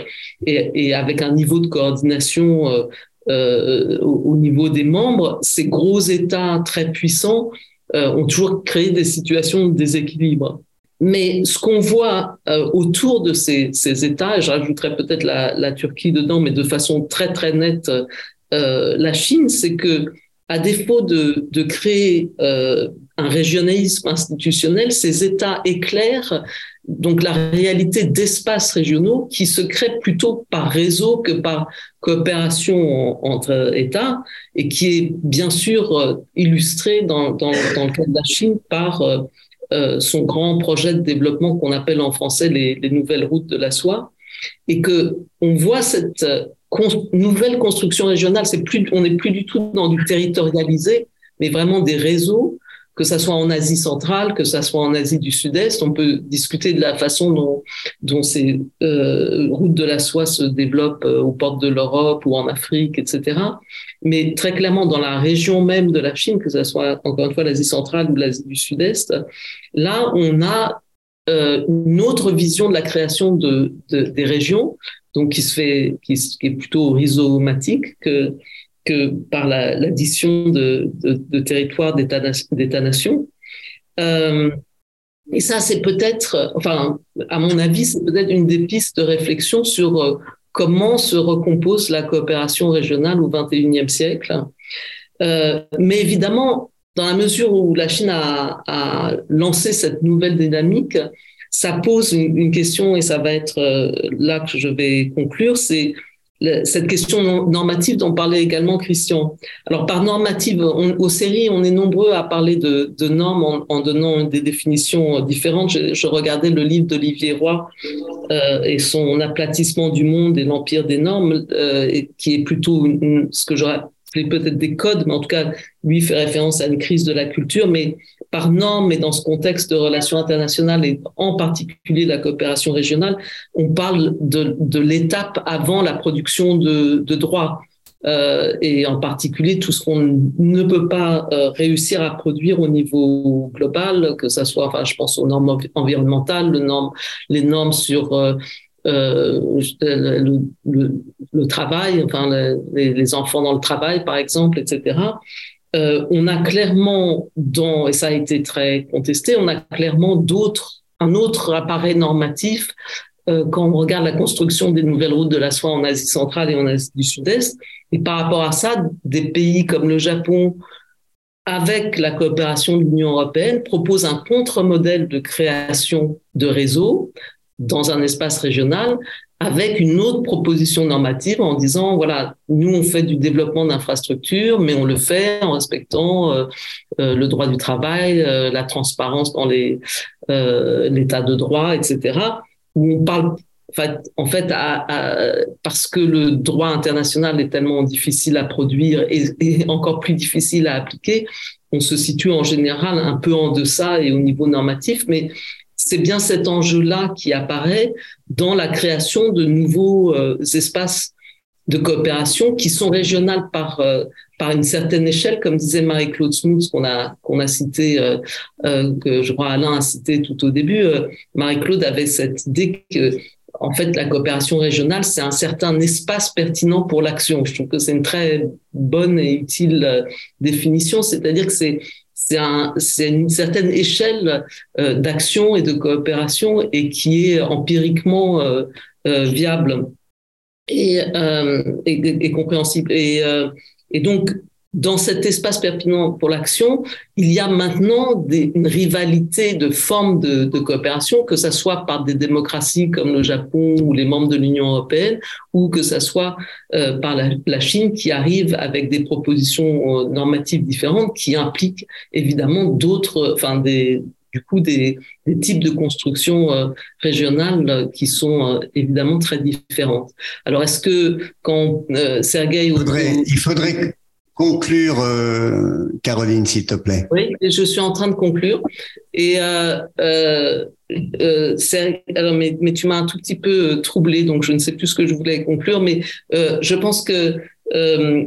et, et avec un niveau de coordination euh, euh, au, niveau des membres, ces gros États très puissants euh, ont toujours créé des situations de déséquilibre. Mais ce qu'on voit euh, autour de ces, ces États, et je rajouterais peut-être la, la, Turquie dedans, mais de façon très très nette, la Chine, c'est que à défaut de, de créer un régionalisme institutionnel, ces États éclairent donc la réalité d'espaces régionaux qui se créent plutôt par réseau que par coopération entre États et qui est bien sûr euh, illustrée dans, le cas de la Chine par euh, euh, son grand projet de développement qu'on appelle en français les, les, nouvelles routes de la soie. Et que on voit cette nouvelle construction régionale c'est plus on n'est plus du tout dans du territorialisé mais vraiment des réseaux que ça soit en Asie centrale, que ça soit en Asie du Sud-Est. On peut discuter de la façon dont, dont ces euh, routes de la soie se développent euh, aux portes de l'Europe ou en Afrique, etc. Mais très clairement, dans la région même de la Chine, que ce soit encore une fois l'Asie centrale ou l'Asie du Sud-Est, là, on a euh, une autre vision de la création de, de, des régions, donc qui se fait, qui est plutôt rhizomatique que que par l'addition de, de, de, territoires d'État-nation. Euh, et ça, c'est peut-être, enfin, à mon avis, c'est peut-être une des pistes de réflexion sur euh, comment se recompose la coopération régionale au XXIe siècle. Euh, mais évidemment, dans la mesure où la Chine a, lancé cette nouvelle dynamique, ça pose une, une, question, et ça va être là que je vais conclure, c'est cette question normative dont parlait également Christian. Alors par normative, on, aux séries, on est nombreux à parler de, normes en, donnant des définitions différentes. Je, je regardais le livre d'Olivier Roy euh, et son aplatissement du monde et l'empire des normes, euh, qui est plutôt ce que j'aurais peut-être des codes, mais en tout cas, lui fait référence à une crise de la culture, mais par norme et dans ce contexte de relations internationales et en particulier la coopération régionale, on parle de, de l'étape avant la production de, de droits. Euh, et en particulier tout ce qu'on ne peut pas euh, réussir à produire au niveau global, que ça soit, enfin, je pense aux normes environnementales, les normes, les normes sur euh, euh, le, le, travail, enfin les, enfants dans le travail, par exemple, etc. Euh, on a clairement, et ça a été très contesté, on a clairement d'autres, un autre appareil normatif euh, quand on regarde la construction des nouvelles routes de la soie en Asie centrale et en Asie du Sud-Est. Et par rapport à ça, des pays comme le Japon, avec la coopération de l'Union européenne, proposent un contre-modèle de création de réseaux dans un espace régional avec une autre proposition normative en disant, voilà, nous, on fait du développement d'infrastructures, mais on le fait en respectant euh, euh, le droit du travail, euh, la transparence dans l'état de droit, etc. On parle, en fait, parce que le droit international est tellement difficile à produire et, et, encore plus difficile à appliquer, on se situe en général un peu en deçà et au niveau normatif, mais c'est bien cet enjeu-là qui apparaît dans la création de nouveaux euh, espaces de coopération qui sont régionales par euh, par une certaine échelle, comme disait Marie-Claude Smoots qu'on a qu'on a cité, euh, que je crois Alain a cité tout au début. Marie-Claude avait cette idée que en fait, la coopération régionale, c'est un certain espace pertinent pour l'action. Je trouve que c'est une très bonne et utile définition, c'est-à-dire que c'est c'est un, une certaine échelle euh, d'action et de coopération et qui est empiriquement euh, euh, viable et, compréhensible. Et donc, dans cet espace pertinent pour l'action, il y a maintenant des, une rivalité de formes de, de, coopération, que ce soit par des démocraties comme le Japon ou les membres de l'Union européenne, ou que ce soit euh, par la, la, Chine qui arrive avec des propositions euh, normatives différentes qui impliquent évidemment d'autres, enfin des, du coup des, des, types de construction euh, régionales qui sont euh, évidemment très différentes. Alors est-ce que quand euh, Sergei... Il faudrait, il faudrait conclure, euh, Caroline, s'il te plaît. Oui, je suis en train de conclure. Et euh, euh, euh alors, mais, tu m'as un tout petit peu euh, troublé, donc je ne sais plus ce que je voulais conclure, mais euh, je pense que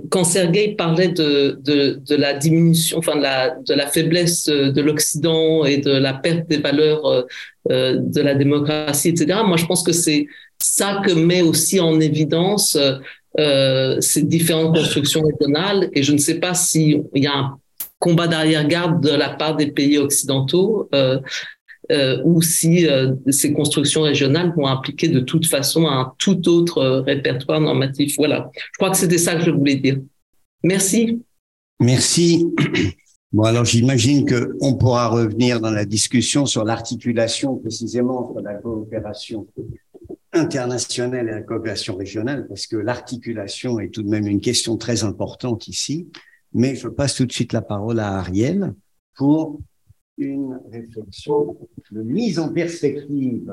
quand Sergei parlait de, de, de, la diminution, enfin de la, de la faiblesse de l'Occident et de la perte des valeurs de la démocratie, etc., moi je pense que c'est ça que met aussi en évidence euh, ces différentes constructions régionales et je ne sais pas s'il y a un combat d'arrière-garde de la part des pays occidentaux euh, euh, ou si ces constructions régionales vont impliquer de toute façon un tout autre répertoire normatif. Voilà, je crois que c'était ça que je voulais dire. Merci. Merci. Bon, alors j'imagine qu'on pourra revenir dans la discussion sur l'articulation précisément entre la coopération internationale et la coopération régionale, parce que l'articulation est tout de même une question très importante ici. Mais je passe tout de suite la parole à Ariel pour une réflexion de mise en perspective.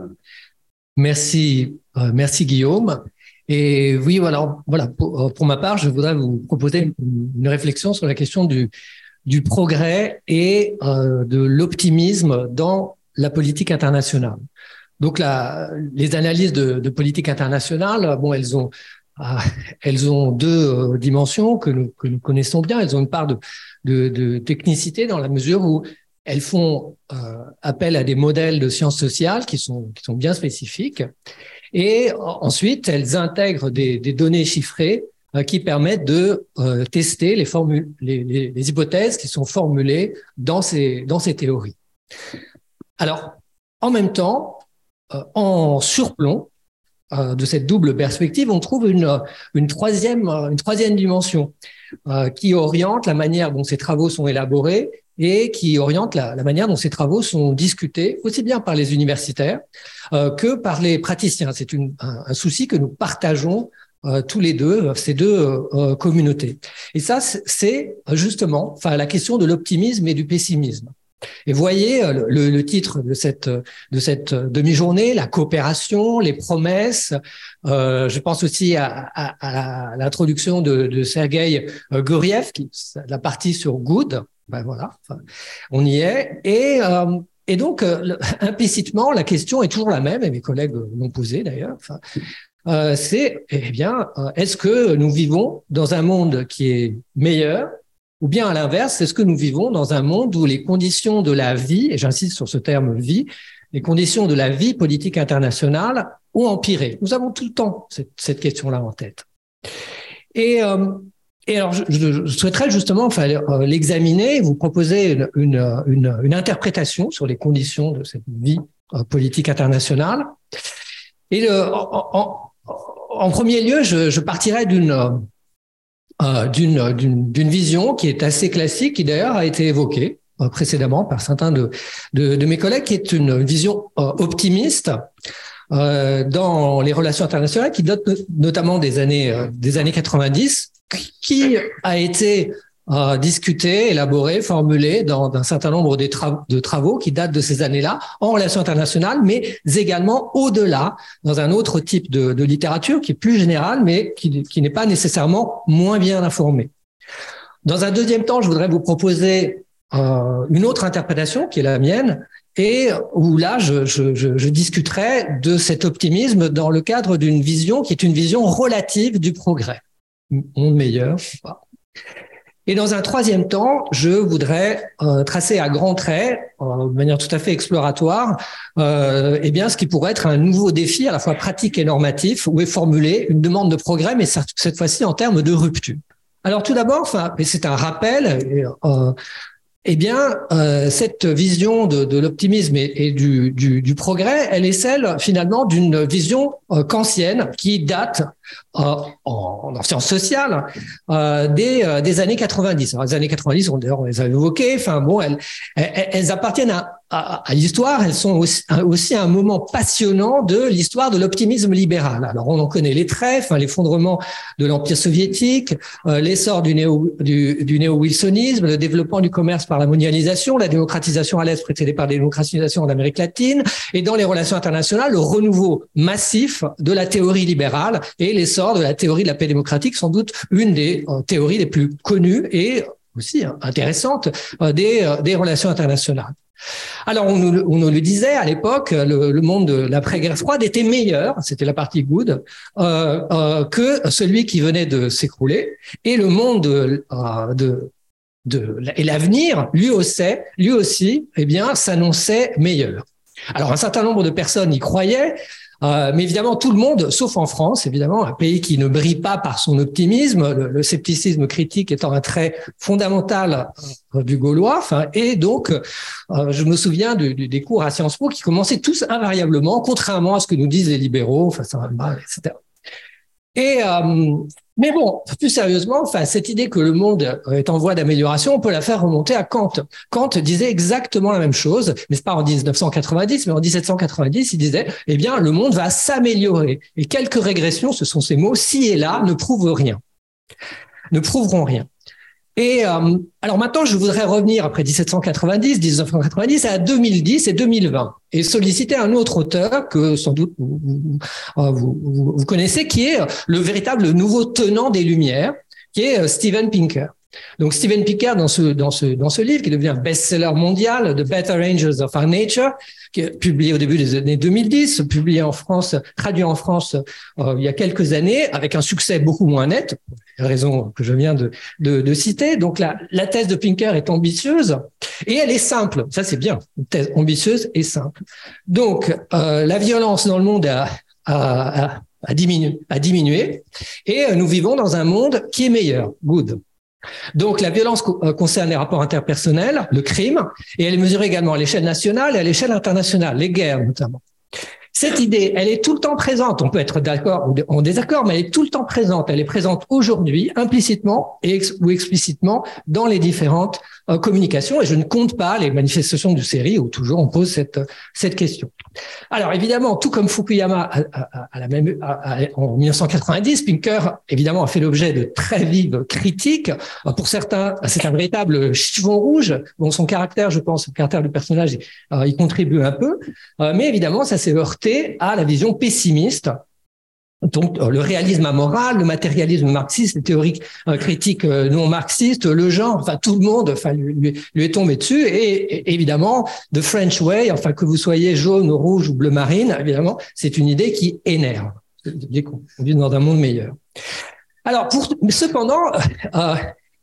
Merci, euh, merci Guillaume. Et oui, voilà, voilà. Pour, euh, pour, ma part, je voudrais vous proposer une réflexion sur la question du, du progrès et euh, de l'optimisme dans la politique internationale. Donc la, les analyses de, politique internationale, bon, elles ont ah, elles ont deux euh, dimensions que nous, que nous connaissons bien. Elles ont une part de, de, technicité dans la mesure où elles font euh, appel à des modèles de sciences sociales qui sont, qui sont bien spécifiques. Et ensuite, elles intègrent des, données chiffrées euh, qui permettent de tester les, formules, les, les, hypothèses qui sont formulées dans ces, dans ces théories. Alors, en même temps, en surplomb de cette double perspective, on trouve une, une, troisième, une troisième dimension qui oriente la manière dont ces travaux sont élaborés et qui oriente la, manière dont ces travaux sont discutés, aussi bien par les universitaires euh, que par les praticiens. C'est un, souci que nous partageons euh, tous les deux, ces deux euh, communautés. Et ça, c'est justement enfin, la question de l'optimisme et du pessimisme. Et voyez le, le, titre de cette de cette demi-journée, la coopération, les promesses. Euh, je pense aussi à, l'introduction de, de Sergei Guriev, la partie sur Good. Ben voilà, on y est. Et euh, et donc, euh, [laughs] implicitement, la question est toujours la même, et mes collègues l'ont posée d'ailleurs. Euh, c'est, eh bien, euh, est-ce que nous vivons dans un monde qui est meilleur ou bien à l'inverse, est-ce que nous vivons dans un monde où les conditions de la vie, et j'insiste sur ce terme vie, les conditions de la vie politique internationale ont empiré? Nous avons tout le temps cette, question-là en tête. Et, et alors, je, souhaiterais justement enfin, l'examiner, vous proposer une, une, une, une, interprétation sur les conditions de cette vie politique internationale. Et le, en, en, premier lieu, je, je partirais d'une euh, d'une d'une vision qui est assez classique, qui d'ailleurs a été évoquée euh, précédemment par certains de, de, de, mes collègues, qui est une vision euh, optimiste euh, dans les relations internationales, qui date notamment des années des années 90, qui a été euh, discuté, élaboré, formulé dans un certain nombre de, de travaux qui datent de ces années-là en relations internationales, mais également au-delà, dans un autre type de, de, littérature qui est plus générale, mais qui, qui n'est pas nécessairement moins bien informée. Dans un deuxième temps, je voudrais vous proposer euh, une autre interprétation qui est la mienne, et où là, je, je, je, discuterai de cet optimisme dans le cadre d'une vision qui est une vision relative du progrès. Monde meilleur, pas. Et dans un troisième temps, je voudrais euh, tracer à grands traits, euh, de manière tout à fait exploratoire, euh, eh bien, ce qui pourrait être un nouveau défi à la fois pratique et normatif, où est formulée une demande de progrès, mais cette fois-ci en termes de rupture. Alors tout d'abord, enfin, c'est un rappel. Euh, eh bien, euh, cette vision de, de l'optimisme et, du, du, du, progrès, elle est celle finalement d'une vision euh, qui date en, en sciences sociales euh, des, euh, des années 90. Alors, les années 90, on, on les a évoquées. Enfin bon, elles, elles, appartiennent à, à, l'histoire. Elles sont aussi, un moment passionnant de l'histoire de l'optimisme libéral. Alors, on en connaît les traits, enfin, l'effondrement de l'empire soviétique, euh, l'essor du néo du, du néo-wilsonisme, le développement du commerce par la mondialisation, la démocratisation à l'est précédée par la démocratisation en Amérique latine, et dans les relations internationales, le renouveau massif de la théorie libérale et l'essor de la théorie de la paix démocratique, sans doute une des euh, théories les plus connues et aussi hein, intéressantes euh, des, euh, des relations internationales. Alors, on nous, le disait à l'époque, le, monde de l'après-guerre froide était meilleur, c'était la partie good, que celui qui venait de s'écrouler. Et le monde de, de, de et l'avenir, lui aussi, lui aussi, eh bien, s'annonçait meilleur. Alors, un certain nombre de personnes y croyaient. Euh, mais évidemment, tout le monde, sauf en France, évidemment, un pays qui ne brille pas par son optimisme, le, le scepticisme critique étant un trait fondamental euh, du Gaulois. Enfin, et donc, euh, je me souviens du, du, des cours à Sciences Po qui commençaient tous invariablement, contrairement à ce que nous disent les libéraux, enfin, ça etc. Et euh, mais bon, plus sérieusement, enfin, cette idée que le monde est en voie d'amélioration, on peut la faire remonter à Kant. Kant disait exactement la même chose, mais c'est pas en 1990, mais en 1790, il disait, eh bien, le monde va s'améliorer. Et quelques régressions, ce sont ces mots, ci et là, ne prouvent rien. Ne prouveront rien. Et euh, alors maintenant, je voudrais revenir après 1790, 1990 à 2010 et 2020 et solliciter un autre auteur que sans doute vous, vous, vous, vous connaissez, qui est le véritable nouveau tenant des Lumières, qui est euh, Steven Pinker. Donc Steven Pinker, dans ce, dans ce, dans ce livre, qui devient best-seller mondial, The Better Angels of Our Nature, qui est publié au début des années 2010, publié en France, traduit en France euh, il y a quelques années, avec un succès beaucoup moins net, raison que je viens de, citer. Donc la, thèse de Pinker est ambitieuse et elle est simple. Ça c'est bien, une thèse ambitieuse et simple. Donc euh, la violence dans le monde a, diminué, et nous vivons dans un monde qui est meilleur, good. Donc la violence euh, concerne les rapports interpersonnels, le crime, et elle est mesurée également à l'échelle nationale et à l'échelle internationale, les guerres notamment. Cette idée, elle est tout le temps présente. On peut être d'accord ou en désaccord, mais elle est tout le temps présente. Elle est présente aujourd'hui, implicitement et ou explicitement dans les différentes euh, communications. Et je ne compte pas les manifestations de série où toujours on pose cette, cette question. Alors évidemment, tout comme Fukuyama à, à, à la même, en 1990, Pinker évidemment a fait l'objet de très vives critiques. Pour certains, c'est un véritable chiffon rouge. Bon, son caractère, je pense, le caractère du personnage, euh, il contribue un peu. Euh, mais évidemment, ça s'est heurté à la vision pessimiste donc le réalisme amoral, le matérialisme marxiste, les théories euh, critiques euh, non marxistes, le genre, enfin tout le monde, enfin lui, est tombé dessus. Et, évidemment, the French way, enfin que vous soyez jaune, rouge ou bleu marine, évidemment, c'est une idée qui énerve. On vit dans un monde meilleur. Alors, cependant, euh,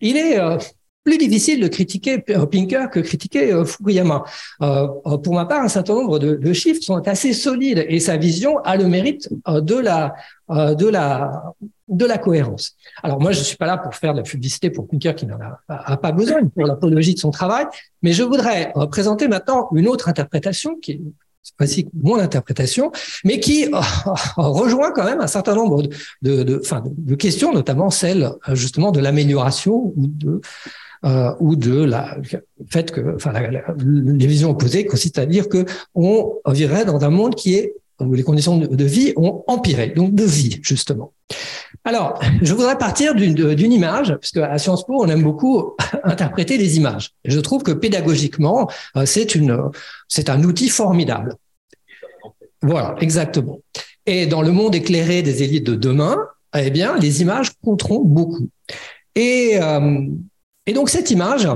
il est euh, plus difficile de critiquer Pinker que critiquer euh, Fukuyama. Euh, euh, pour ma part, un certain nombre de, chiffres sont assez solides et sa vision a le mérite de la, de la, de la cohérence. Alors moi, je ne suis pas là pour faire de la publicité pour quelqu'un qui n'en a, pas besoin pour l'apologie de son travail, mais je voudrais présenter maintenant une autre interprétation qui est voici mon interprétation, mais qui [laughs] rejoint quand même un certain nombre de, de, de, de questions, notamment celle justement de l'amélioration ou de euh, ou de la fait que, enfin, les visions opposées consistent à dire que on vivrait dans un monde qui est où les conditions de, vie ont empiré, donc de vie justement. Alors, je voudrais partir d'une image, puisque à Sciences Po, on aime beaucoup [laughs] interpréter les images. je trouve que pédagogiquement, euh, c'est une, c'est un outil formidable. Voilà, exactement. Et dans le monde éclairé des élites de demain, eh bien, les images compteront beaucoup. Et euh, et donc cette image,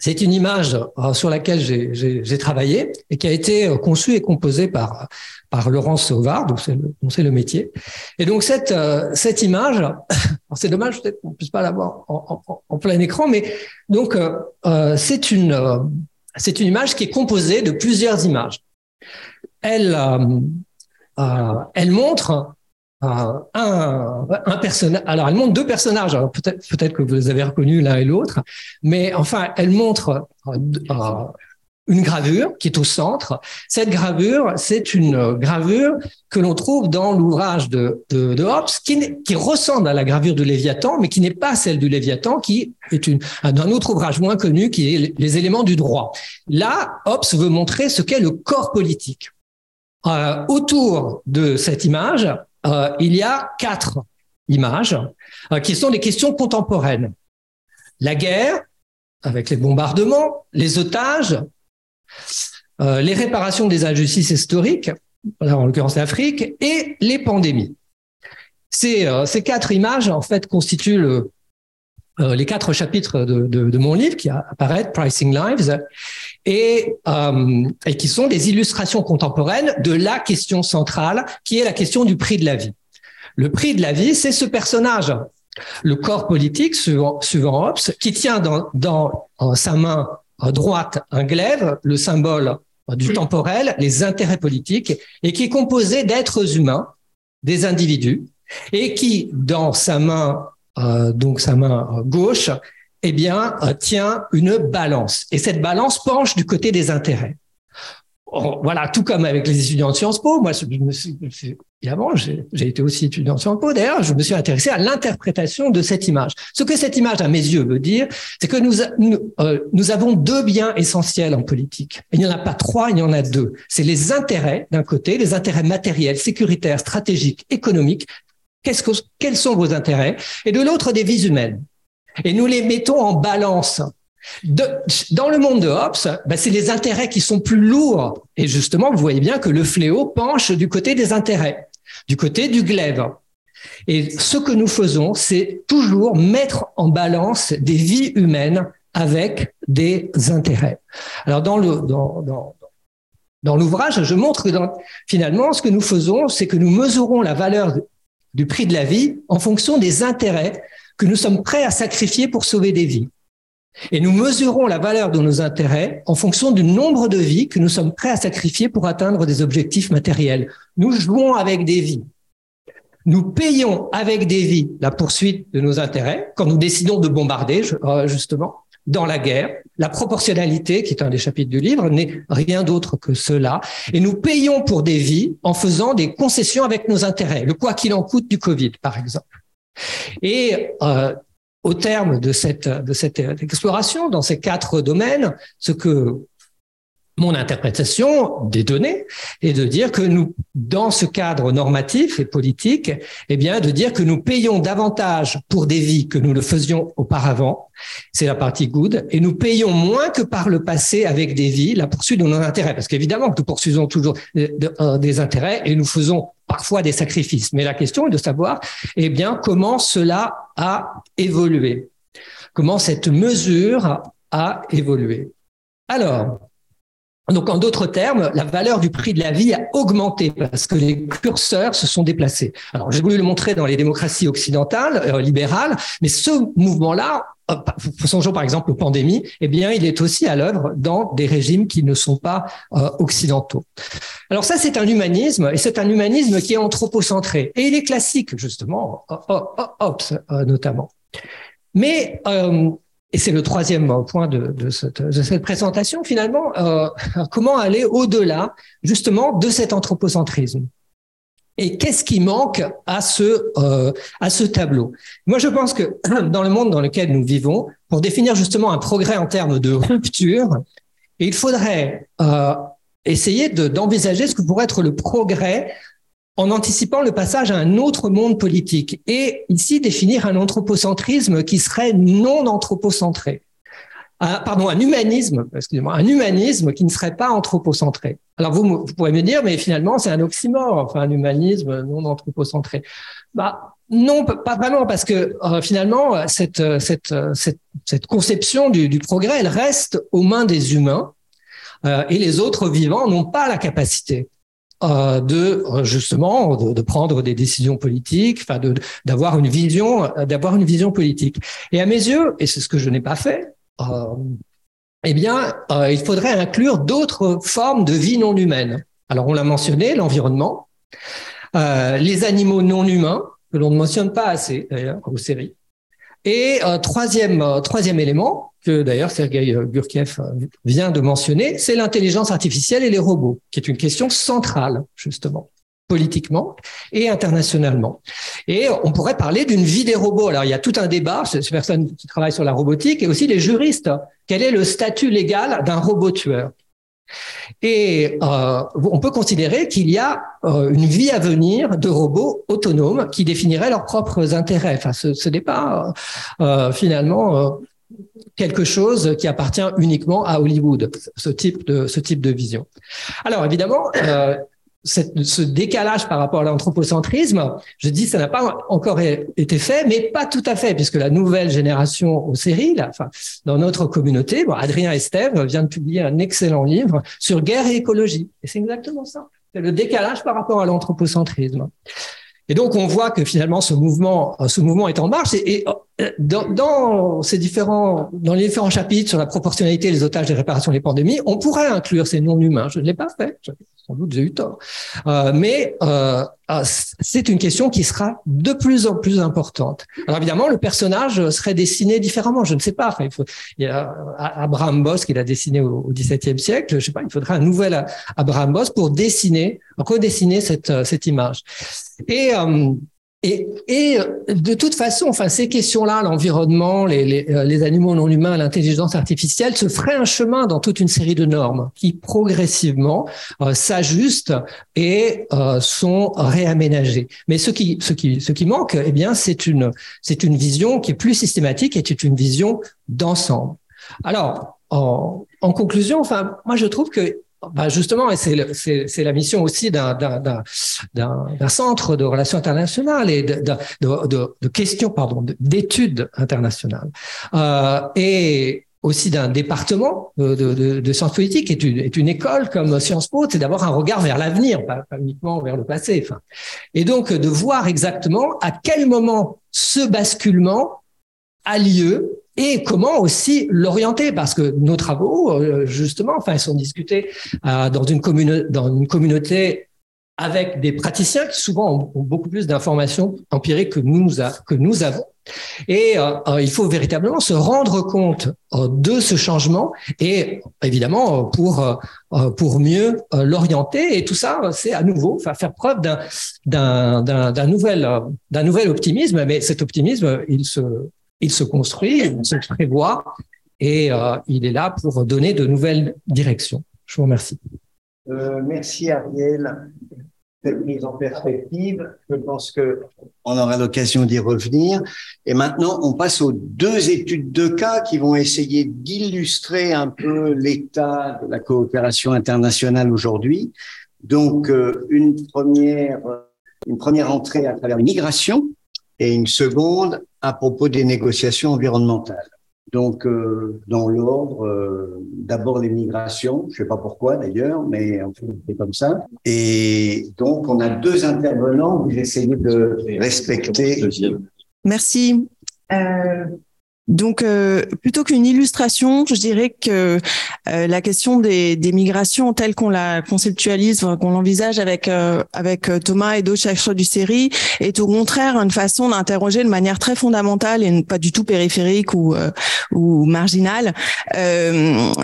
c'est une image euh, sur laquelle j'ai travaillé et qui a été euh, conçue et composée par par Laurence Sauvard, donc c'est le, le métier. Et donc cette euh, cette image, [laughs] c'est dommage peut-être qu'on puisse pas l'avoir en, en, plein écran, mais donc euh, c'est une c'est une image qui est composée de plusieurs images. Elle euh, elle montre un, un personnage. Alors, elle montre deux personnages. peut-être, peut-être que vous les avez reconnus l'un et l'autre, mais enfin, elle montre euh, euh, une gravure qui est au centre. Cette gravure, c'est une gravure que l'on trouve dans l'ouvrage de, de, Hobbes, qui, qui, ressemble à la gravure du Léviathan, mais qui n'est pas celle du Léviathan, qui est une, un autre ouvrage moins connu, qui est les éléments du droit. Là, Hobbes veut montrer ce qu'est le corps politique. Euh, autour de cette image, euh, il y a quatre images euh, qui sont des questions contemporaines. La guerre, avec les bombardements, les otages, euh, les réparations des injustices historiques, en l'occurrence l'Afrique, et les pandémies. Ces, quatre images, en fait, constituent le, les quatre chapitres de, mon livre qui apparaît, Pricing Lives, et, euh, et qui sont des illustrations contemporaines de la question centrale, qui est la question du prix de la vie. Le prix de la vie, c'est ce personnage, le corps politique, suivant, suivant Hobbes, qui tient dans, dans sa main droite un glaive, le symbole du temporel, les intérêts politiques, et qui est composé d'êtres humains, des individus, et qui, dans sa main, euh, donc sa main gauche, eh bien, euh, tient une balance. Et cette balance penche du côté des intérêts. Voilà, tout comme avec les étudiants de Sciences Po, moi, je me suis, évidemment, j'ai été aussi étudiant de Sciences Po. D'ailleurs, je me suis intéressé à l'interprétation de cette image. Ce que cette image, à mes yeux, veut dire, c'est que nous, euh, avons deux biens essentiels en politique. Il n'y en a pas trois, il y en a deux. C'est les intérêts, d'un côté, les intérêts matériels, sécuritaires, stratégiques, économiques. Qu'est-ce que, quels sont vos intérêts? Et de l'autre, des vies humaines et nous les mettons en balance. dans le monde de Hobbes, ben, c'est les intérêts qui sont plus lourds. Et justement, vous voyez bien que le fléau penche du côté des intérêts, du côté du glaive. Et ce que nous faisons, c'est toujours mettre en balance des vies humaines avec des intérêts. Alors dans l'ouvrage, je montre que finalement, ce que nous faisons, c'est que nous mesurons la valeur du prix de la vie en fonction des intérêts que nous sommes prêts à sacrifier pour sauver des vies. Et nous mesurons la valeur de nos intérêts en fonction du nombre de vies que nous sommes prêts à sacrifier pour atteindre des objectifs matériels. Nous jouons avec des vies. Nous payons avec des vies la poursuite de nos intérêts quand nous décidons de bombarder, justement, dans la guerre. La proportionnalité, qui est un des chapitres du livre, n'est rien d'autre que cela. Et nous payons pour des vies en faisant des concessions avec nos intérêts. Le quoi qu'il en coûte du Covid, par exemple. Et euh, au terme de cette, de cette exploration dans ces quatre domaines, ce que mon interprétation des données est de dire que nous, dans ce cadre normatif et politique, eh bien, de dire que nous payons davantage pour des vies que nous le faisions auparavant. C'est la partie good. Et nous payons moins que par le passé avec des vies la poursuite de nos intérêts. Parce qu'évidemment que nous poursuivons toujours des intérêts et nous faisons parfois des sacrifices. Mais la question est de savoir, eh bien, comment cela a évolué. Comment cette mesure a évolué. Alors, Donc, en d'autres termes, la valeur du prix de la vie a augmenté parce que les curseurs se sont déplacés. Alors, j'ai voulu le montrer dans les démocraties occidentales, euh, libérales, mais ce mouvement-là, euh, songeons par exemple aux pandémies, eh bien, il est aussi à l'œuvre dans des régimes qui ne sont pas euh, occidentaux. Alors ça, c'est un humanisme, et c'est un humanisme qui est anthropocentré. Et il est classique, justement, Hobbes notamment. Mais et c'est le troisième point de, cette, présentation, finalement, euh, comment aller au-delà justement de cet anthropocentrisme. Et qu'est-ce qui manque à ce, euh, tableau? Moi, je pense que [clears throat] dans le monde dans lequel nous vivons, pour définir justement un progrès en termes de rupture, il faudrait euh, essayer d'envisager ce que pourrait être le progrès en anticipant le passage à un autre monde politique. Et ici, définir un anthropocentrisme qui serait non anthropocentré. Pardon, un humanisme, excusez-moi, un humanisme qui ne serait pas anthropocentré. Alors vous, vous pourrez me dire, mais finalement, c'est un oxymore, enfin, un humanisme non anthropocentré. Bah, non, pas vraiment, parce que euh, finalement, cette, cette, cette, cette conception du, du, progrès, elle reste aux mains des humains, euh, et les autres vivants n'ont pas la capacité euh, de euh, justement de, prendre des décisions politiques, enfin de d'avoir une vision, euh, d'avoir une vision politique. Et à mes yeux, et c'est ce que je n'ai pas fait, euh, eh bien, il faudrait inclure d'autres formes de vie non humaine. Alors, on l'a mentionné, l'environnement, les animaux non humains que l'on ne mentionne pas assez d'ailleurs aux. Et troisième troisième élément, que d'ailleurs Sergei Gurkiev vient de mentionner, c'est l'intelligence artificielle et les robots, qui est une question centrale, justement politiquement et internationalement. Et on pourrait parler d'une vie des robots. Alors, il y a tout un débat, ces personnes qui travaillent sur la robotique et aussi les juristes. Quel est le statut légal d'un robot tueur? Et euh, on peut considérer qu'il y a euh, une vie à venir de robots autonomes qui définiraient leurs propres intérêts. Ce, n'est pas euh, finalement quelque chose qui appartient uniquement à Hollywood, ce type de, ce type de vision. Alors évidemment, cette, ce décalage par rapport à l'anthropocentrisme, je dis ça n'a pas encore été fait, mais pas tout à fait, puisque la nouvelle génération au série, enfin, dans notre communauté, bon, Adrien Estève vient de publier un excellent livre sur guerre et écologie. Et c'est exactement ça. C'est le décalage par rapport à l'anthropocentrisme. Et donc, on voit que finalement, ce mouvement, ce mouvement est en marche. Et, dans, dans, ces différents, dans les différents chapitres sur la proportionnalité des otages des réparations des pandémies, on pourrait inclure ces non-humains. Je ne l'ai pas fait. Sans doute, j'ai eu tort. Euh, mais euh, ah, c'est une question qui sera de plus en plus importante. Alors évidemment, le personnage serait dessiné différemment. Je ne sais pas. Il, y a Abraham Boss qui l'a dessiné au XVIIe siècle. Je sais pas. Il faudrait un nouvel Abraham Boss pour dessiner, redessiner cette cette image. Et euh, et, et, de toute façon, enfin, ces questions-là, l'environnement, les, les, euh, les, animaux non humains, l'intelligence artificielle, se ferait un chemin dans toute une série de normes qui progressivement euh, s'ajustent et euh, sont réaménagées. Mais ce qui, ce qui, ce qui manque, eh bien, c'est une, c'est une vision qui est plus systématique et c'est une vision d'ensemble. Alors, en, en conclusion, enfin, moi, je trouve que bah justement, et c'est la mission aussi d'un centre de relations internationales et de, de, de, questions, pardon, d'études internationales, euh, et aussi d'un département de, de, de, sciences politiques, est une, est une école comme Sciences Po, c'est d'avoir un regard vers l'avenir, pas, pas, uniquement vers le passé. Enfin. Et donc de voir exactement à quel moment ce basculement a lieu et comment aussi l'orienter parce que nos travaux euh, justement enfin ils sont discutés euh, dans une communauté avec des praticiens qui souvent ont, beaucoup plus d'informations empiriques que nous avons. Et euh, il faut véritablement se rendre compte de ce changement et évidemment pour pour mieux l'orienter. Et tout ça c'est à nouveau faire preuve d'un nouvel d'un nouvel optimisme. Mais cet optimisme il se il se construit, il se prévoit et euh, il est là pour donner de nouvelles directions. Je vous remercie. Euh, merci Ariel. Cette mise en perspective, je pense que on aura l'occasion d'y revenir. Et maintenant, on passe aux deux études de cas qui vont essayer d'illustrer un peu l'état de la coopération internationale aujourd'hui. Donc, euh, une première, une première entrée à travers l'immigration et une seconde à propos des négociations environnementales. Donc, euh, dans l'ordre, euh, d'abord les migrations, je ne sais pas pourquoi d'ailleurs, mais en fait, c'est comme ça. Et donc, on a deux intervenants, vous essayez de respecter. Merci. Euh, donc, euh, plutôt qu'une illustration, je dirais que euh, la question des, des migrations telle qu'on la conceptualise, qu'on l'envisage avec euh, avec Thomas et d'autres chercheurs du série, est au contraire une façon d'interroger de manière très fondamentale et pas du tout périphérique ou ou marginale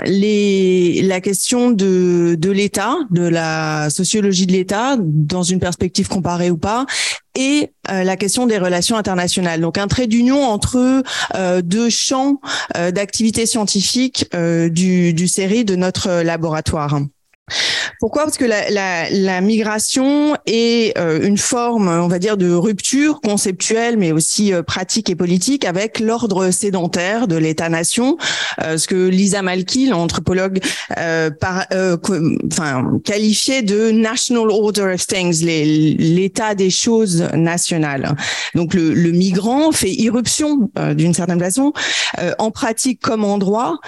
les la question de de l'État, de la sociologie de l'État dans une perspective comparée ou pas, et euh, la question des relations internationales. Donc un trait d'union entre euh, deux champs euh, d'activité scientifique du, du série de notre laboratoire. Pourquoi? Parce que la, la, la migration est euh, une forme, on va dire, de rupture conceptuelle, mais aussi euh, pratique et politique avec l'ordre sédentaire de l'État-nation, euh, ce que Lisa Malky, l'anthropologue, par, enfin, qualifiait de national order of things, l'état des choses nationales. Donc le, le migrant fait irruption d'une certaine façon, en pratique comme en droit,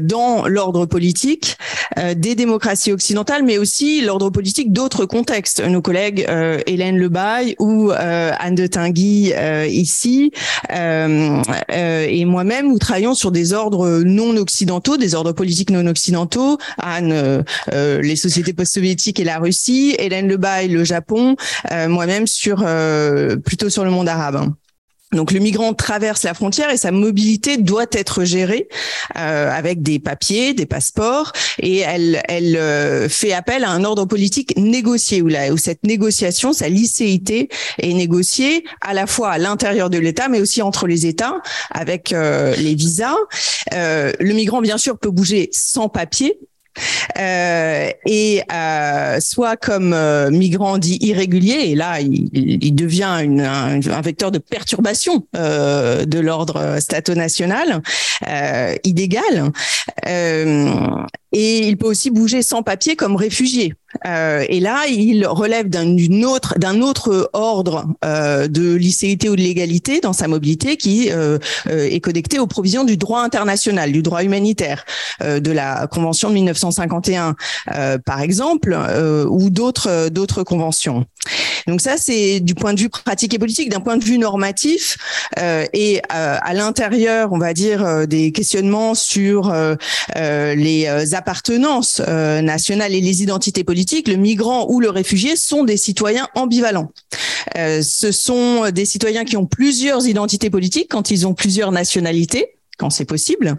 dans l'ordre politique des démocraties occidentale, mais aussi l'ordre politique d'autres contextes. Nos collègues euh, Hélène Lebaille ou euh, Anne de Tinguy euh, ici et moi-même, nous travaillons sur des ordres non occidentaux, des ordres politiques non occidentaux. Anne, les sociétés post-soviétiques et la Russie. Hélène Lebaille, le Japon. moi-même sur plutôt sur le monde arabe. Donc le migrant traverse la frontière et sa mobilité doit être gérée euh, avec des papiers, des passeports, et elle, elle euh, fait appel à un ordre politique négocié où, où cette négociation, sa licéité est négociée à la fois à l'intérieur de l'État, mais aussi entre les États avec euh, les visas. le migrant bien sûr peut bouger sans papier, euh, et euh, soit comme euh, migrant dit irrégulier, et là il, il devient une, un, un, vecteur de perturbation euh, de l'ordre stato-national, euh, illégal, et il peut aussi bouger sans papier comme réfugié. Euh, et là, il relève d'un autre, d'un autre ordre euh, de licéité ou de légalité dans sa mobilité qui euh, est connecté aux provisions du droit international, du droit humanitaire, de la Convention de 1951, par exemple, ou d'autres d'autres conventions. Donc ça, c'est du point de vue pratique et politique, d'un point de vue normatif et à l'intérieur, on va dire, des questionnements sur les appartenances nationales et les identités politiques le migrant ou le réfugié sont des citoyens ambivalents. Euh, ce sont des citoyens qui ont plusieurs identités politiques quand ils ont plusieurs nationalités quand c'est possible,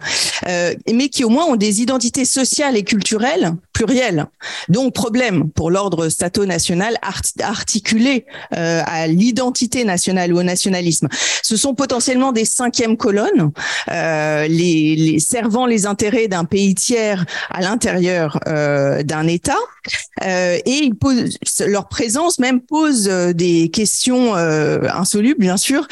euh, mais qui au moins ont des identités sociales et culturelles plurielles. Donc problème pour l'ordre stato-national articulé euh, à l'identité nationale ou au nationalisme. Ce sont potentiellement des cinquièmes colonnes, euh, les, les, servant les intérêts d'un pays tiers à l'intérieur euh, d'un État, euh, et ils posent, leur présence même pose euh, des questions insolubles, bien sûr,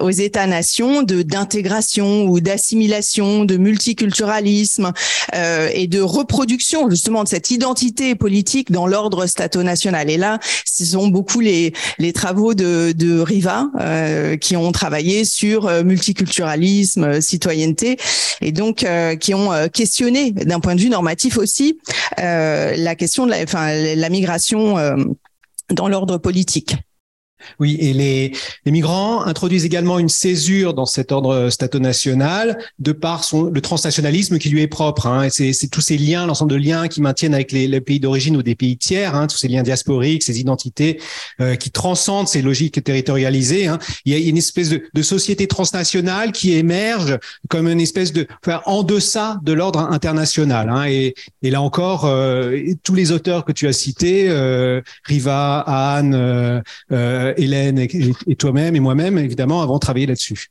aux États-nations d'intégration ou d'assimilation, de multiculturalisme euh, et de reproduction justement de cette identité politique dans l'ordre stato-national. Et là, ce sont beaucoup les, les travaux de, de Riva euh, qui ont travaillé sur euh, multiculturalisme, citoyenneté, et donc euh, qui ont euh, questionné d'un point de vue normatif aussi la question de la, enfin, la migration dans l'ordre politique. Oui, et les, les, migrants introduisent également une césure dans cet ordre stato-national de par son, le transnationalisme qui lui est propre. Hein, c'est tous ces liens, l'ensemble de liens qui maintiennent avec les, les pays d'origine ou des pays tiers, hein, tous ces liens diasporiques, ces identités euh, qui transcendent ces logiques territorialisées. Hein. Il y a une espèce de, de, société transnationale qui émerge comme une espèce de enfin, en deçà de l'ordre international. Hein, et, et, là encore, euh, tous les auteurs que tu as cités, euh, Riva, Anne, euh, euh, Hélène et, toi-même et moi-même, évidemment, avons travaillé là-dessus.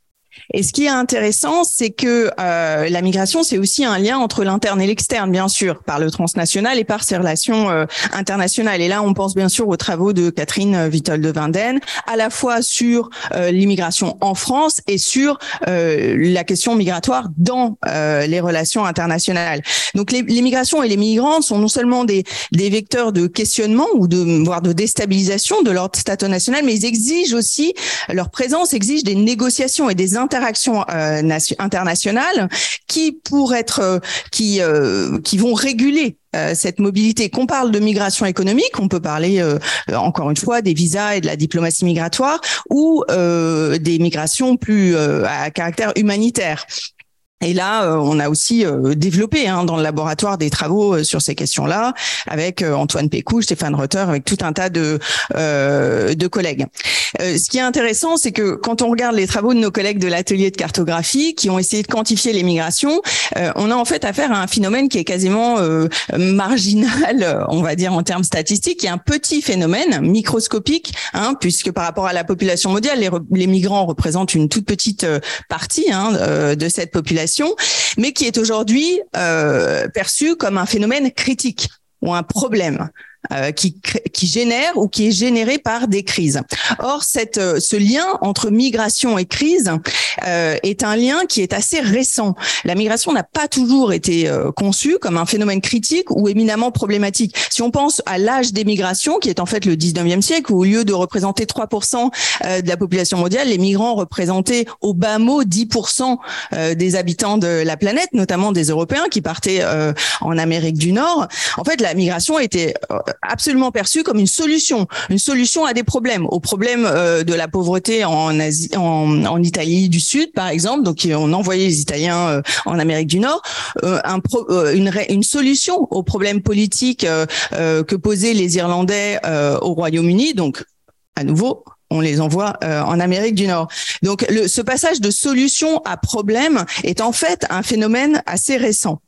Et ce qui est intéressant, c'est que euh, la migration, c'est aussi un lien entre l'interne et l'externe, bien sûr, par le transnational et par ses relations euh, internationales. Et là, on pense bien sûr aux travaux de Catherine Vittel de Vinden, à la fois sur euh, l'immigration en France et sur euh, la question migratoire dans euh, les relations internationales. Donc, les, les, et les migrants sont non seulement des, des vecteurs de questionnement ou de voire de déstabilisation de l'ordre stato national, mais ils exigent aussi leur présence exige des négociations et des interactions internationales qui pour être qui qui vont réguler cette mobilité. Qu'on parle de migration économique, on peut parler encore une fois des visas et de la diplomatie migratoire ou des migrations plus à caractère humanitaire. Et là, euh, on a aussi euh, développé hein, dans le laboratoire des travaux euh, sur ces questions-là, avec Antoine Pécou, Stéphane Rotter, avec tout un tas de, de collègues. ce qui est intéressant, c'est que quand on regarde les travaux de nos collègues de l'atelier de cartographie, qui ont essayé de quantifier les migrations, on a en fait affaire à un phénomène qui est quasiment marginal, on va dire en termes statistiques, qui est un petit phénomène microscopique, hein, puisque par rapport à la population mondiale, les, les migrants représentent une toute petite partie hein, de cette population mais qui est aujourd'hui euh, perçu comme un phénomène critique ou un problème. Euh, qui, qui génère ou qui est généré par des crises. Or, cette, euh, ce lien entre migration et crise euh, est un lien qui est assez récent. La migration n'a pas toujours été euh, conçue comme un phénomène critique ou éminemment problématique. Si on pense à l'âge des migrations, qui est en fait le 19e siècle, où au lieu de représenter 3% de la population mondiale, les migrants représentaient au bas mot 10% des habitants de la planète, notamment des Européens qui partaient en Amérique du Nord. En fait, la migration était absolument perçu comme une solution, une solution à des problèmes, aux problèmes euh, de la pauvreté en Asie, en, Italie du Sud, par exemple. Donc, on envoyait les Italiens euh, en Amérique du Nord. Euh, un une, une, solution aux problèmes politiques que posaient les Irlandais au Royaume-Uni. Donc, à nouveau, on les envoie en Amérique du Nord. Donc, le, ce passage de solution à problème est en fait un phénomène assez récent.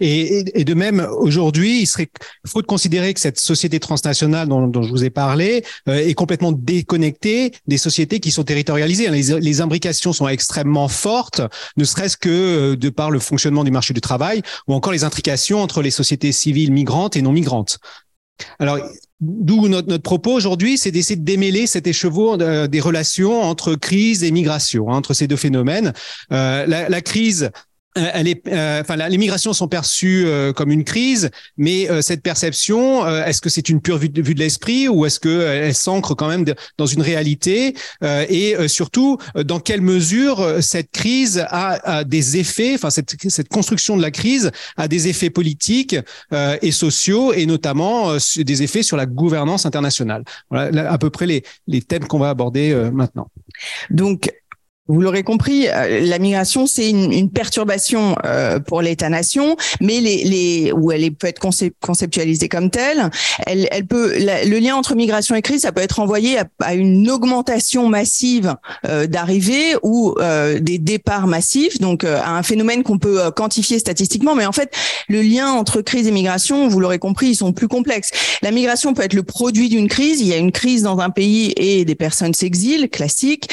Et, de même, aujourd'hui, il serait faut considérer que cette société transnationale dont, je vous ai parlé euh, est complètement déconnectée des sociétés qui sont territorialisées. Les, les imbrications sont extrêmement fortes, ne serait-ce que euh, de par le fonctionnement du marché du travail ou encore les intrications entre les sociétés civiles migrantes et non migrantes. Alors, D'où notre, notre, propos aujourd'hui, c'est d'essayer de démêler cet écheveau euh, des relations entre crise et migration, hein, entre ces deux phénomènes. la, la, crise euh, elle est, euh, enfin, les migrations sont perçues euh, comme une crise, mais cette perception, est-ce que c'est une pure vue de, vue de l'esprit ou est-ce que elle s'ancre quand même dans une réalité Et surtout, dans quelle mesure cette crise a, des effets, enfin cette, cette, construction de la crise a des effets politiques et sociaux, et notamment des effets sur la gouvernance internationale. Voilà à peu près les, les thèmes qu'on va aborder maintenant. Donc, vous l'aurez compris, euh, la migration c'est une, une, perturbation euh, pour l'État-nation, mais les, les où elle peut être conceptualisée comme telle. Elle, elle peut le lien entre migration et crise, ça peut être envoyé à, à une augmentation massive euh, d'arrivées ou euh, des départs massifs, donc euh, à un phénomène qu'on peut quantifier statistiquement. Mais en fait, le lien entre crise et migration, vous l'aurez compris, ils sont plus complexes. La migration peut être le produit d'une crise. Il y a une crise dans un pays et des personnes s'exilent, classique,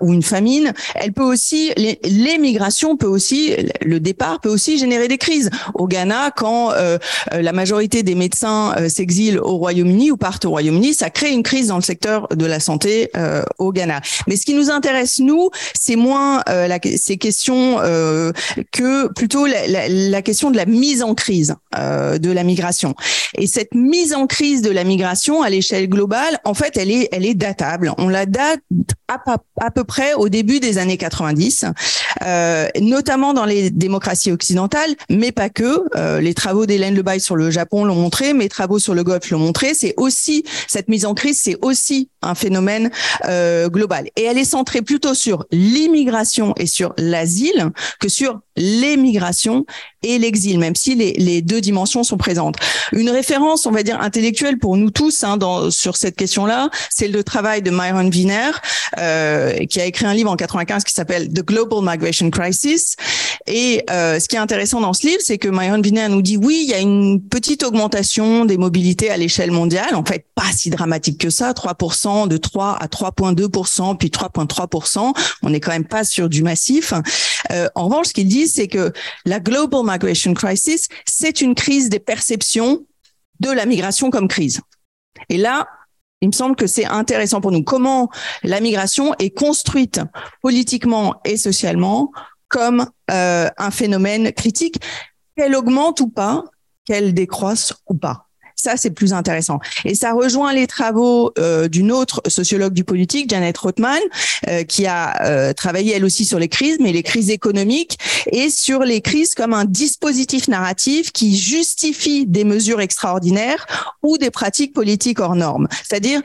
ou une famille elle peut aussi, l'émigration peut aussi, le départ peut aussi générer des crises. Au Ghana, quand euh, euh, la majorité des médecins euh, s'exilent au Royaume-Uni ou partent au Royaume-Uni, ça crée une crise dans le secteur de la santé au Ghana. Mais ce qui nous intéresse, nous, c'est moins la, ces questions que plutôt la, la, question de la mise en crise de la migration. Et cette mise en crise de la migration à l'échelle globale, en fait, elle est, elle est datable. On la date à, à peu près au début des années 90, euh, notamment dans les démocraties occidentales, mais pas que. Euh, les travaux d'Hélène Lebaille sur le Japon l'ont montré, mes travaux sur le Golfe l'ont montré. C'est aussi cette mise en crise, c'est aussi un phénomène euh, global. Et elle est centrée plutôt sur l'immigration et sur l'asile que sur l'émigration et l'exil, même si les, les, deux dimensions sont présentes. Une référence, on va dire, intellectuelle pour nous tous hein, dans, sur cette question-là, c'est le travail de Myron Wiener, euh, qui a écrit un livre en 95 qui s'appelle The Global Migration Crisis. Et euh, ce qui est intéressant dans ce livre, c'est que Myron Wiener nous dit, oui, il y a une petite augmentation des mobilités à l'échelle mondiale, en fait, pas si dramatique que ça, 3%, de 3 à 3,2%, puis 3,3%, on n'est quand même pas sur du massif. Euh, en revanche, ce qu'il dit, c'est que la Global Migration Crisis, c'est une crise des perceptions de la migration comme crise. Et là, il me semble que c'est intéressant pour nous. Comment la migration est construite politiquement et socialement comme euh, un phénomène critique, qu'elle augmente ou pas, qu'elle décroisse ou pas? Ça, c'est plus intéressant. Et ça rejoint les travaux euh, d'une autre sociologue du politique, Janet Rothman, euh, qui a euh, travaillé elle aussi sur les crises, mais les crises économiques et sur les crises comme un dispositif narratif qui justifie des mesures extraordinaires ou des pratiques politiques hors normes. C'est-à-dire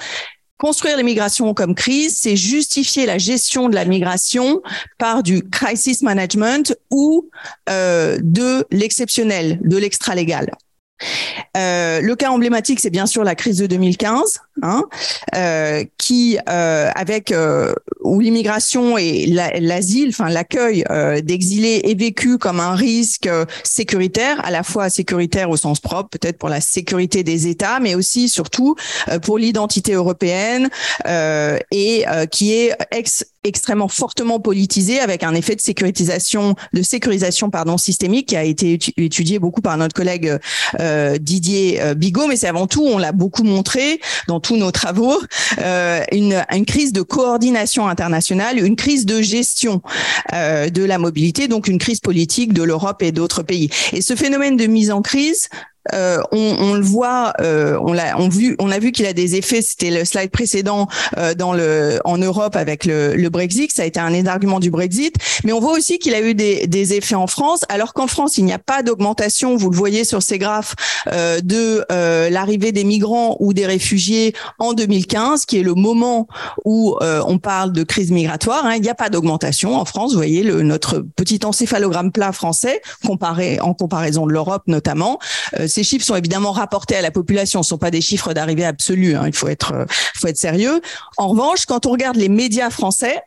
Construire l'immigration comme crise, c'est justifier la gestion de la migration par du crisis management ou euh, de l'exceptionnel, de l'extra-légal. Euh, le cas emblématique, c'est bien sûr la crise de 2015, hein, euh, qui, euh, avec euh, où l'immigration et l'asile, enfin l'accueil euh, d'exilés est vécu comme un risque sécuritaire, à la fois sécuritaire au sens propre, peut-être pour la sécurité des États, mais aussi surtout pour l'identité européenne et qui est ex extrêmement fortement politisé avec un effet de sécurisation de sécurisation pardon systémique qui a été étudié beaucoup par notre collègue euh, Didier euh, Bigot mais c'est avant tout on l'a beaucoup montré dans tous nos travaux euh, une, crise de coordination internationale une crise de gestion euh, de la mobilité donc une crise politique de l'Europe et d'autres pays. Et ce phénomène de mise en crise euh, on, le voit, euh, on a vu qu'il a des effets. C'était le slide précédent euh, en Europe avec le, Brexit. Ça a été un des arguments du Brexit, mais on voit aussi qu'il a eu des, effets en France. Alors qu'en France, il n'y a pas d'augmentation. Vous le voyez sur ces graphes de l'arrivée des migrants ou des réfugiés en 2015, qui est le moment où on parle de crise migratoire. Hein. Il n'y a pas d'augmentation en France. Vous voyez notre petit encéphalogramme plat français comparé en comparaison de l'Europe notamment ces chiffres sont évidemment rapportés à la population, ce sont pas des chiffres d'arrivée absolue. Hein, il faut être, euh, faut être sérieux. En revanche, quand on regarde les médias français,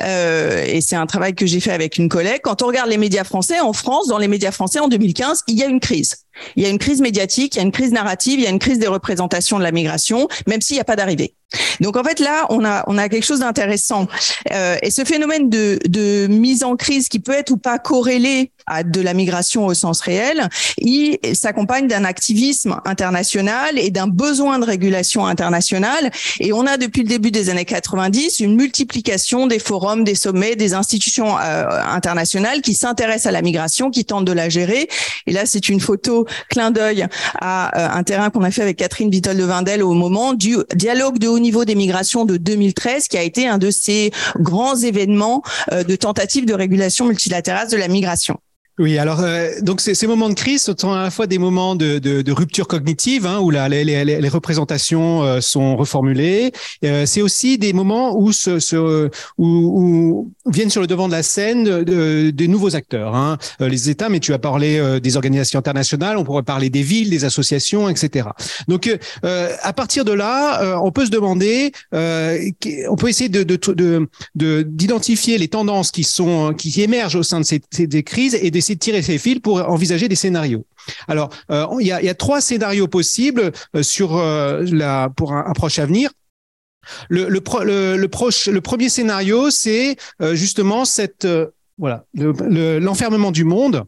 euh, et c'est un travail que j'ai fait avec une collègue, quand on regarde les médias français en France, dans les médias français en 2015, il y a une crise. Il y a une crise médiatique, il y a une crise narrative, il y a une crise des représentations de la migration, même s'il n'y a pas d'arrivée. Donc en fait là, on a on a quelque chose d'intéressant. Euh, et ce phénomène de, de mise en crise qui peut être ou pas corrélé à de la migration au sens réel, il s'accompagne d'un activisme international et d'un besoin de régulation internationale. Et on a depuis le début des années 90 une multiplication des forums, des sommets, des institutions euh, internationales qui s'intéressent à la migration, qui tentent de la gérer. Et là, c'est une photo clin d'œil à euh, un terrain qu'on a fait avec Catherine Vittel de Vindel au moment du dialogue de haut niveau des migrations de 2013, qui a été un de ces grands événements euh, de tentative de régulation multilatérale de la migration. Oui, alors euh, donc ces, moments de crise sont à la fois des moments de, de, de rupture cognitive, hein, où là, les, les, les représentations euh, sont reformulées. Euh, c'est aussi des moments où, ce, ce où, où, viennent sur le devant de la scène des nouveaux acteurs, hein, les États. Mais tu as parlé des organisations internationales, on pourrait parler des villes, des associations, etc. Donc à partir de là, on peut se demander, on peut essayer de d'identifier de, de, les tendances qui sont qui émergent au sein de ces, ces des crises et des essayer de tirer ses fils pour envisager des scénarios. Alors, euh, il, y a, trois scénarios possibles euh, sur euh, la pour un, proche avenir. Le, le, le, proche, le premier scénario, c'est justement cette voilà l'enfermement du monde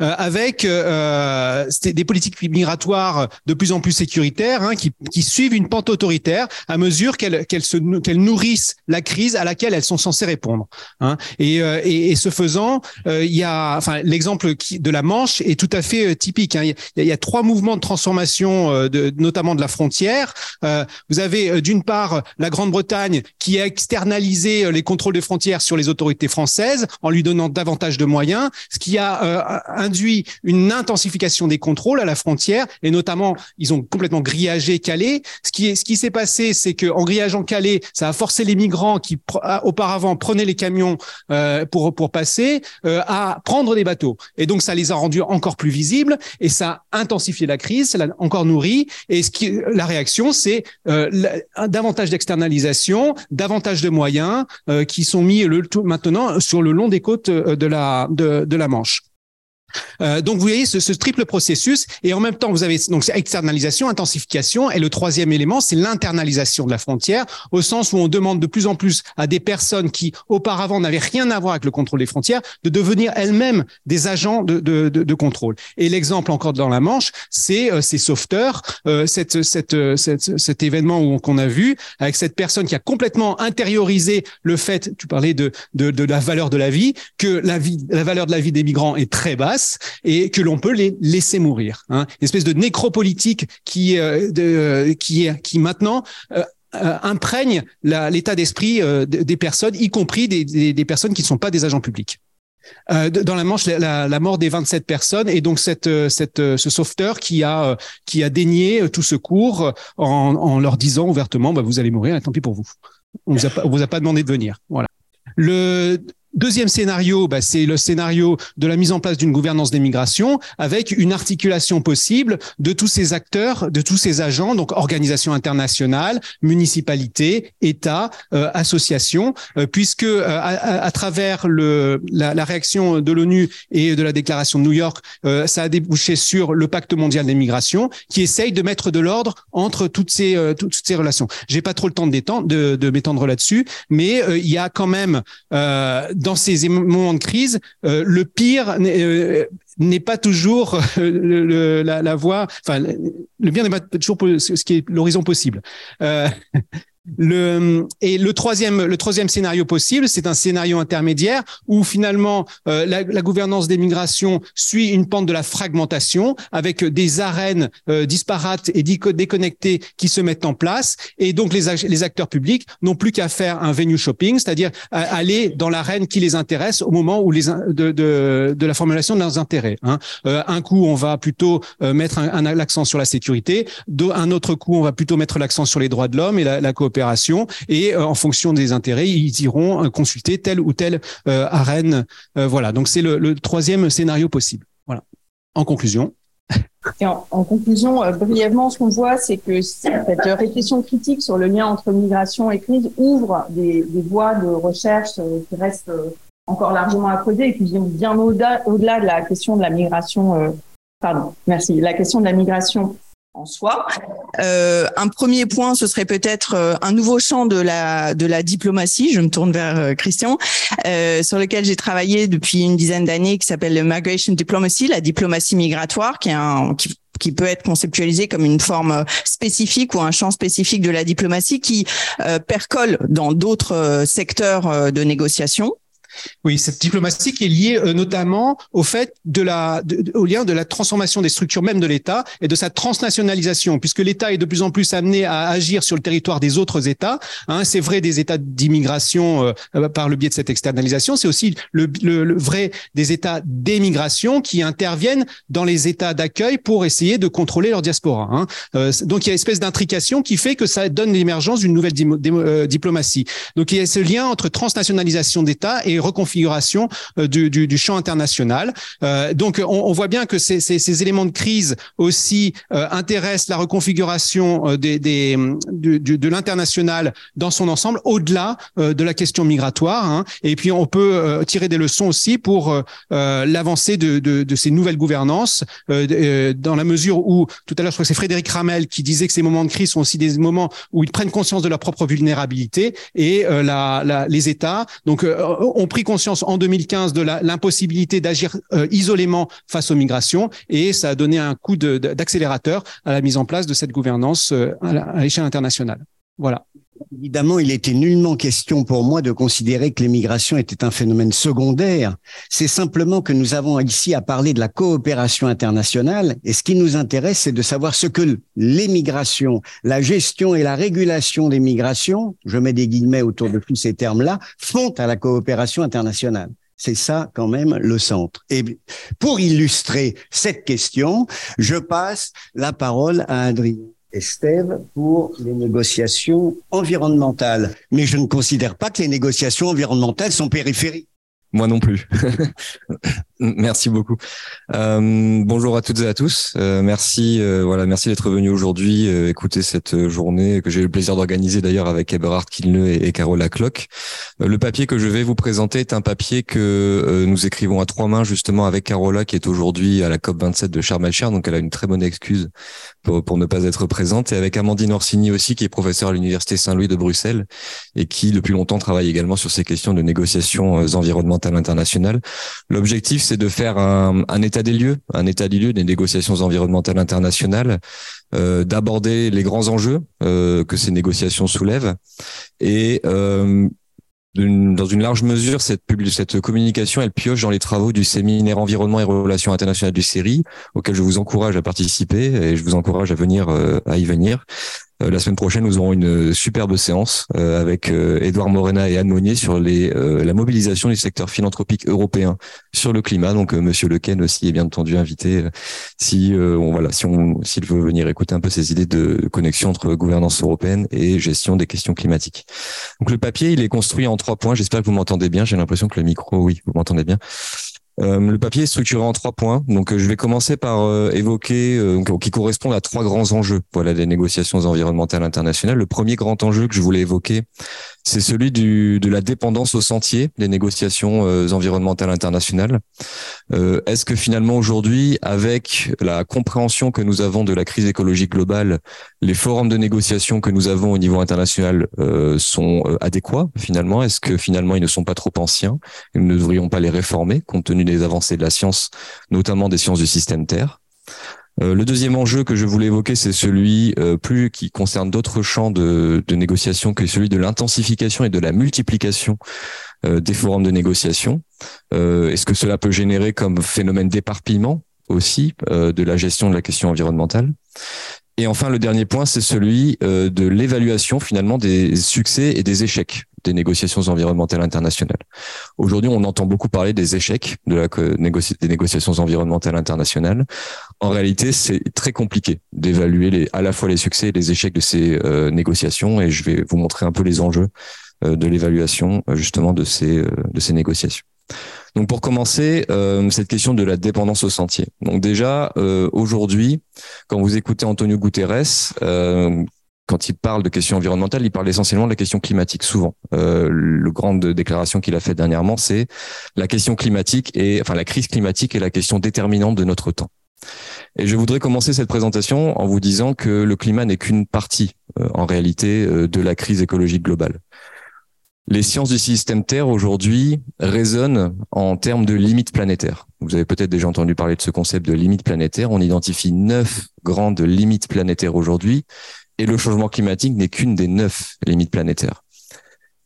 euh, avec euh, des politiques migratoires de plus en plus sécuritaires hein, qui, qui, suivent une pente autoritaire à mesure qu'elles se qu'elles nourrissent la crise à laquelle elles sont censées répondre. Hein. Et, euh, et, et, ce faisant, euh, il y a enfin l'exemple de la Manche est tout à fait typique. Hein. Il, y a, il, y a, trois mouvements de transformation, de, notamment de la frontière. vous avez d'une part la Grande-Bretagne qui a externalisé les contrôles de frontières sur les autorités françaises en lui donnant davantage de moyens, ce qui a induit une intensification des contrôles à la frontière et notamment ils ont complètement grillagé Calais. Ce qui est, ce qui s'est passé, c'est que en grillageant Calais, ça a forcé les migrants qui auparavant prenaient les camions euh, pour pour passer euh, à prendre des bateaux et donc ça les a rendus encore plus visibles et ça a intensifié la crise, ça l'a encore nourri et ce qui la réaction c'est euh, davantage d'externalisation, davantage de moyens euh, qui sont mis le maintenant sur le long des côtes euh, de la de, de la Manche. Euh, donc vous voyez ce, ce, triple processus. Et en même temps vous avez donc externalisation, intensification. Et le troisième élément c'est l'internalisation de la frontière au sens où on demande de plus en plus à des personnes qui auparavant n'avaient rien à voir avec le contrôle des frontières de devenir elles-mêmes des agents de, de, de, contrôle. Et l'exemple encore dans la Manche c'est euh, ces sauveteurs, euh, cette, cette, cette, cet événement qu'on a vu avec cette personne qui a complètement intériorisé le fait, tu parlais de, de, de la valeur de la vie, que la, vie, la valeur de la vie des migrants est très basse et que l'on peut les laisser mourir. Hein. Une espèce de nécropolitique qui, de, qui, qui maintenant imprègne l'état d'esprit des personnes, y compris des, personnes qui ne sont pas des agents publics. Euh, dans la Manche, la, mort des 27 personnes et donc cette, euh, euh, ce sauveteur qui a, qui a dénié tout secours en, leur disant ouvertement, bah, vous allez mourir, tant pis pour vous. On vous vous a pas demandé de venir. Voilà. Le Deuxième scénario, bah, c'est le scénario de la mise en place d'une gouvernance des migrations avec une articulation possible de tous ces acteurs, de tous ces agents, donc organisations internationales, municipalités, États, euh, associations, euh, puisque euh, à, travers le, la, la réaction de l'ONU et de la déclaration de New York, ça a débouché sur le pacte mondial des migrations qui essaye de mettre de l'ordre entre toutes ces, toutes ces relations. J'ai pas trop le temps de, de, de m'étendre là-dessus, mais il y a quand même dans ces moments de crise, euh, le pire n'est euh, pas toujours euh, la, voie. Enfin, le bien n'est pas toujours ce qui est l'horizon possible. Le, et le troisième, le troisième scénario possible, c'est un scénario intermédiaire où finalement euh, la, la, gouvernance des migrations suit une pente de la fragmentation avec des arènes euh, disparates et déconnectées qui se mettent en place. Et donc les, les acteurs publics n'ont plus qu'à faire un venue shopping, c'est-à-dire aller dans l'arène qui les intéresse au moment où les de, de, de la formulation de leurs intérêts. Hein. Euh, un coup, on va plutôt mettre un, un l'accent sur la sécurité. un autre coup, on va plutôt mettre l'accent sur les droits de l'homme et la, la coopération et euh, en fonction des intérêts, ils iront euh, consulter telle ou telle euh, arène. voilà, donc c'est le, troisième scénario possible. Voilà. En conclusion. en, conclusion, brièvement, ce qu'on voit, c'est que cette réflexion critique sur le lien entre migration et crise ouvre des, voies de recherche qui restent encore largement à creuser et qui viennent bien au-delà au de la question de la migration. pardon, merci. La question de la migration en soi. Euh, un premier point, ce serait peut-être euh, un nouveau champ de la de la diplomatie. Je me tourne vers euh, Christian, euh, sur lequel j'ai travaillé depuis une dizaine d'années, qui s'appelle le migration diplomacy, la diplomatie migratoire, qui est un qui, qui peut être conceptualisé comme une forme spécifique ou un champ spécifique de la diplomatie qui percole dans d'autres secteurs de négociation. Oui, cette diplomatie qui est liée euh, notamment au fait de la, au lien de la transformation des structures même de l'État et de sa transnationalisation, puisque l'État est de plus en plus amené à agir sur le territoire des autres États. Hein, c'est vrai des États d'immigration euh, euh, par le biais de cette externalisation, c'est aussi le, vrai des États d'émigration qui interviennent dans les États d'accueil pour essayer de contrôler leur diaspora. Hein. donc il y a une espèce d'intrication qui fait que ça donne l'émergence d'une nouvelle diplomatie. Donc il y a ce lien entre transnationalisation d'États et reconfiguration euh, du, du, du champ international. Euh, donc, on, on, voit bien que ces, ces, ces, éléments de crise aussi euh, intéressent la reconfiguration des, des du, de l'international dans son ensemble, au-delà de la question migratoire. Hein. Et puis, on peut tirer des leçons aussi pour l'avancée de, de, de, ces nouvelles gouvernances, dans la mesure où, tout à l'heure, je crois que c'est Frédéric Ramel qui disait que ces moments de crise sont aussi des moments où ils prennent conscience de leur propre vulnérabilité et la, la, les États donc ont pris conscience en 2015 de l'impossibilité d'agir euh, isolément face aux migrations et ça a donné un coup d'accélérateur à la mise en place de cette gouvernance euh, à l'échelle internationale. Voilà. Évidemment, il était nullement question pour moi de considérer que l'immigration était un phénomène secondaire. C'est simplement que nous avons ici à parler de la coopération internationale et ce qui nous intéresse, c'est de savoir ce que l'émigration, la gestion et la régulation des migrations, je mets des guillemets autour de tous ces termes-là, font à la coopération internationale. C'est ça quand même le centre. Et pour illustrer cette question, je passe la parole à Adrien. Estève pour les négociations environnementales. Mais je ne considère pas que les négociations environnementales sont périphériques. Moi non plus. [laughs] merci beaucoup. Euh, bonjour à toutes et à tous. Euh, merci, euh, voilà, merci d'être venu aujourd'hui euh, écouter cette journée que j'ai eu le plaisir d'organiser d'ailleurs avec Eberhard Kilneux et, Carola Clock. Euh, le papier que je vais vous présenter est un papier que nous écrivons à trois mains justement avec Carola qui est aujourd'hui à la COP 27 de Sharm el donc elle a une très bonne excuse pour, pour ne pas être présente et avec Amandine Orsini aussi qui est professeure à l'université Saint-Louis de Bruxelles et qui depuis longtemps travaille également sur ces questions de négociations environnementales international. L'objectif, c'est de faire un, état des lieux, un état des lieux des négociations environnementales internationales, euh, d'aborder les grands enjeux euh, que ces négociations soulèvent et euh, dans une large mesure, cette, cette communication, elle pioche dans les travaux du séminaire environnement et relations internationales du CERI, auquel je vous encourage à participer et je vous encourage à venir, à y venir. Euh, la semaine prochaine, nous aurons une superbe séance euh, avec Edouard euh, Morena et Anne Monnier sur la mobilisation du secteur philanthropique européen sur le climat. Donc, Monsieur Lequen aussi est bien entendu invité si on voilà si on s'il veut venir écouter un peu ces idées de connexion entre gouvernance européenne et gestion des questions climatiques. Donc, le papier, il est construit en trois points. J'espère que vous m'entendez bien. J'ai l'impression que le micro, oui, vous m'entendez bien. Euh, le papier est structuré en trois points. Donc, euh, je vais commencer par euh, évoquer qui correspondent à trois grands enjeux. Voilà, des négociations environnementales internationales. Le premier grand enjeu que je voulais évoquer, c'est celui du, de la dépendance au sentier des négociations environnementales internationales. Est-ce que finalement aujourd'hui, avec la compréhension que nous avons de la crise écologique globale, les forums de négociation que nous avons au niveau international sont adéquats finalement? Est-ce que finalement ils ne sont pas trop anciens? Nous ne devrions pas les réformer compte tenu des avancées de la science, notamment des sciences du système Terre. Euh, le deuxième enjeu que je voulais évoquer, c'est celui euh, plus qui concerne d'autres champs de, négociation que celui de l'intensification et de la multiplication euh, des forums de négociation. Est-ce que cela peut générer comme phénomène d'éparpillement aussi de la gestion de la question environnementale? Et enfin, le dernier point, c'est celui de l'évaluation finalement des succès et des échecs des négociations environnementales internationales. Aujourd'hui, on entend beaucoup parler des échecs de la des négociations environnementales internationales. En réalité, c'est très compliqué d'évaluer à la fois les succès et les échecs de ces euh, négociations, et je vais vous montrer un peu les enjeux euh, de l'évaluation euh, justement de ces de ces négociations. Donc pour commencer, cette question de la dépendance au sentier. Donc déjà aujourd'hui, quand vous écoutez Antonio Guterres, quand il parle de questions environnementales, il parle essentiellement de la question climatique. Souvent, euh, le grande déclaration qu'il a faite dernièrement, c'est la question climatique et enfin la crise climatique est la question déterminante de notre temps. Et je voudrais commencer cette présentation en vous disant que le climat n'est qu'une partie, euh, en réalité, euh, de la crise écologique globale. Les sciences du système Terre aujourd'hui résonnent en termes de limites planétaires. Vous avez peut-être déjà entendu parler de ce concept de limites planétaires. On identifie neuf grandes limites planétaires aujourd'hui et le changement climatique n'est qu'une des neuf limites planétaires.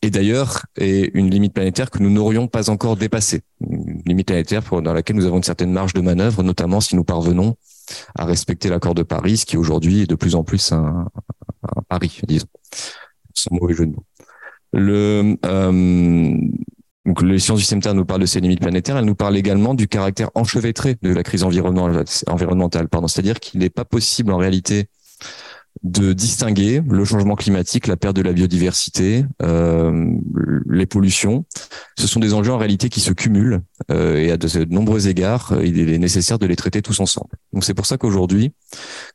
Et d'ailleurs, est une limite planétaire que nous n'aurions pas encore dépassée. Une limite planétaire dans laquelle nous avons une certaine marge de manœuvre, notamment si nous parvenons à respecter l'accord de Paris, ce qui aujourd'hui est de plus en plus un, un pari, disons, sans mauvais jeu de mots. Le, euh, les sciences du Terre nous parlent de ces limites planétaires, elles nous parlent également du caractère enchevêtré de la crise environnementale, c'est-à-dire qu'il n'est pas possible en réalité de distinguer le changement climatique, la perte de la biodiversité, euh, les pollutions. Ce sont des enjeux en réalité qui se cumulent euh, et à de, nombreux égards, il est nécessaire de les traiter tous ensemble. Donc c'est pour ça qu'aujourd'hui,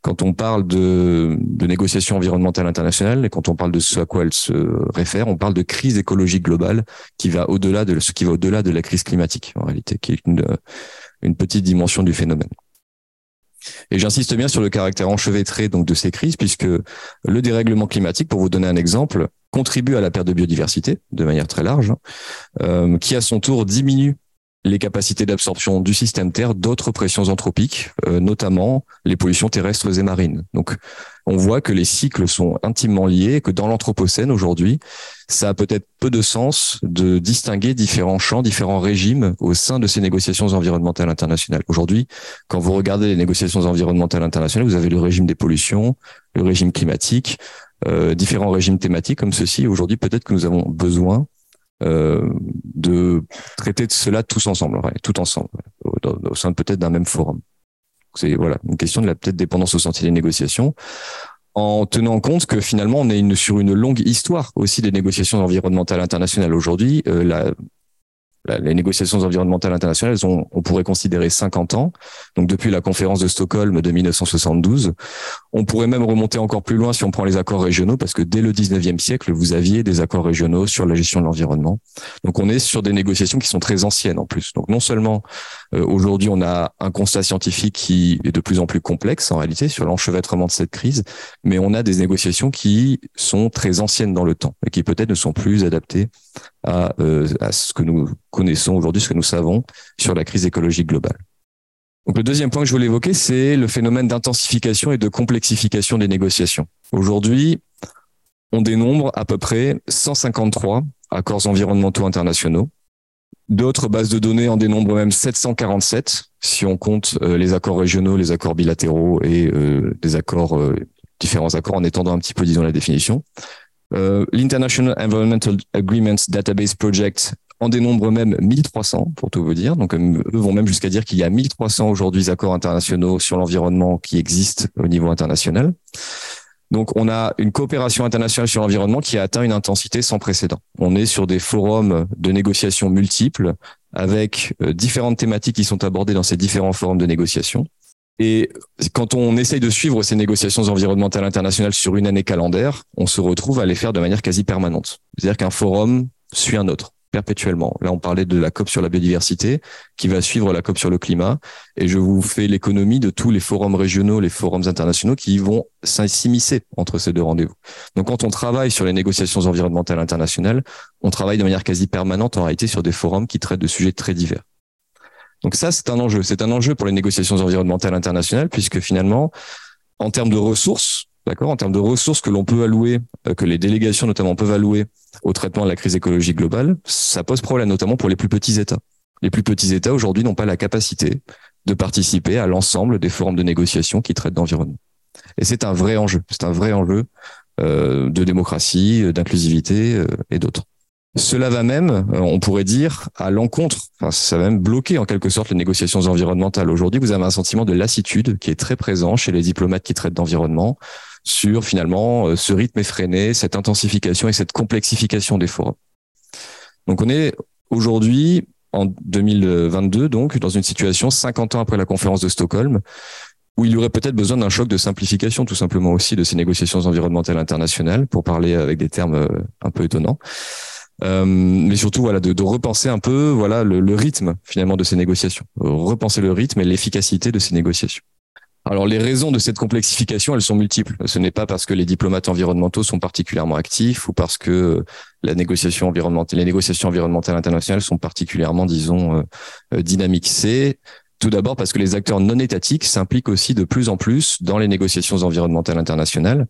quand on parle de, de négociations environnementales internationales et quand on parle de ce à quoi elles se réfèrent, on parle de crise écologique globale qui va au-delà de ce qui va au-delà de la crise climatique en réalité, qui est une, une petite dimension du phénomène. Et j'insiste bien sur le caractère enchevêtré donc de ces crises, puisque le dérèglement climatique, pour vous donner un exemple, contribue à la perte de biodiversité de manière très large, hein, euh, qui à son tour diminue les capacités d'absorption du système Terre d'autres pressions anthropiques, euh, notamment les pollutions terrestres et marines. Donc, on voit que les cycles sont intimement liés que dans l'Anthropocène aujourd'hui, ça a peut-être peu de sens de distinguer différents champs, différents régimes au sein de ces négociations environnementales internationales. Aujourd'hui, quand vous regardez les négociations environnementales internationales, vous avez le régime des pollutions, le régime climatique, euh, différents régimes thématiques comme ceci. Aujourd'hui, peut-être que nous avons besoin euh, de traiter de cela tous ensemble, tout ensemble, au, sein peut-être d'un même forum. C'est voilà une question de la peut-être dépendance au sentier des négociations, en tenant compte que finalement on est une, sur une longue histoire aussi des négociations environnementales internationales. Aujourd'hui, euh, les négociations environnementales internationales, on pourrait considérer 50 ans. Donc depuis la conférence de Stockholm de 1972, on pourrait même remonter encore plus loin si on prend les accords régionaux, parce que dès le 19e siècle, vous aviez des accords régionaux sur la gestion de l'environnement. Donc on est sur des négociations qui sont très anciennes en plus. Donc non seulement aujourd'hui on a un constat scientifique qui est de plus en plus complexe en réalité sur l'enchevêtrement de cette crise, mais on a des négociations qui sont très anciennes dans le temps et qui peut-être ne sont plus adaptées à, euh, ce que nous connaissons aujourd'hui, ce que nous savons sur la crise écologique globale. Donc le deuxième point que je voulais évoquer, c'est le phénomène d'intensification et de complexification des négociations. Aujourd'hui, on dénombre à peu près 153 accords environnementaux internationaux. D'autres bases de données en dénombrent même 747 si on compte les accords régionaux, les accords bilatéraux et des accords, différents accords en étendant un petit peu, disons, la définition. L'International Environmental Agreements Database Project en dénombre même 1300 pour tout vous dire. Donc eux vont même jusqu'à dire qu'il y a 1300 aujourd'hui accords internationaux sur l'environnement qui existent au niveau international. Donc on a une coopération internationale sur l'environnement qui a atteint une intensité sans précédent. On est sur des forums de négociation multiples avec euh, différentes thématiques qui sont abordées dans ces différents forums de négociation. Et quand on essaye de suivre ces négociations environnementales internationales sur une année calendaire, on se retrouve à les faire de manière quasi permanente. C'est-à-dire qu'un forum suit un autre perpétuellement. Là, on parlait de la COP sur la biodiversité, qui va suivre la COP sur le climat, et je vous fais l'économie de tous les forums régionaux, les forums internationaux qui vont s'immiscer entre ces deux rendez-vous. Donc, quand on travaille sur les négociations environnementales internationales, on travaille de manière quasi permanente en réalité sur des forums qui traitent de sujets très divers. Donc ça, c'est un enjeu. C'est un enjeu pour les négociations environnementales internationales, puisque finalement, en termes de ressources, d'accord, en termes de ressources que l'on peut allouer, euh, que les délégations notamment peuvent allouer au traitement de la crise écologique globale, ça pose problème, notamment pour les plus petits États. Les plus petits États aujourd'hui n'ont pas la capacité de participer à l'ensemble des forums de négociation qui traitent d'environnement. Et c'est un vrai enjeu. C'est un vrai enjeu euh, de démocratie, euh, d'inclusivité et d'autres. Cela va même, on pourrait dire, à l'encontre, enfin, ça va même bloquer en quelque sorte les négociations environnementales. Aujourd'hui, vous avez un sentiment de lassitude qui est très présent chez les diplomates qui traitent d'environnement, sur finalement euh, ce rythme effréné, cette intensification et cette complexification des forums. Donc on est aujourd'hui en 2022 donc dans une situation 50 ans après la conférence de Stockholm où il y aurait peut-être besoin d'un choc de simplification tout simplement aussi de ces négociations environnementales internationales pour parler avec des termes euh, un peu étonnants. Euh, mais surtout voilà de, de, repenser un peu voilà le, le rythme finalement de ces négociations, repenser le rythme et l'efficacité de ces négociations. Alors les raisons de cette complexification, elles sont multiples. Ce n'est pas parce que les diplomates environnementaux sont particulièrement actifs ou parce que la négociation environnementale, les négociations environnementales internationales sont particulièrement, disons, euh, euh, dynamiques. C'est tout d'abord parce que les acteurs non étatiques s'impliquent aussi de plus en plus dans les négociations environnementales internationales.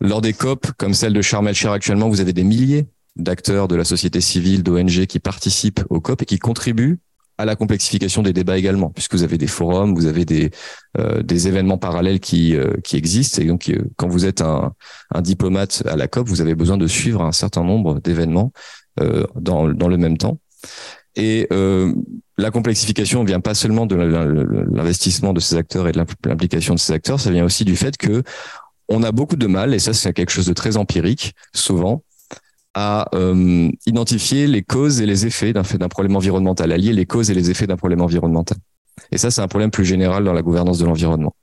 Lors des COP, comme celle de Sharm el-Sheikh actuellement, vous avez des milliers d'acteurs de la société civile, d'ONG qui participent aux COP et qui contribuent à la complexification des débats également, puisque vous avez des forums, vous avez des, euh, des événements parallèles qui, euh, qui existent. Et donc, euh, quand vous êtes un, un, diplomate à la COP, vous avez besoin de suivre un certain nombre d'événements dans, dans le même temps. Et la complexification vient pas seulement de l'investissement de ces acteurs et de l'implication de ces acteurs, ça vient aussi du fait que on a beaucoup de mal, et ça c'est quelque chose de très empirique, souvent, à euh, identifier les causes et les effets d'un d'un problème environnemental, à lier les causes et les effets d'un problème environnemental. Et ça, c'est un problème plus général dans la gouvernance de l'environnement.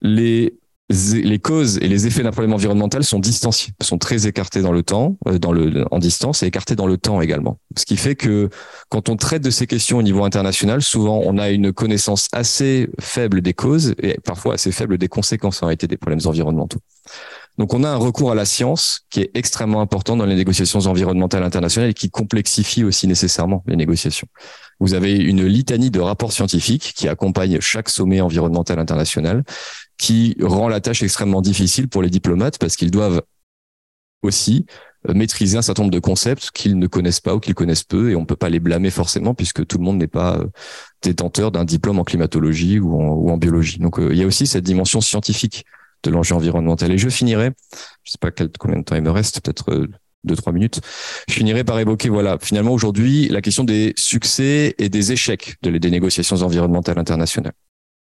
Les les causes et les effets d'un problème environnemental sont distanciés, sont très écartés dans le temps, euh, dans le, en distance et écartés dans le temps également. Ce qui fait que quand on traite de ces questions au niveau international, souvent on a une connaissance assez faible des causes et parfois assez faible des conséquences en réalité des problèmes environnementaux. Donc on a un recours à la science qui est extrêmement important dans les négociations environnementales internationales et qui complexifie aussi nécessairement les négociations. Vous avez une litanie de rapports scientifiques qui accompagnent chaque sommet environnemental international, qui rend la tâche extrêmement difficile pour les diplomates parce qu'ils doivent aussi euh, maîtriser un certain nombre de concepts qu'ils ne connaissent pas ou qu'ils connaissent peu et on peut pas les blâmer forcément puisque tout le monde n'est pas euh, détenteur d'un diplôme en climatologie ou en, biologie. Donc euh, il y a aussi cette dimension scientifique de l'enjeu environnemental. Et je finirai, je sais pas combien de temps il me reste, peut-être euh, deux, trois minutes. Je finirai par évoquer, voilà, finalement aujourd'hui, la question des succès et des échecs de, des négociations environnementales internationales.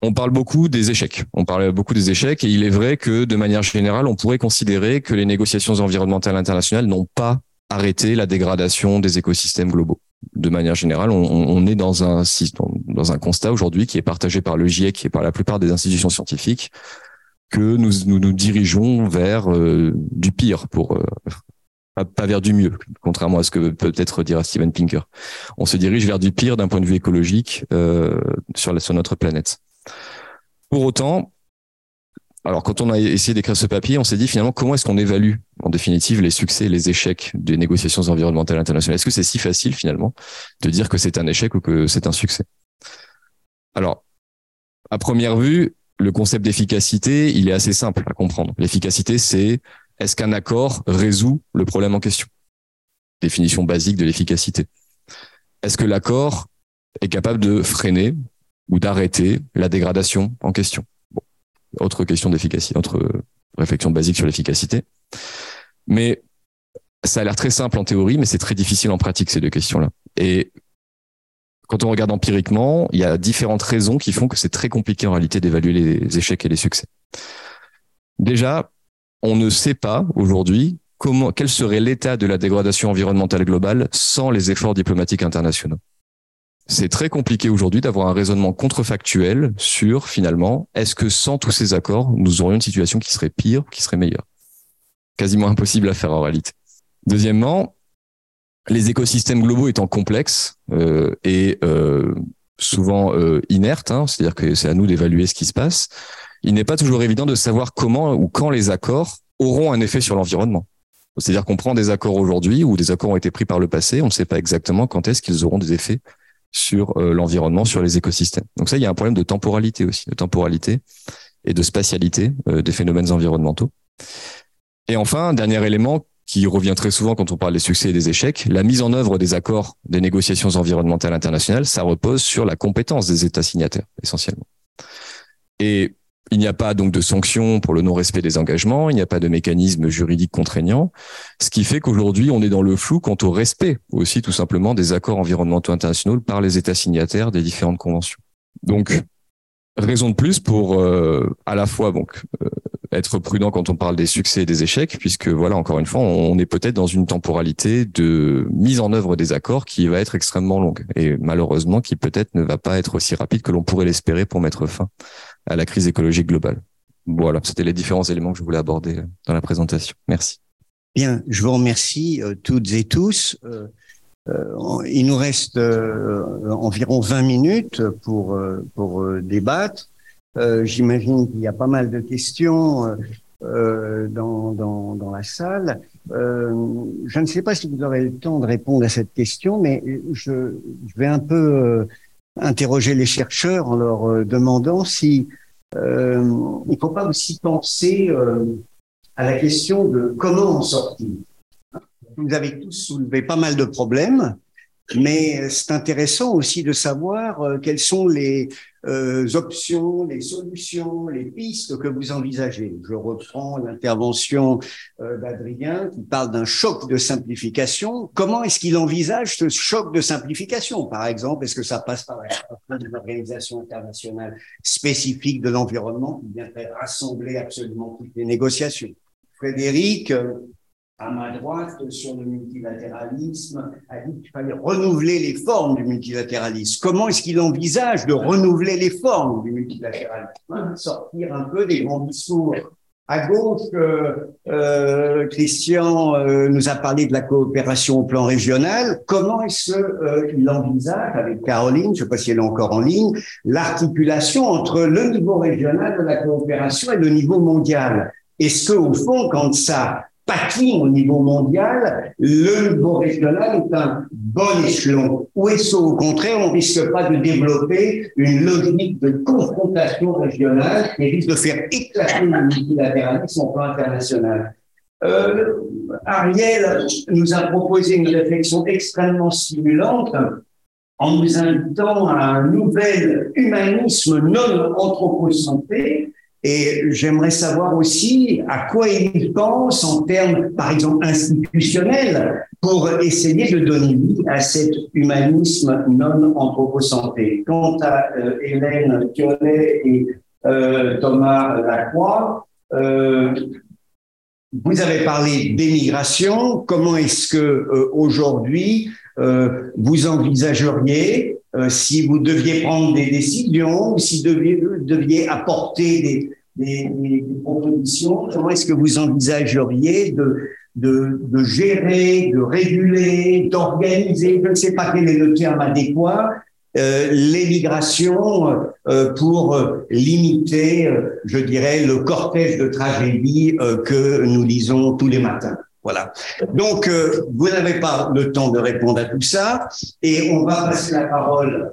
On parle beaucoup des échecs. On parle beaucoup des échecs et il est vrai que de manière générale, on pourrait considérer que les négociations environnementales internationales n'ont pas arrêté la dégradation des écosystèmes globaux. De manière générale, on, on est dans un, dans un constat aujourd'hui qui est partagé par le GIEC et par la plupart des institutions scientifiques que nous nous, nous dirigeons vers euh, du pire pour euh, pas, vers du mieux, contrairement à ce que peut-être dira Steven Pinker. On se dirige vers du pire d'un point de vue écologique euh, sur, sur notre planète. Pour autant, alors quand on a essayé d'écrire ce papier, on s'est dit finalement comment est-ce qu'on évalue en définitive les succès et les échecs des négociations environnementales internationales? Est-ce que c'est si facile finalement de dire que c'est un échec ou que c'est un succès? Alors, à première vue, le concept d'efficacité, il est assez simple à comprendre. L'efficacité, c'est est-ce qu'un accord résout le problème en question? Définition basique de l'efficacité. Est-ce que l'accord est capable de freiner ou d'arrêter la dégradation en question? Bon. Autre question d'efficacité, autre réflexion basique sur l'efficacité. Mais ça a l'air très simple en théorie, mais c'est très difficile en pratique, ces deux questions-là. Et quand on regarde empiriquement, il y a différentes raisons qui font que c'est très compliqué en réalité d'évaluer les échecs et les succès. Déjà, on ne sait pas aujourd'hui comment, quel serait l'état de la dégradation environnementale globale sans les efforts diplomatiques internationaux. C'est très compliqué aujourd'hui d'avoir un raisonnement contrefactuel sur finalement, est-ce que sans tous ces accords, nous aurions une situation qui serait pire, qui serait meilleure Quasiment impossible à faire en réalité. Deuxièmement, les écosystèmes globaux étant complexes euh, et euh, souvent euh, inertes, hein, c'est-à-dire que c'est à nous d'évaluer ce qui se passe, il n'est pas toujours évident de savoir comment ou quand les accords auront un effet sur l'environnement. C'est-à-dire qu'on prend des accords aujourd'hui ou des accords ont été pris par le passé, on ne sait pas exactement quand est-ce qu'ils auront des effets sur euh, l'environnement, sur les écosystèmes. Donc ça, il y a un problème de temporalité aussi, de temporalité et de spatialité des phénomènes environnementaux. Et enfin, dernier élément qui revient très souvent quand on parle des succès et des échecs, la mise en œuvre des accords des négociations environnementales internationales, ça repose sur la compétence des États signataires, essentiellement. Et il n'y a pas donc de sanctions pour le non-respect des engagements, il n'y a pas de mécanisme juridique contraignant, ce qui fait qu'aujourd'hui on est dans le flou quant au respect aussi tout simplement des accords environnementaux internationaux par les États signataires des différentes conventions. Donc raison de plus pour euh, à la fois donc euh, être prudent quand on parle des succès et des échecs, puisque voilà encore une fois on est peut-être dans une temporalité de mise en œuvre des accords qui va être extrêmement longue et malheureusement qui peut-être ne va pas être aussi rapide que l'on pourrait l'espérer pour mettre fin à la crise écologique globale. Voilà, c'était les différents éléments que je voulais aborder euh, dans la présentation. Merci. Bien, je vous remercie euh, toutes et tous. Euh, il nous reste environ 20 minutes pour, pour débattre. J'imagine qu'il y a pas mal de questions dans, dans, dans, la salle. je ne sais pas si vous aurez le temps de répondre à cette question, mais je, je vais un peu interroger les chercheurs en leur euh, demandant si euh, il ne faut pas aussi penser euh, à la question de comment en sortir. Vous avez tous soulevé pas mal de problèmes. Mais c'est intéressant aussi de savoir euh, quelles sont les euh, options, les solutions, les pistes que vous envisagez. Je reprends l'intervention euh, d'Adrien qui parle d'un choc de simplification. Comment est-ce qu'il envisage ce choc de simplification? Par exemple, est-ce que ça passe par une organisation internationale spécifique de l'environnement qui viendrait rassembler absolument toutes les négociations? Frédéric, à ma droite sur le multilatéralisme a dit qu'il fallait renouveler les formes du multilatéralisme. Comment est-ce qu'il envisage de renouveler les formes du multilatéralisme? Sortir un peu des grands discours. À gauche, euh, Christian euh, nous a parlé de la coopération au plan régional. Comment est-ce qu'il euh, envisage, avec Caroline, je ne sais pas si elle est encore en ligne, l'articulation entre le niveau régional de la coopération et le niveau mondial? Est-ce que, au fond, quand ça patine au niveau mondial, le niveau régional est un bon échelon. Ou est-ce au contraire, on risque pas de développer une logique de confrontation régionale qui risque de faire éclater le multilatéralisme au plan international? Euh, Ariel nous a proposé une réflexion extrêmement stimulante en nous invitant à un nouvel humanisme non anthropocentré et j'aimerais savoir aussi à quoi il pense en termes, par exemple, institutionnels, pour essayer de donner vie à cet humanisme non anthropocentré. Quant à euh, Hélène Thionnet et euh, Thomas Lacroix, euh, vous avez parlé d'émigration. Comment est-ce que aujourd'hui vous envisageriez si vous deviez prendre des décisions, si vous deviez apporter des, des, propositions. Comment est-ce que vous envisageriez de, de, gérer, de réguler, d'organiser, je ne sais pas quel est le terme adéquat, euh, l'émigration euh, pour limiter, euh, je dirais, le cortège de tragédies que nous lisons tous les matins. Voilà. Donc, vous n'avez pas le temps de répondre à tout ça, et on va passer la parole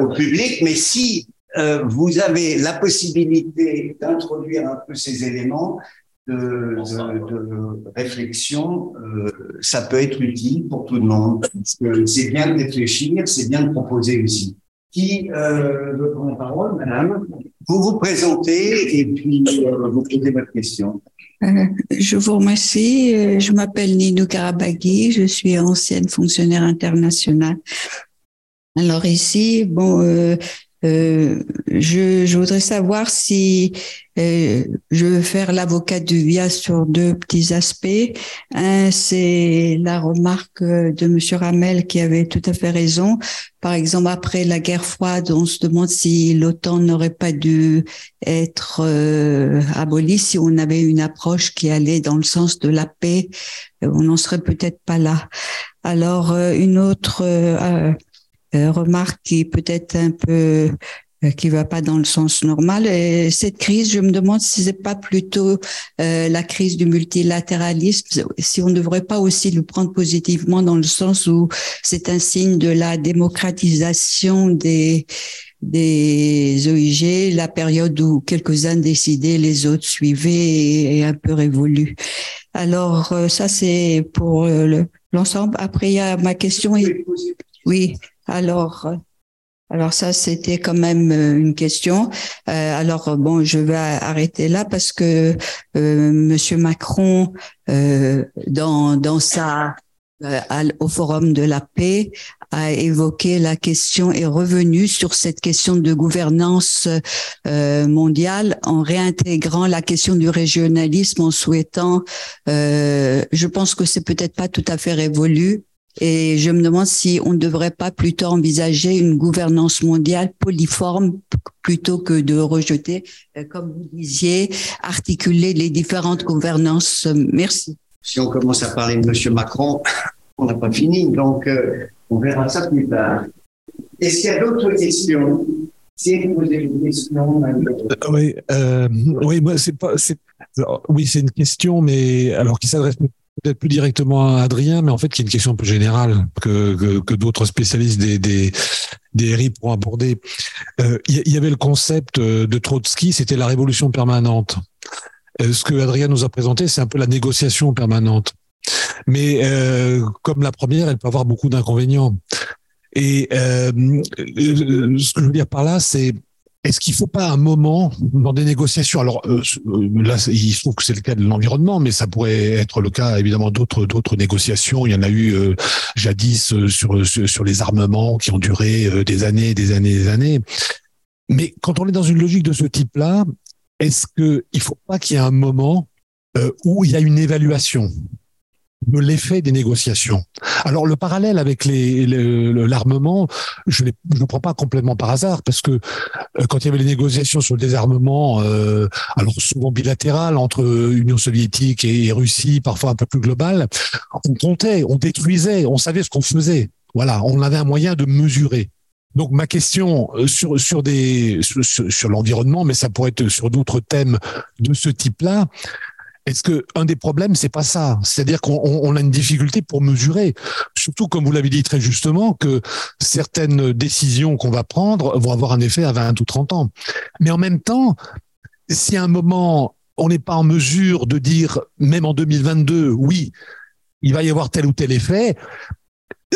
au public. Mais si euh, vous avez la possibilité d'introduire un peu ces éléments. de, réflexion, euh, ça peut être utile pour tout le monde. c'est bien de réfléchir, c'est bien de proposer aussi. Qui euh, veut prendre la parole, madame? Vous vous présentez et puis vous posez votre question. Je vous remercie. Je m'appelle Nino Karabaghi. Je suis ancienne fonctionnaire internationale. Alors ici, bon, euh, je, je, voudrais savoir si euh, je veux faire l'avocat du VIA sur deux petits aspects. Un, c'est la remarque de Monsieur Ramel qui avait tout à fait raison. Par exemple, après la guerre froide, on se demande si l'OTAN n'aurait pas dû être euh, abolie si on avait une approche qui allait dans le sens de la paix. On n'en serait peut-être pas là. Alors, euh, une autre euh, remarque qui peut-être un peu euh, qui va pas dans le sens normal. Et cette crise, je me demande si c'est pas plutôt euh, la crise du multilatéralisme, si on ne devrait pas aussi le prendre positivement dans le sens où c'est un signe de la démocratisation des des OIG, la période où quelques-uns décidaient, les autres suivaient et, un peu révolu. Alors ça c'est pour l'ensemble. Après il y a ma question. Oui, alors, euh, alors ça, c'était quand même euh, une question. Euh, alors bon, je vais arrêter là parce que euh, Monsieur Macron, dans dans sa au Forum de la paix, a évoqué la question est revenu sur cette question de gouvernance mondiale en réintégrant la question du régionalisme en souhaitant. je pense que c'est peut-être pas tout à fait révolu, et je me demande si on ne devrait pas plutôt envisager une gouvernance mondiale polyforme plutôt que de rejeter, euh, comme vous disiez, articuler les différentes gouvernances. Merci. Si on commence à parler de M. Macron, [coughs] on n'a pas fini, donc euh, on verra ça plus tard. Est-ce qu'il y a d'autres questions si vous avez une question, oui, euh, oui, moi c'est pas, c'est, oui, c'est une question, mais alors qui s'adresse peut-être plus directement à Adrien, mais en fait, qui est une question un peu générale que, que, d'autres spécialistes des, des, des RI pourront aborder. Euh, il y, avait le concept euh, de Trotsky, c'était la révolution permanente. Euh, ce que Adrien nous a présenté, c'est un peu la négociation permanente. Mais comme la première, elle peut avoir beaucoup d'inconvénients. Et ce que je veux dire par là, c'est est-ce qu'il ne faut pas un moment dans des négociations? Alors euh, euh, là, il se trouve que c'est le cas de l'environnement, mais ça pourrait être le cas évidemment d'autres d'autres négociations. Il y en a eu euh, jadis sur, sur, les armements qui ont duré des années, des années, des années. Mais quand on est dans une logique de ce type-là, est-ce qu'il ne faut pas qu'il y ait un moment où il y a une évaluation? De l'effet des négociations. Alors le parallèle avec les, l'armement, je ne le prends pas complètement par hasard parce que euh, quand il y avait les négociations sur le désarmement, euh, alors souvent bilatéral entre Union soviétique et, Russie, parfois un peu plus global, on comptait, on détruisait, on savait ce qu'on faisait. Voilà, on avait un moyen de mesurer. Donc ma question euh, sur sur des sur, sur l'environnement, mais ça pourrait être sur d'autres thèmes de ce type-là, est-ce que un des problèmes, c'est pas ça? C'est-à-dire qu'on a une difficulté pour mesurer, surtout comme vous l'avez dit très justement, que certaines décisions qu'on va prendre vont avoir un effet à 20 ou 30 ans. Mais en même temps, si à un moment on n'est pas en mesure de dire, même en 2022, oui, il va y avoir tel ou tel effet,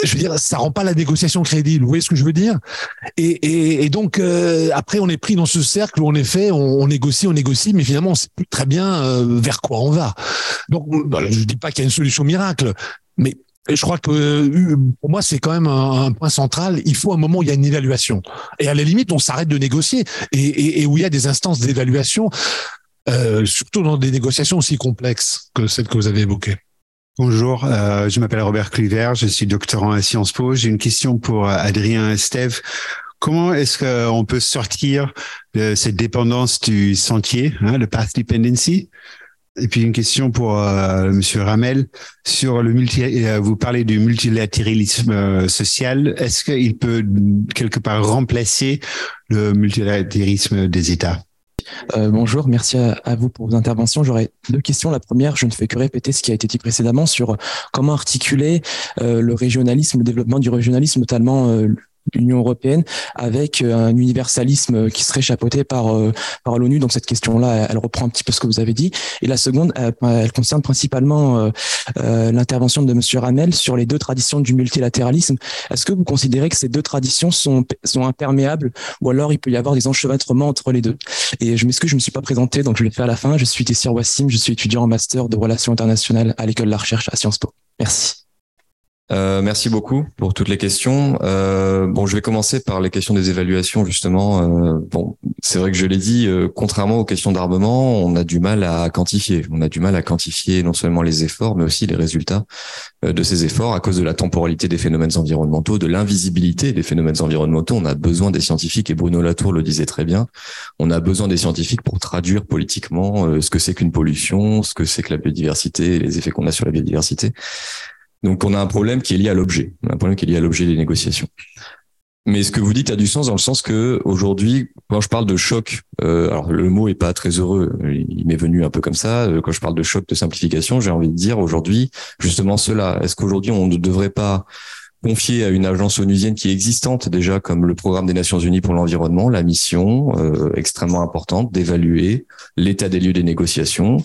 je veux dire, ça rend pas la négociation crédible. Vous voyez ce que je veux dire? Et, donc euh, après, on est pris dans ce cercle où en effet, on, on négocie, on négocie, mais finalement, on sait plus très bien euh, vers quoi on va. Donc, je dis pas qu'il y a une solution miracle, mais je crois que euh, pour moi, c'est quand même un, point central. Il faut un moment où il y a une évaluation. Et à la limite, on s'arrête de négocier et, où il y a des instances d'évaluation, surtout dans des négociations aussi complexes que celles que vous avez évoquées. Bonjour, euh, je m'appelle Robert Cluver, je suis doctorant à Sciences Po. J'ai une question pour euh, Adrien et Steve. Comment est-ce qu'on peut sortir de cette dépendance du sentier, hein, le path dependency? Et puis une question pour euh, Monsieur Ramel sur le multi. Euh, vous parlez du multilatéralisme social. Est-ce qu'il peut quelque part remplacer le multilatéralisme des États? Euh, bonjour, merci à, vous pour vos interventions. J'aurais deux questions. La première, je ne fais que répéter ce qui a été dit précédemment sur comment articuler euh, le régionalisme, le développement du régionalisme, notamment euh, l'Union européenne avec un universalisme qui serait chapeauté par par l'ONU. Donc cette question-là, elle reprend un petit peu ce que vous avez dit. Et la seconde, elle, concerne principalement l'intervention de Monsieur Ramel sur les deux traditions du multilatéralisme. Est-ce que vous considérez que ces deux traditions sont sont imperméables ou alors il peut y avoir des enchevêtrements entre les deux? Et je m'excuse, je me suis pas présenté, donc je le faire à la fin. Je suis Tessir Wassim, je suis étudiant en master de relations internationales à l'école de la recherche à Sciences Po. Merci. Euh, merci beaucoup pour toutes les questions. Euh, bon, je vais commencer par les questions des évaluations justement. Euh, bon, c'est vrai que je l'ai dit, euh, contrairement aux questions d'armement, on a du mal à quantifier. On a du mal à quantifier non seulement les efforts, mais aussi les résultats euh, de ces efforts à cause de la temporalité des phénomènes environnementaux, de l'invisibilité des phénomènes environnementaux. On a besoin des scientifiques et Bruno Latour le disait très bien. On a besoin des scientifiques pour traduire politiquement euh, ce que c'est qu'une pollution, ce que c'est que la biodiversité, les effets qu'on a sur la biodiversité. Donc on a un problème qui est lié à l'objet, un problème qui est lié à l'objet des négociations. Mais ce que vous dites a du sens dans le sens que aujourd'hui, quand je parle de choc, euh, alors le mot est pas très heureux, il m'est venu un peu comme ça. Euh, quand je parle de choc de simplification, j'ai envie de dire aujourd'hui justement cela. Est-ce qu'aujourd'hui on ne devrait pas confier à une agence onusienne qui est existante déjà comme le programme des Nations Unies pour l'environnement la mission euh, extrêmement importante d'évaluer l'état des lieux des négociations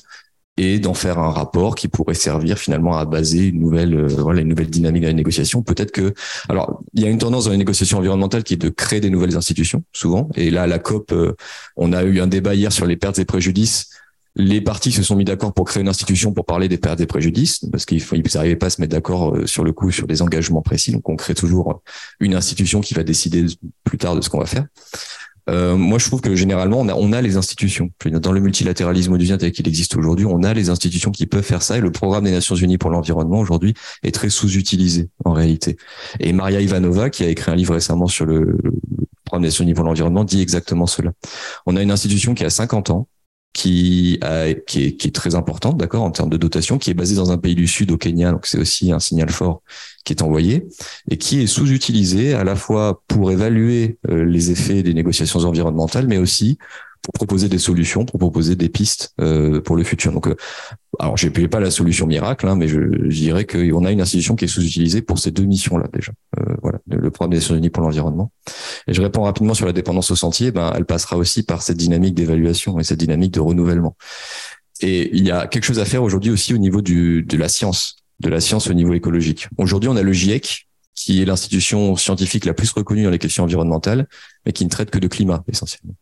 et d'en faire un rapport qui pourrait servir finalement à baser une nouvelle euh, voilà une nouvelle dynamique dans les négociations. Peut-être que alors il y a une tendance dans les négociations environnementales qui est de créer des nouvelles institutions souvent. Et là à la COP euh, on a eu un débat hier sur les pertes et préjudices. Les partis se sont mis d'accord pour créer une institution pour parler des pertes et préjudices parce qu'ils n'arrivaient pas à se mettre d'accord euh, sur le coup sur des engagements précis. Donc on crée toujours une institution qui va décider plus tard de ce qu'on va faire euh, moi, je trouve que généralement, on a, on a les institutions. Dans le multilatéralisme onusien tel qu'il existe aujourd'hui, on a les institutions qui peuvent faire ça. Et le programme des Nations Unies pour l'environnement aujourd'hui est très sous-utilisé en réalité. Et Maria Ivanova, qui a écrit un livre récemment sur le programme des Nations Unies pour l'environnement, dit exactement cela. On a une institution qui a 50 ans, qui, qui, est, qui est très importante, d'accord, en termes de dotation, qui est basée dans un pays du Sud, au Kenya, donc c'est aussi un signal fort qui est envoyé, et qui est sous-utilisé à la fois pour évaluer euh, les effets des négociations environnementales, mais aussi pour proposer des solutions, pour proposer des pistes euh, pour le futur. Donc, euh, alors, j'ai pas la solution miracle, hein, mais je, je dirais qu'on a une institution qui est sous-utilisée pour ces deux missions-là déjà. Euh, voilà, le programme des Nations Unies pour l'environnement. Et je réponds rapidement sur la dépendance au sentier. Ben, elle passera aussi par cette dynamique d'évaluation et cette dynamique de renouvellement. Et il y a quelque chose à faire aujourd'hui aussi au niveau de la science, de la science au niveau écologique. Aujourd'hui, on a le GIEC, qui est l'institution scientifique la plus reconnue dans les questions environnementales, mais qui ne traite que de climat essentiellement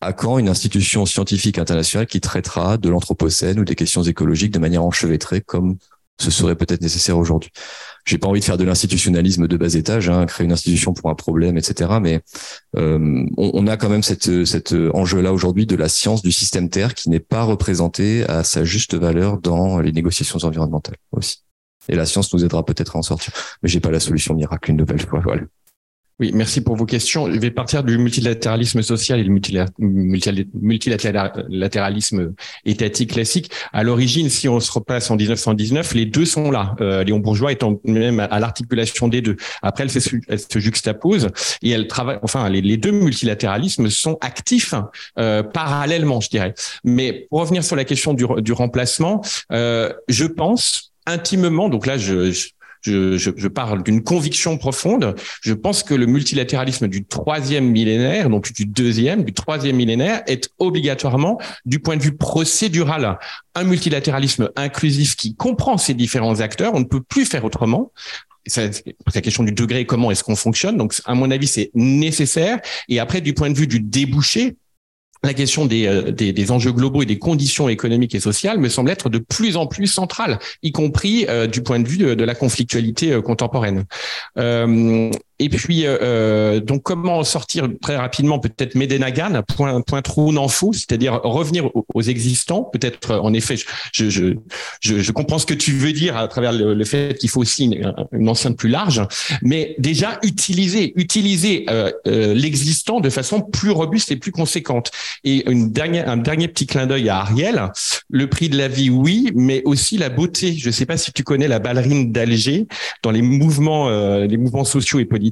à quand une institution scientifique internationale qui traitera de l'anthropocène ou des questions écologiques de manière enchevêtrée comme ce serait peut-être nécessaire aujourd'hui? J'ai pas envie de faire de l'institutionnalisme de bas étage, hein, créer une institution pour un problème, etc. Mais euh, on, a quand même cette, cet enjeu-là aujourd'hui de la science du système Terre qui n'est pas représentée à sa juste valeur dans les négociations environnementales aussi. Et la science nous aidera peut-être à en sortir. Mais j'ai pas la solution miracle une nouvelle fois. Oui, merci pour vos questions. Je vais partir du multilatéralisme social et le multilatéralisme étatique classique. À l'origine, si on se repasse en 1919, les deux sont là. Euh, Léon Bourgeois étant même à l'articulation des deux. Après, elle, se, elle se juxtapose et elle travaille. Enfin, les, deux multilatéralismes sont actifs euh, parallèlement, je dirais. Mais pour revenir sur la question du, du remplacement, euh, je pense intimement. Donc là, je, je je, je, je parle d'une conviction profonde. Je pense que le multilatéralisme du troisième millénaire, donc du deuxième, du troisième millénaire, est obligatoirement, du point de vue procédural, un multilatéralisme inclusif qui comprend ces différents acteurs. On ne peut plus faire autrement c'est la question du degré, comment est-ce qu'on fonctionne. Donc, à mon avis, c'est nécessaire. Et après, du point de vue du débouché, la question euh, des, des, enjeux globaux et des conditions économiques et sociales me semble être de plus en plus centrale, y compris euh, du point de vue de, la conflictualité euh, contemporaine. Et puis, euh, euh, donc, comment sortir très rapidement peut-être Medenagan, point, point trou n'en fou, c'est-à-dire revenir aux, existants. Peut-être, en effet, je, je, je, je, comprends ce que tu veux dire à travers le, fait qu'il faut aussi une, une, enceinte plus large, mais déjà utiliser, utiliser euh, euh, l'existant de façon plus robuste et plus conséquente. Et une dernière, un dernier petit clin d'œil à Ariel. Le prix de la vie, oui, mais aussi la beauté. Je ne sais pas si tu connais la ballerine d'Alger dans les mouvements, euh, les mouvements sociaux et politiques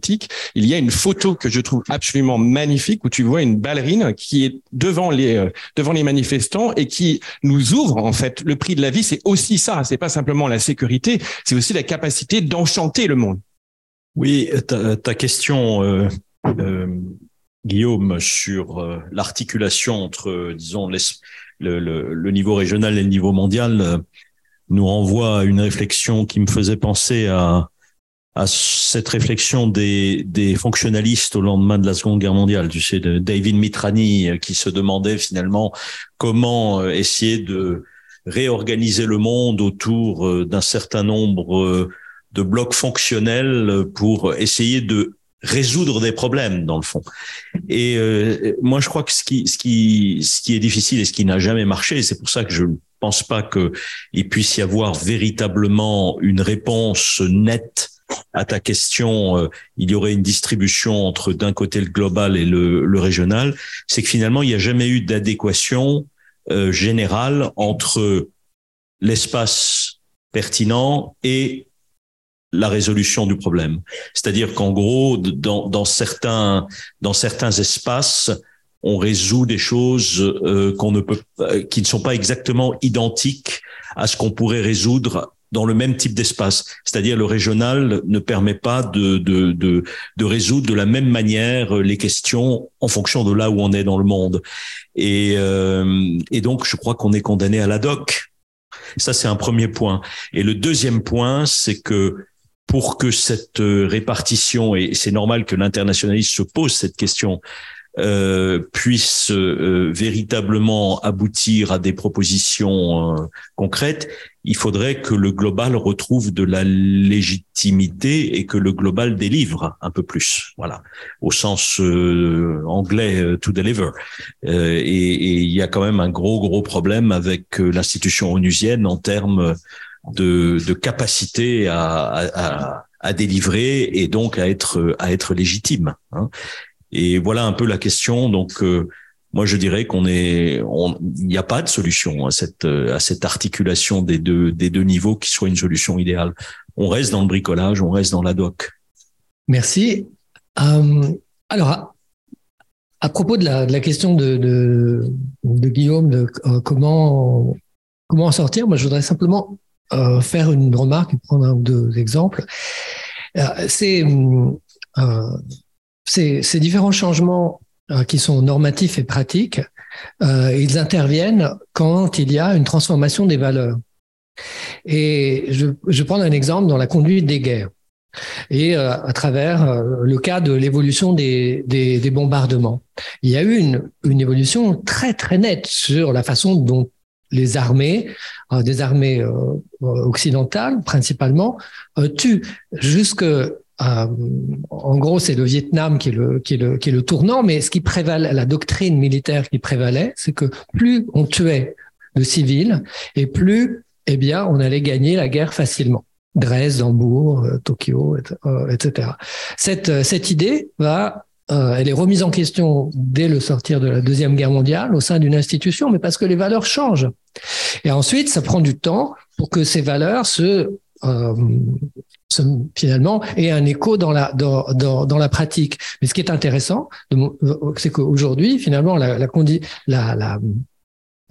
il y a une photo que je trouve absolument magnifique où tu vois une ballerine qui est devant les euh, devant les manifestants et qui nous ouvre en fait le prix de la vie. C'est aussi ça. C'est pas simplement la sécurité, c'est aussi la capacité d'enchanter le monde. Oui, ta, question, euh, euh, Guillaume, sur l'articulation entre, disons, le, niveau régional et le niveau mondial, nous renvoie à une réflexion qui me faisait penser à, à cette réflexion des, des fonctionnalistes au lendemain de la Seconde Guerre mondiale, tu sais, de David Mitrani, qui se demandait finalement comment essayer de réorganiser le monde autour d'un certain nombre de blocs fonctionnels pour essayer de résoudre des problèmes dans le fond. Et euh, moi, je crois que ce qui, ce qui, ce qui est difficile et ce qui n'a jamais marché, c'est pour ça que je ne pense pas que il puisse y avoir véritablement une réponse nette à ta question. Euh, il y aurait une distribution entre d'un côté le global et le, le régional. C'est que finalement, il n'y a jamais eu d'adéquation euh, générale entre l'espace pertinent et la résolution du problème. C'est-à-dire qu'en gros, dans, dans, certains, dans certains espaces, on résout des choses euh, qu'on ne peut, qui ne sont pas exactement identiques à ce qu'on pourrait résoudre dans le même type d'espace. C'est-à-dire le régional ne permet pas de, de, de, de, résoudre de la même manière les questions en fonction de là où on est dans le monde. Et, euh, et donc, je crois qu'on est condamné à la doc. Ça, c'est un premier point. Et le deuxième point, c'est que pour que cette euh, répartition, et c'est normal que l'internationalisme se pose cette question, euh, puisse euh, véritablement aboutir à des propositions euh, concrètes, il faudrait que le global retrouve de la légitimité et que le global délivre un peu plus, voilà, au sens anglais to deliver. et il y a quand même un gros gros problème avec l'institution onusienne en termes de, de capacité à, à, à, délivrer et donc à être à être légitime. Hein. Et voilà un peu la question. Donc euh, moi je dirais qu'on est, il n'y a pas de solution à cette cette articulation des deux niveaux qui soit une solution idéale. On reste dans le bricolage, on reste dans la doc. Merci. Euh, alors à propos de la, question de, Guillaume, de euh, comment en sortir, moi je voudrais simplement euh, faire une remarque et prendre un ou deux exemples. Euh, c'est ces différents changements euh, qui sont normatifs et pratiques, euh, ils interviennent quand il y a une transformation des valeurs. Et je, je prends un exemple dans la conduite des guerres et euh, à travers le cas de l'évolution des, bombardements. Il y a eu une, évolution très très nette sur la façon dont les armées, des armées occidentales principalement, tuent jusque en gros, c'est le Vietnam qui est le, qui est le, qui est le tournant, mais ce qui prévalait, la doctrine militaire qui prévalait, c'est que plus on tuait de civils et plus, eh bien, on allait gagner la guerre facilement. Dresde, Hambourg, Tokyo, etc. Cette, cette idée va euh, elle est remise en question dès le sortir de la Deuxième Guerre mondiale au sein d'une institution, mais parce que les valeurs changent. Et ensuite, ça prend du temps pour que ces valeurs se, euh, finalement aient un écho dans la, dans, dans, dans, la pratique. Mais ce qui est intéressant, c'est qu'aujourd'hui, finalement, la, la, la, la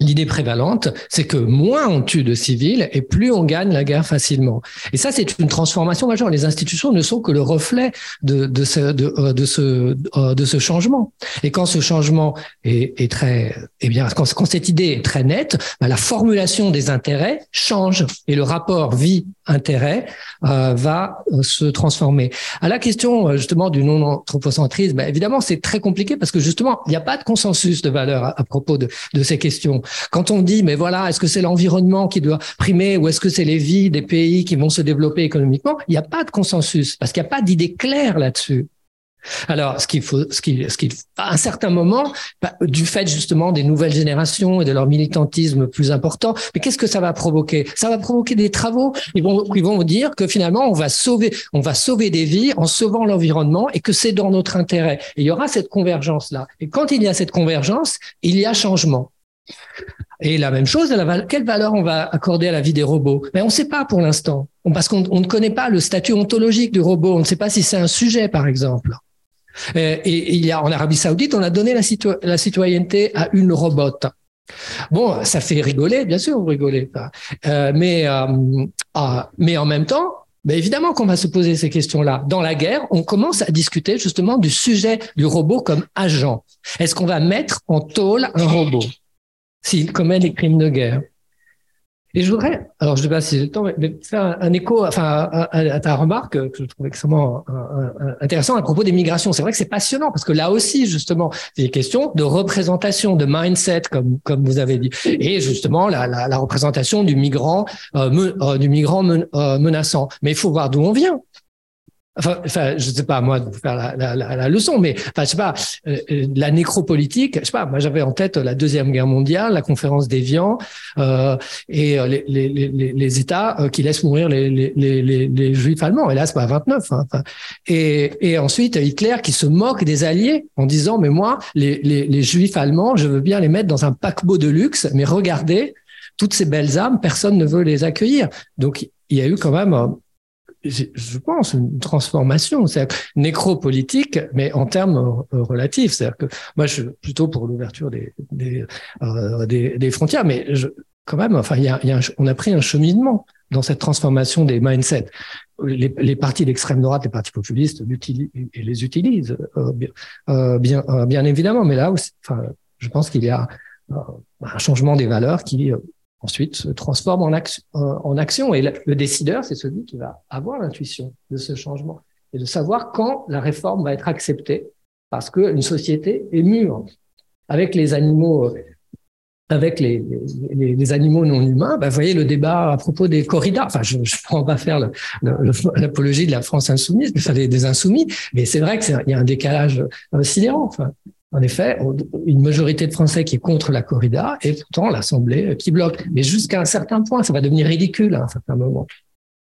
L'idée prévalente, c'est que moins on tue de civils et plus on gagne la guerre facilement. Et ça, c'est une transformation majeure. Les institutions ne sont que le reflet de, de, ce, de, euh, ce, euh, de ce changement. Et quand ce changement est, est très, eh bien, quand, cette idée est très nette, bah, la formulation des intérêts change et le rapport vie-intérêt euh, va euh, se transformer. À la question justement du non-anthropocentrisme, bah, évidemment, c'est très compliqué parce que justement, il n'y a pas de consensus de valeur à, à propos de, de ces questions. Quand on dit, mais voilà, est-ce que c'est l'environnement qui doit primer ou est-ce que c'est les vies des pays qui vont se développer économiquement Il n'y a pas de consensus parce qu'il n'y a pas d'idée claire là-dessus. Alors, ce qu'il faut, ce qui, ce qu'il, à un certain moment, bah, du fait justement des nouvelles générations et de leur militantisme plus important, mais qu'est-ce que ça va provoquer? Ça va provoquer des travaux. Ils vont, ils vont dire que finalement, on va sauver, on va sauver des vies en sauvant l'environnement et que c'est dans notre intérêt. Il y aura cette convergence là. Et quand il y a cette convergence, il y a changement. Et la même chose, quelle valeur on va accorder à la vie des robots? Mais on ne sait pas pour l'instant, parce qu'on ne connaît pas le statut ontologique du robot. On ne sait pas si c'est un sujet, par exemple. Et, il y a en Arabie Saoudite, on a donné la, citoyenneté à une robot. Bon, ça fait rigoler, bien sûr, vous rigolez. Euh, mais, euh, ah, mais en même temps, évidemment qu'on va se poser ces questions-là. Dans la guerre, on commence à discuter justement du sujet du robot comme agent. Est-ce qu'on va mettre en tôle un robot? S'il commet des crimes de guerre et je voudrais, alors je ne sais pas si j'ai le temps, mais faire un, écho, enfin, à, ta remarque que je trouve extrêmement intéressant à propos des migrations. C'est vrai que c'est passionnant parce que là aussi, justement, c'est des questions de représentation, de mindset, comme comme vous avez dit, et justement la, la, représentation du migrant, euh, euh du migrant euh, menaçant. Mais il faut voir d'où on vient. Enfin, enfin, je sais pas moi de vous faire la, la, la, leçon, mais enfin, je sais pas euh, euh, la nécropolitique. Je sais pas. Moi, j'avais en tête la deuxième guerre mondiale, la conférence d'Évian euh, et euh, les, les, les, les États qui laissent mourir les, les, juifs allemands. Et là, c'est pas 29. Hein, et, et ensuite Hitler qui se moque des alliés en disant mais moi les, les, juifs allemands, je veux bien les mettre dans un paquebot de luxe, mais regardez toutes ces belles âmes, personne ne veut les accueillir. Donc il y a eu quand même je pense, une transformation, c'est nécropolitique, mais en termes euh, relatifs. C'est-à-dire que moi, je suis plutôt pour l'ouverture des des, euh, des, des, frontières, mais je, quand même, enfin, il y a, y a on a pris un cheminement dans cette transformation des mindsets. Les, les partis d'extrême droite, les partis populistes et les utilisent euh, bien, euh, bien, euh, bien évidemment, mais là, enfin, je pense qu'il y a un changement des valeurs qui ensuite se transforme en, action. Et le décideur, c'est celui qui va avoir l'intuition de ce changement et de savoir quand la réforme va être acceptée, parce qu'une société est mûre. Avec les animaux, euh, avec les animaux non humains, bah, vous voyez le débat à propos des corridas. Enfin, je ne prends pas faire l'apologie de la France insoumise, mais des insoumis, mais c'est vrai qu'il y a un décalage euh, sidérant. Enfin, en effet, une majorité de Français qui est contre la corrida et pourtant l'Assemblée qui bloque. Mais jusqu'à un certain point, ça va devenir ridicule à un certain moment.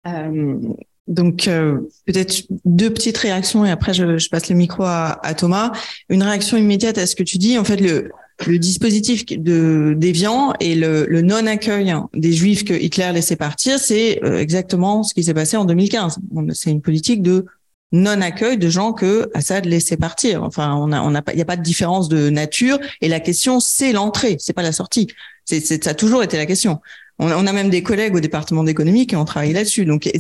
Euh, donc euh, peut-être deux petites réactions et après je, passe le micro à, Thomas. Une réaction immédiate à ce que tu dis. En fait, le, dispositif de d'Evian et le, le non-accueil des Juifs que Hitler laissait partir, c'est euh, exactement ce qui s'est passé en 2015. C'est une politique de non-accueil de gens que Assad laissait partir. Enfin, on a, on a pas, il n'y a pas de différence de nature. Et la question, c'est l'entrée, c'est pas la sortie. C'est, ça a toujours été la question. On, a même des collègues au département d'économie qui ont travaillé là-dessus. Donc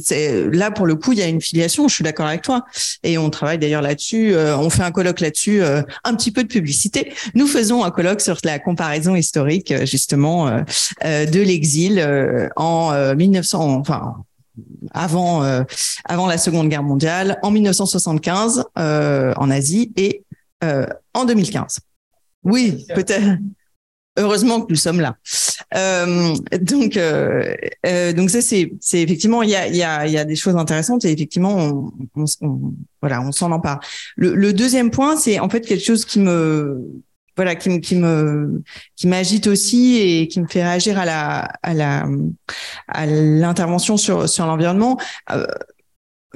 là, pour le coup, il y a une filiation. Je suis d'accord avec toi. Et on travaille d'ailleurs là-dessus. Euh, on fait un colloque là-dessus. Euh, un petit peu de publicité. Nous faisons un colloque sur la comparaison historique, euh, justement, de l'exil en 1900. Enfin, avant euh, avant la Seconde Guerre mondiale, en 1975 euh, en Asie et euh, en 2015. Oui, peut-être. Heureusement que nous sommes là. donc, donc ça c'est effectivement il y a des choses intéressantes et effectivement on, voilà on s'en empare. Le, deuxième point c'est en fait quelque chose qui me voilà qui, me qui m'agite aussi et qui me fait réagir à la à l'intervention sur sur l'environnement. Euh,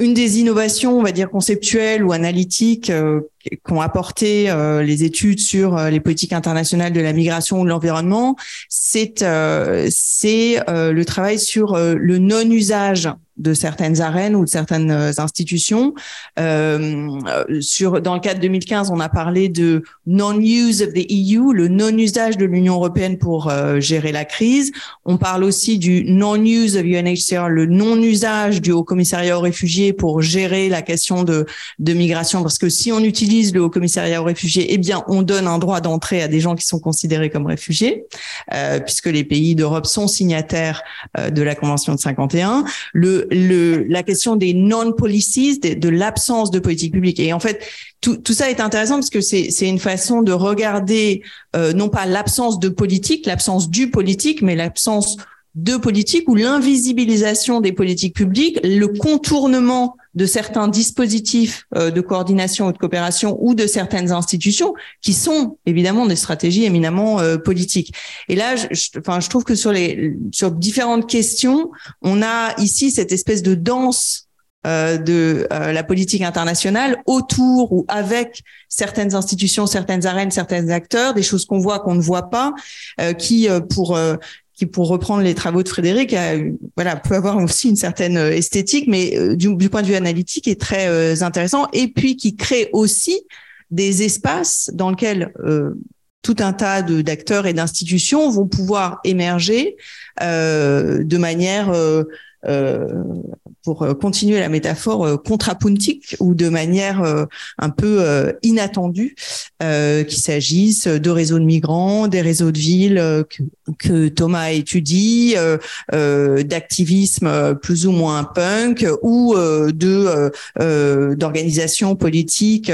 une des innovations, on va dire conceptuelles ou analytiques euh, qu'ont apporté euh, les études sur les politiques internationales de la migration ou de l'environnement, c'est c'est le travail sur le non-usage de certaines arènes ou de certaines euh, institutions. Euh, sur, dans le cadre 2015, on a parlé de non-use of the EU, le non-usage de l'Union européenne pour euh, gérer la crise. On parle aussi du non-use of UNHCR, le non-usage du Haut Commissariat aux réfugiés pour gérer la question de, de migration. Parce que si on utilise le Haut Commissariat aux réfugiés, eh bien, on donne un droit d'entrée à des gens qui sont considérés comme réfugiés, euh, puisque les pays d'Europe sont signataires euh, de la Convention de 51. Le la question des non-policies, de, de l'absence de politique publique. Et en fait, tout, tout ça est intéressant parce que c'est une façon de regarder euh, non pas l'absence de politique, l'absence du politique, mais l'absence de politique ou l'invisibilisation des politiques publiques, le contournement de certains dispositifs euh, de coordination ou de coopération ou de certaines institutions qui sont évidemment des stratégies éminemment euh, politiques. Et là, je, enfin, je trouve que sur les sur différentes questions, on a ici cette espèce de danse euh, de la politique internationale autour ou avec certaines institutions, certaines arènes, certains acteurs, des choses qu'on voit qu'on ne voit pas, qui pour qui, pour reprendre les travaux de Frédéric, a, voilà, peut avoir aussi une certaine euh, esthétique, mais euh, du, point de vue analytique, est très euh, intéressant. Et puis qui crée aussi des espaces dans lesquels tout un tas d'acteurs et d'institutions vont pouvoir émerger de manière pour continuer la métaphore contrapuntique ou de manière un peu inattendue, qu'il s'agisse de réseaux de migrants, des réseaux de villes que, que Thomas étudie, d'activisme plus ou moins punk ou de d'organisations politiques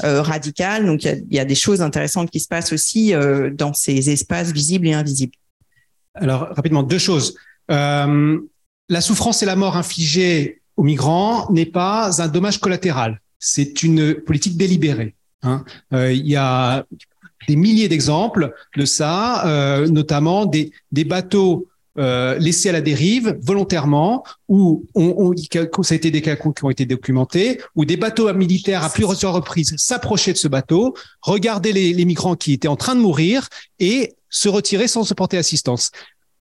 radicales. Donc il y a, des choses intéressantes qui se passent aussi dans ces espaces visibles et invisibles. Alors rapidement deux choses. La souffrance et la mort infligées aux migrants n'est pas un dommage collatéral. C'est une politique délibérée. Hein. Euh, il y a des milliers d'exemples de ça, euh, notamment des, bateaux euh, laissés à la dérive volontairement, ou on, ça a été des cas qui ont été documentés, où des bateaux militaires à plusieurs reprises s'approchaient de ce bateau, regardaient les, les migrants qui étaient en train de mourir et se retiraient sans se porter assistance.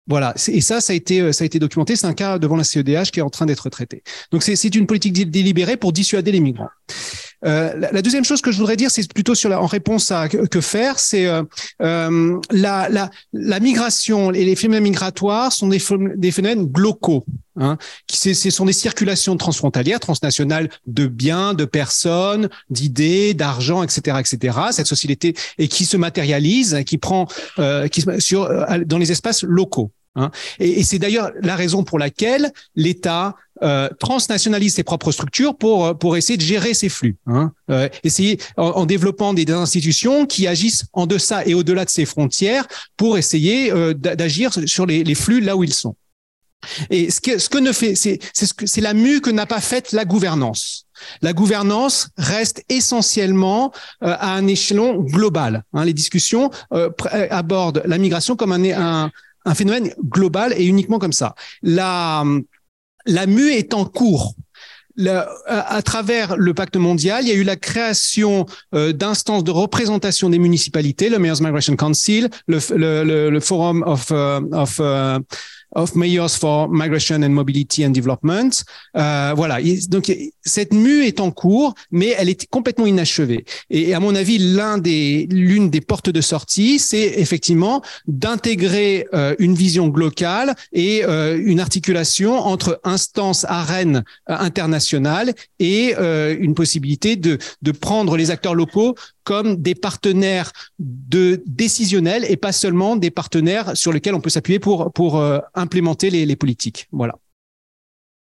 Voilà, et ça, ça a été, ça a été documenté. C'est un cas devant la CEDH qui est en train d'être traité. Donc c'est une politique délibérée pour dissuader les migrants. Euh, la, deuxième chose que je voudrais dire, c'est plutôt sur la, en réponse à que, faire, c'est euh, euh, la, la, la, migration et les phénomènes migratoires sont des, phénomènes glocaux. Hein, qui ce sont des circulations transfrontalières, transnationales de biens, de personnes, d'idées, d'argent, etc., etc. Cette société et qui se matérialise, qui prend euh, qui sur euh, dans les espaces locaux. Hein. Et, c'est d'ailleurs la raison pour laquelle l'État euh, transnationalise ses propres structures pour euh, pour essayer de gérer ces flux. Hein. Euh, essayer en, développant des, institutions qui agissent en deçà et au-delà de ces frontières pour essayer euh, d'agir sur les, flux là où ils sont. Et ce que ce que ne fait c'est ce que c'est la mue que n'a pas faite la gouvernance. La gouvernance reste essentiellement à un échelon global. Hein. Les discussions abordent la migration comme un, un, un phénomène global et uniquement comme ça. La la mue est en cours. à, travers le pacte mondial, il y a eu la création euh, d'instances de représentation des municipalités, le Mayor's Migration Council, le, Forum of, uh, of uh, of Mayors for Migration and Mobility and Development. Euh, voilà. Donc cette mue est en cours, mais elle est complètement inachevée. Et à mon avis, l'un des l'une des portes de sortie, c'est effectivement d'intégrer euh, une vision globale et euh, une articulation entre instances arènes euh, internationales et une possibilité de de prendre les acteurs locaux comme des partenaires de décisionnels et pas seulement des partenaires sur lesquels on peut s'appuyer pour pour euh, implémenter les, les, politiques. Voilà.